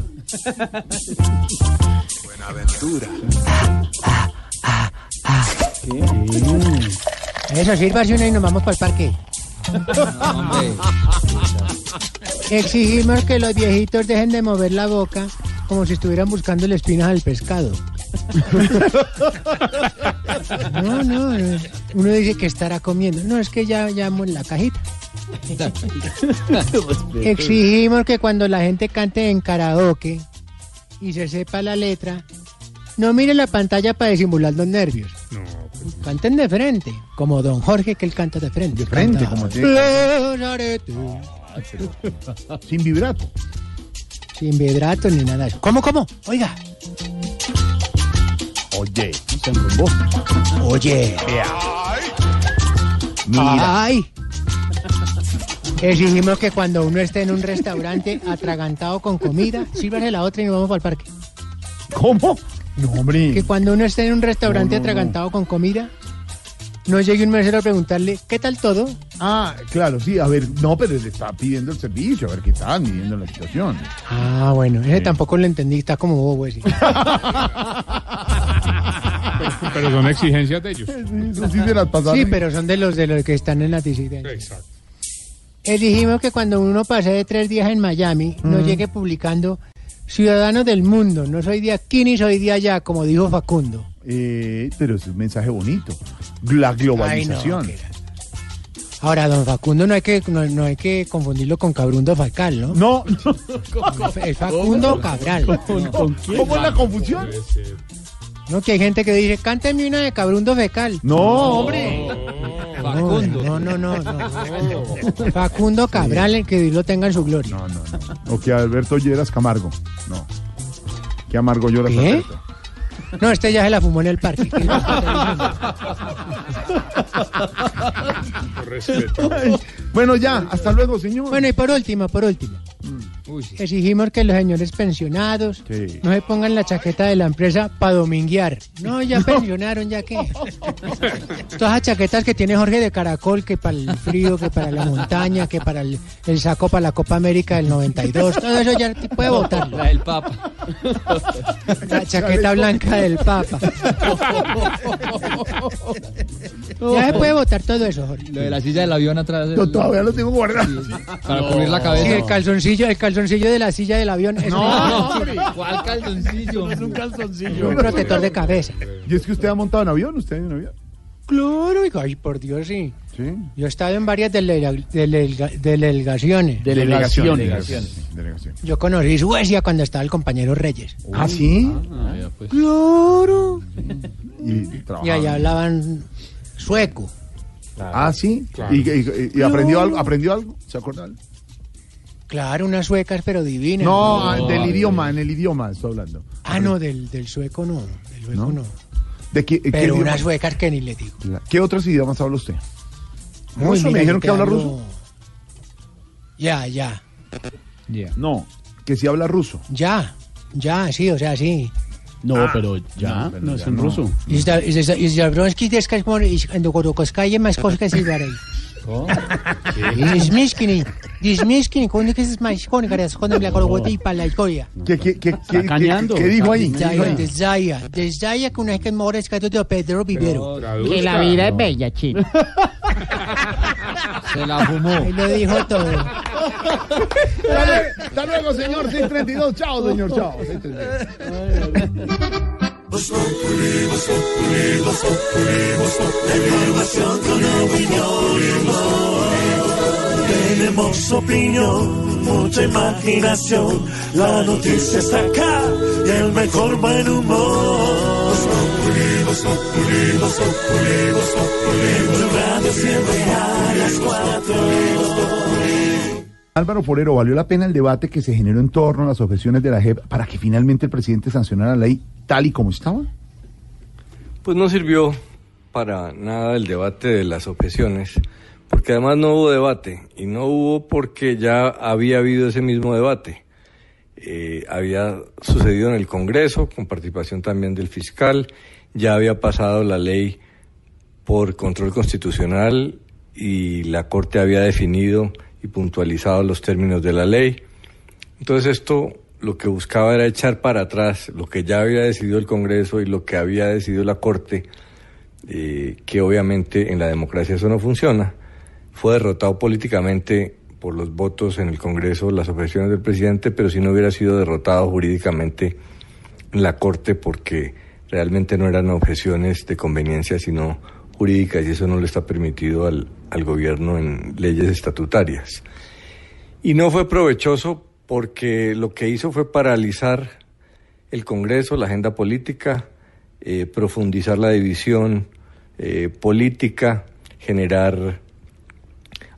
Buenaventura. eso, sírvase una y nos vamos para el parque. [LAUGHS] Exigimos que los viejitos dejen de mover la boca como si estuvieran buscando la espinas al pescado. No, no, no. uno dice que estará comiendo. No, es que ya llamo en la cajita. Exigimos que cuando la gente cante en karaoke y se sepa la letra, no mire la pantalla para disimular los nervios. Canten de frente, como don Jorge que él canta de frente. De frente, como tiene que Sin vibrato. Sin vibrato ni nada. ¿Cómo, cómo? Oiga. Oye. Oye. Mira. Ay. Exigimos que cuando uno esté en un restaurante [LAUGHS] atragantado con comida, sírvase la otra y nos vamos para el parque. ¿Cómo? No, hombre. Que cuando uno esté en un restaurante No, no, no. atragantado con comida, no llegue un mesero a preguntarle, ¿qué tal todo? Ah, claro, sí, a ver, no, pero le está pidiendo el servicio, a ver qué está midiendo la situación. Ah, bueno, ese tampoco lo entendí, está como bobo ese. [LAUGHS] Pero son exigencias de ellos. Sí las pero son de los de los que están en la disidencia. Exacto. Exigimos que cuando uno pase de tres días en Miami, no llegue publicando Ciudadanos del mundo, no soy de aquí ni soy de allá, como dijo Facundo. Eh, pero es un mensaje bonito. La globalización. Ay, no, Ahora, don Facundo no hay que no, no hay que confundirlo con Cabrundo Facal, ¿no? No. Es Facundo Cabral. ¿Cómo es la confusión? No, que hay gente que dice, cánteme una de Cabrundo Fecal. No, hombre. No, no, no, no, no. Facundo Cabral, el que Dios lo tenga en su gloria. No, no, no. O que Alberto Lleras Camargo. No. Que amargo lloras ¿Qué? Alberto. No, este ya se la fumó en el parque. [LAUGHS] Bueno, ya, hasta luego, señor. Bueno, y por último, por último. Exigimos que los señores pensionados Sí. no se pongan la chaqueta de la empresa para dominguear. No, ya [LAUGHS] pensionaron, ya que. Todas las chaquetas que tiene Jorge de Caracol, que para el frío, que para la montaña, que para el, el saco para la Copa América del 92, todo eso ya puede votarlo. La del Papa. La chaqueta blanca del Papa. [LAUGHS] Ya se puede votar todo eso, Jorge. Lo de la silla del avión atrás. Yo todavía lo tengo guardado. Para cubrir la cabeza. Sí, el calzoncillo, el calzoncillo de la silla del avión es No, hombre. ¿Cuál calzoncillo? es un calzoncillo. un protector de cabeza. ¿Y es que usted ha montado en avión? ¿Usted en avión? Claro, ay, por Dios, sí. Sí. Yo he estado en varias delega- delega- delegaciones. Delegaciones. sí, Delegación. Yo conocí Suecia cuando estaba el compañero Reyes. ¿Ah, sí? Claro. Y, Y allá hablaban sueco. Ah, sí. Claro. ¿Y, y- y aprendió algo? ¿Aprendió algo? ¿Se acuerda algo? Claro, unas suecas, pero divinas. No, ah, del idioma, en el idioma estoy hablando. Ah, no, del, del sueco no. Del sueco ¿No? no. ¿De qué, qué Pero idioma? unas suecas que ni le digo. ¿Qué otros idiomas habla usted? Uy, ¿Ruso? mira, ¿Me dijeron que habla hablo- ruso? Ya, ya. No, que sí habla ruso. Ya, ya, sí, o sea, sí. No, Ah. pero ya, No, no, pero es en no. ruso. Y sta- y sta- y Zabrowski deskas mor- y cuando Gorokoskaye más cosas que silbarei. Y Smiskini. Dismiskin, con que es más con que es con la corogota y para la historia. ¿Qué, qué, qué, qué, qué- dijo ahí? Desaya, desaya, que una vez que mora escrito de Pedro Vivero. Que la vida es bella, chino. [LAUGHS] Se la fumó. Él lo dijo todo. Hasta luego, hasta luego, señor 632. Chao, señor. Chao. 632. Tenemos opinión, mucha imaginación. La noticia está acá y el mejor buen humor. Radio siempre a las cuatro. Álvaro Forero, ¿valió la pena el debate que se generó en torno a las objeciones de la JEP para que finalmente el presidente sancionara la ley tal y como estaba? Pues no sirvió para nada el debate de las objeciones, porque además no hubo debate, y no hubo porque ya había habido ese mismo debate. Eh, había sucedido en el Congreso, con participación también del fiscal, ya había pasado la ley por control constitucional y la Corte había definido y puntualizado los términos de la ley. Entonces esto lo que buscaba era echar para atrás lo que ya había decidido el Congreso y lo que había decidido la Corte, eh, que obviamente en la democracia eso no funciona. Fue derrotado políticamente por los votos en el Congreso, las objeciones del presidente, pero si no hubiera sido derrotado jurídicamente en la Corte porque realmente no eran objeciones de conveniencia, sino jurídicas y eso no le está permitido al, al gobierno en leyes estatutarias. Y no fue provechoso porque lo que hizo fue paralizar el Congreso, la agenda política, eh, profundizar la división eh, política, generar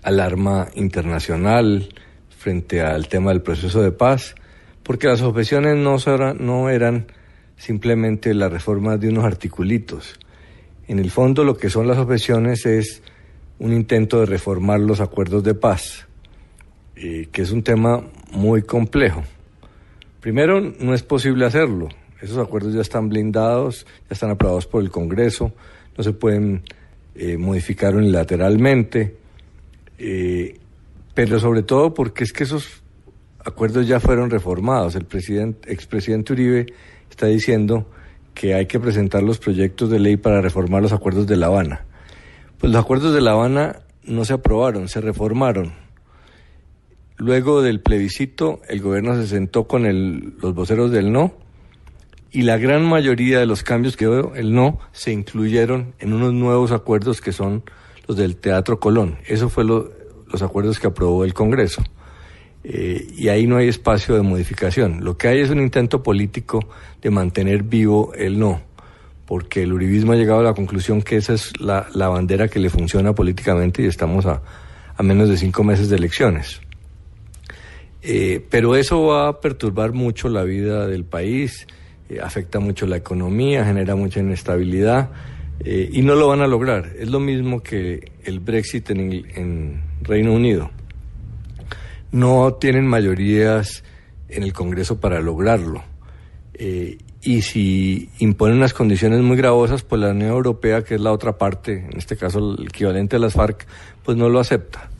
alarma internacional frente al tema del proceso de paz, porque las objeciones no, no eran simplemente la reforma de unos articulitos. En el fondo lo que son las objeciones es un intento de reformar los acuerdos de paz, eh, que es un tema muy complejo. Primero, no es posible hacerlo. Esos acuerdos ya están blindados, ya están aprobados por el Congreso, no se pueden eh, modificar unilateralmente, eh, pero sobre todo porque es que esos acuerdos ya fueron reformados. El presidente, expresidente Uribe está diciendo que hay que presentar los proyectos de ley para reformar los acuerdos de La Habana. Pues los acuerdos de La Habana no se aprobaron, se reformaron. Luego del plebiscito, el gobierno se sentó con los voceros del no y la gran mayoría de los cambios que dio el no se incluyeron en unos nuevos acuerdos que son del Teatro Colón. Eso fue lo- los acuerdos que aprobó el Congreso. Eh, y ahí no hay espacio de modificación. Lo que hay es un intento político de mantener vivo el no, porque el uribismo ha llegado a la conclusión que esa es la, la bandera que le funciona políticamente y estamos a, a menos de cinco meses de elecciones. Eh, pero eso va a perturbar mucho la vida del país, eh, afecta mucho la economía, genera mucha inestabilidad eh, y no lo van a lograr. Es lo mismo que el Brexit en, Reino Unido. No tienen mayorías en el Congreso para lograrlo. Eh, y si imponen unas condiciones muy gravosas, pues la Unión Europea, que es la otra parte, en este caso el equivalente a las FARC, pues no lo acepta.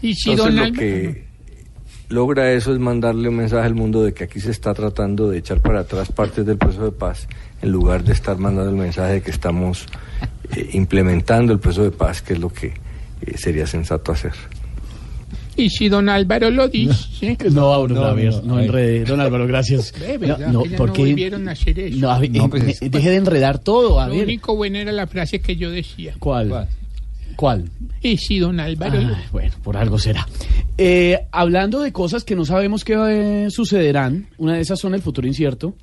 Y si Entonces lo que logra eso es mandarle un mensaje al mundo de que aquí se está tratando de echar para atrás partes del proceso de paz, en lugar de estar mandando el mensaje de que estamos eh, implementando el proceso de paz, que es lo que eh, sería sensato hacer. Y si don Álvaro lo dice. [LAUGHS] No, No, a ver, no, no, ay. enrede. Don Álvaro, gracias. [LAUGHS] No, ¿verdad? no, Que ya ¿por no qué? volvieron a hacer eso. No, No, pues, eh, deje de enredar todo, a Lo ver. único bueno era la frase que yo decía. ¿Cuál? ¿Cuál? Y si don Álvaro Ah, bueno, por algo será. Eh, hablando de cosas que no sabemos qué eh, sucederán, una de esas son el futuro incierto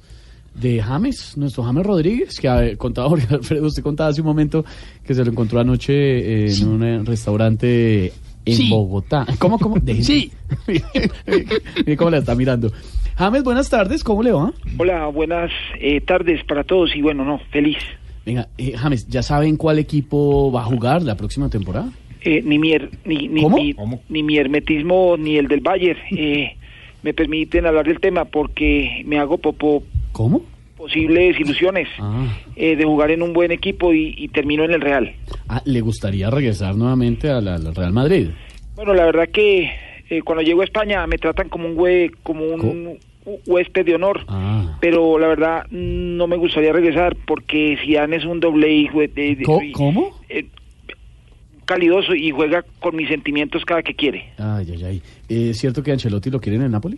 de James, nuestro James Rodríguez, que contaba Jorge Alfredo, usted contaba hace un momento que se lo encontró anoche eh, en un eh, restaurante en Sí. Bogotá. ¿Cómo, cómo? Deje- Sí. [LAUGHS] Mire cómo la está mirando. James, buenas tardes, ¿cómo le va? Hola, buenas eh, tardes para todos y bueno, no, feliz. Venga, eh, James, ¿ya saben cuál equipo va a jugar la próxima temporada? Eh, ni, mi, her- ni, ni, ¿Cómo? mi- ni mi hermetismo ni el del Bayern eh, me permiten hablar del tema porque me hago popo ¿Cómo? posibles ilusiones Ah. eh, de jugar en un buen equipo y, y termino en el Real. Ah, ¿Le gustaría regresar nuevamente al Real Madrid? Bueno, la verdad que eh, cuando llego a España me tratan como un hue, como un hu- huésped de honor. Ah. Pero la verdad no me gustaría regresar porque Zidane es un doble hijo de, ¿Cómo? eh, calidoso y juega con mis sentimientos cada que quiere. Ay, ay, ay. ¿Es cierto que Ancelotti lo quiere en el Napoli?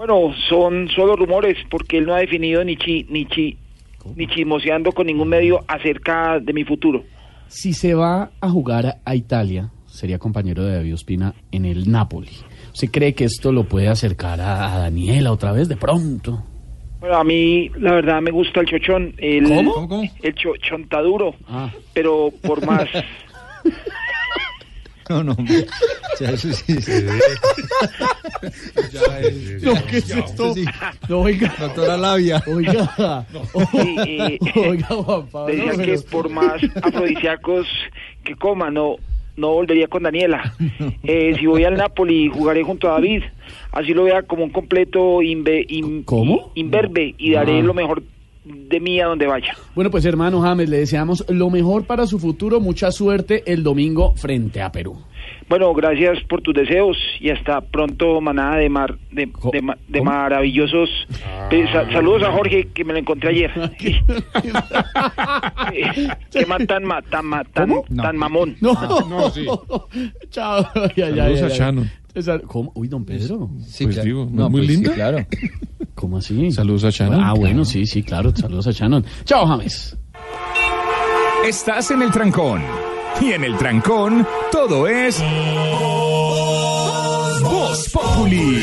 Bueno, son solo rumores porque él no ha definido ni chi, ni chi, ni chismoseando con ningún medio acerca de mi futuro. Si se va a jugar a- Italia, sería compañero de David Ospina en el Napoli. ¿Usted cree que esto lo puede acercar a, a Daniela otra vez de pronto? Bueno, a mí la verdad me gusta el chochón, el, ¿Cómo? el cho- chontaduro, Ah. pero por más [LAUGHS] No, no, ya eso sí. [LAUGHS] No, ¿qué es esto? No, oiga. Doctora Labia. Oiga. eh, [LAUGHS] Oiga, Juan Pablo. decían que pero- por más afrodisíacos que coma, no no volvería con Daniela. [LAUGHS] Eh, si voy al Napoli, jugaré junto a David. Así lo vea como un completo in- ¿Cómo? imberbe y daré Ah. lo mejor de mí a donde vaya. Bueno, pues hermano James, le deseamos lo mejor para su futuro. Mucha suerte el domingo frente a Perú. Bueno, gracias por tus deseos y hasta pronto, manada de mar, de, de ma- de maravillosos. Eh, sa- saludos a Jorge que me lo encontré ayer. [LAUGHS] [LAUGHS] Qué man tan ma- tan ma- tan, tan mamón. No, [LAUGHS] Chao. Ay, ay, ay, Saludos a ay, ay. Shannon. Esa- ¿Cómo? Uy, don Pedro. pues digo, ¿no, es muy linda? [LAUGHS] ¿Cómo así? Saludos a Shannon. Ah, bueno, sí, sí, claro. Saludos a Shannon. Chao, James. Estás en el trancón. Y en el trancón, todo es. Voz Populi.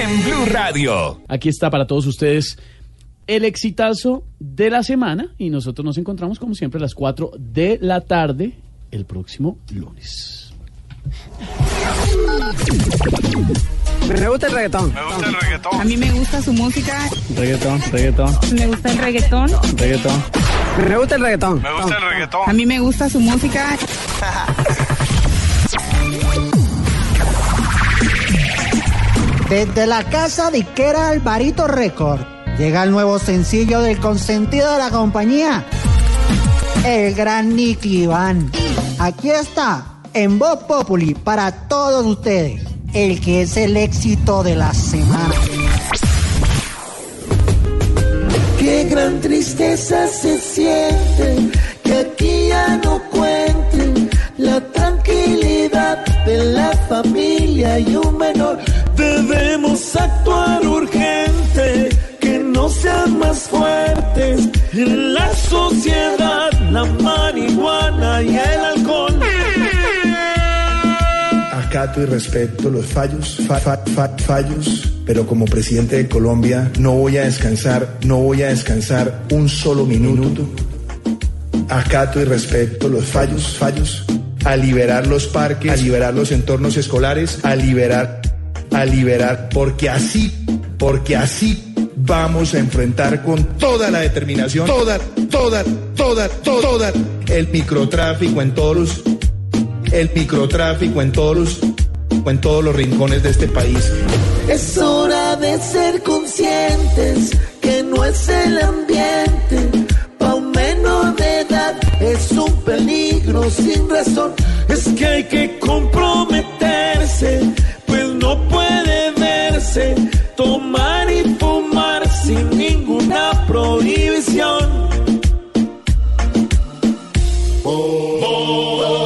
En Blue Radio. Aquí está para todos ustedes el exitazo de la semana y nosotros nos encontramos como siempre a las 4 de la tarde el próximo lunes. Me gusta el reggaetón. Me gusta el reggaetón. A mí me gusta su música. Reggaetón, reggaetón, Me gusta el reggaetón. reggaetón. Me gusta el reggaetón. Me gusta el reggaetón. A mí me gusta su música. Desde la casa disquera Alvarito Record llega el nuevo sencillo del consentido de la compañía, el gran Nicky Iván. Aquí está, en Voz Populi, para todos ustedes, el que es el éxito de la semana. Qué gran tristeza se siente que aquí ya no cuenten la tranquilidad de la familia y un menor. Debemos actuar urgente, que no sean más fuertes en la sociedad, la marihuana y el alcohol. Acato y respeto los fallos, fa- fa- fa- fallos, pero como presidente de Colombia no voy a descansar, no voy a descansar un solo minuto. Acato y respeto los fallos, fallos, a liberar los parques, a liberar los entornos escolares, a liberar, a liberar, porque así, porque así vamos a enfrentar con toda la determinación, toda, toda, toda, toda, toda el microtráfico en toros, el microtráfico en todos, en todos los rincones de este país. Es hora de ser conscientes que no es el ambiente. Pa' un menor de edad es un peligro sin razón. Es que hay que comprometerse, pues no puede verse tomar y fumar sin ninguna prohibición. Oh,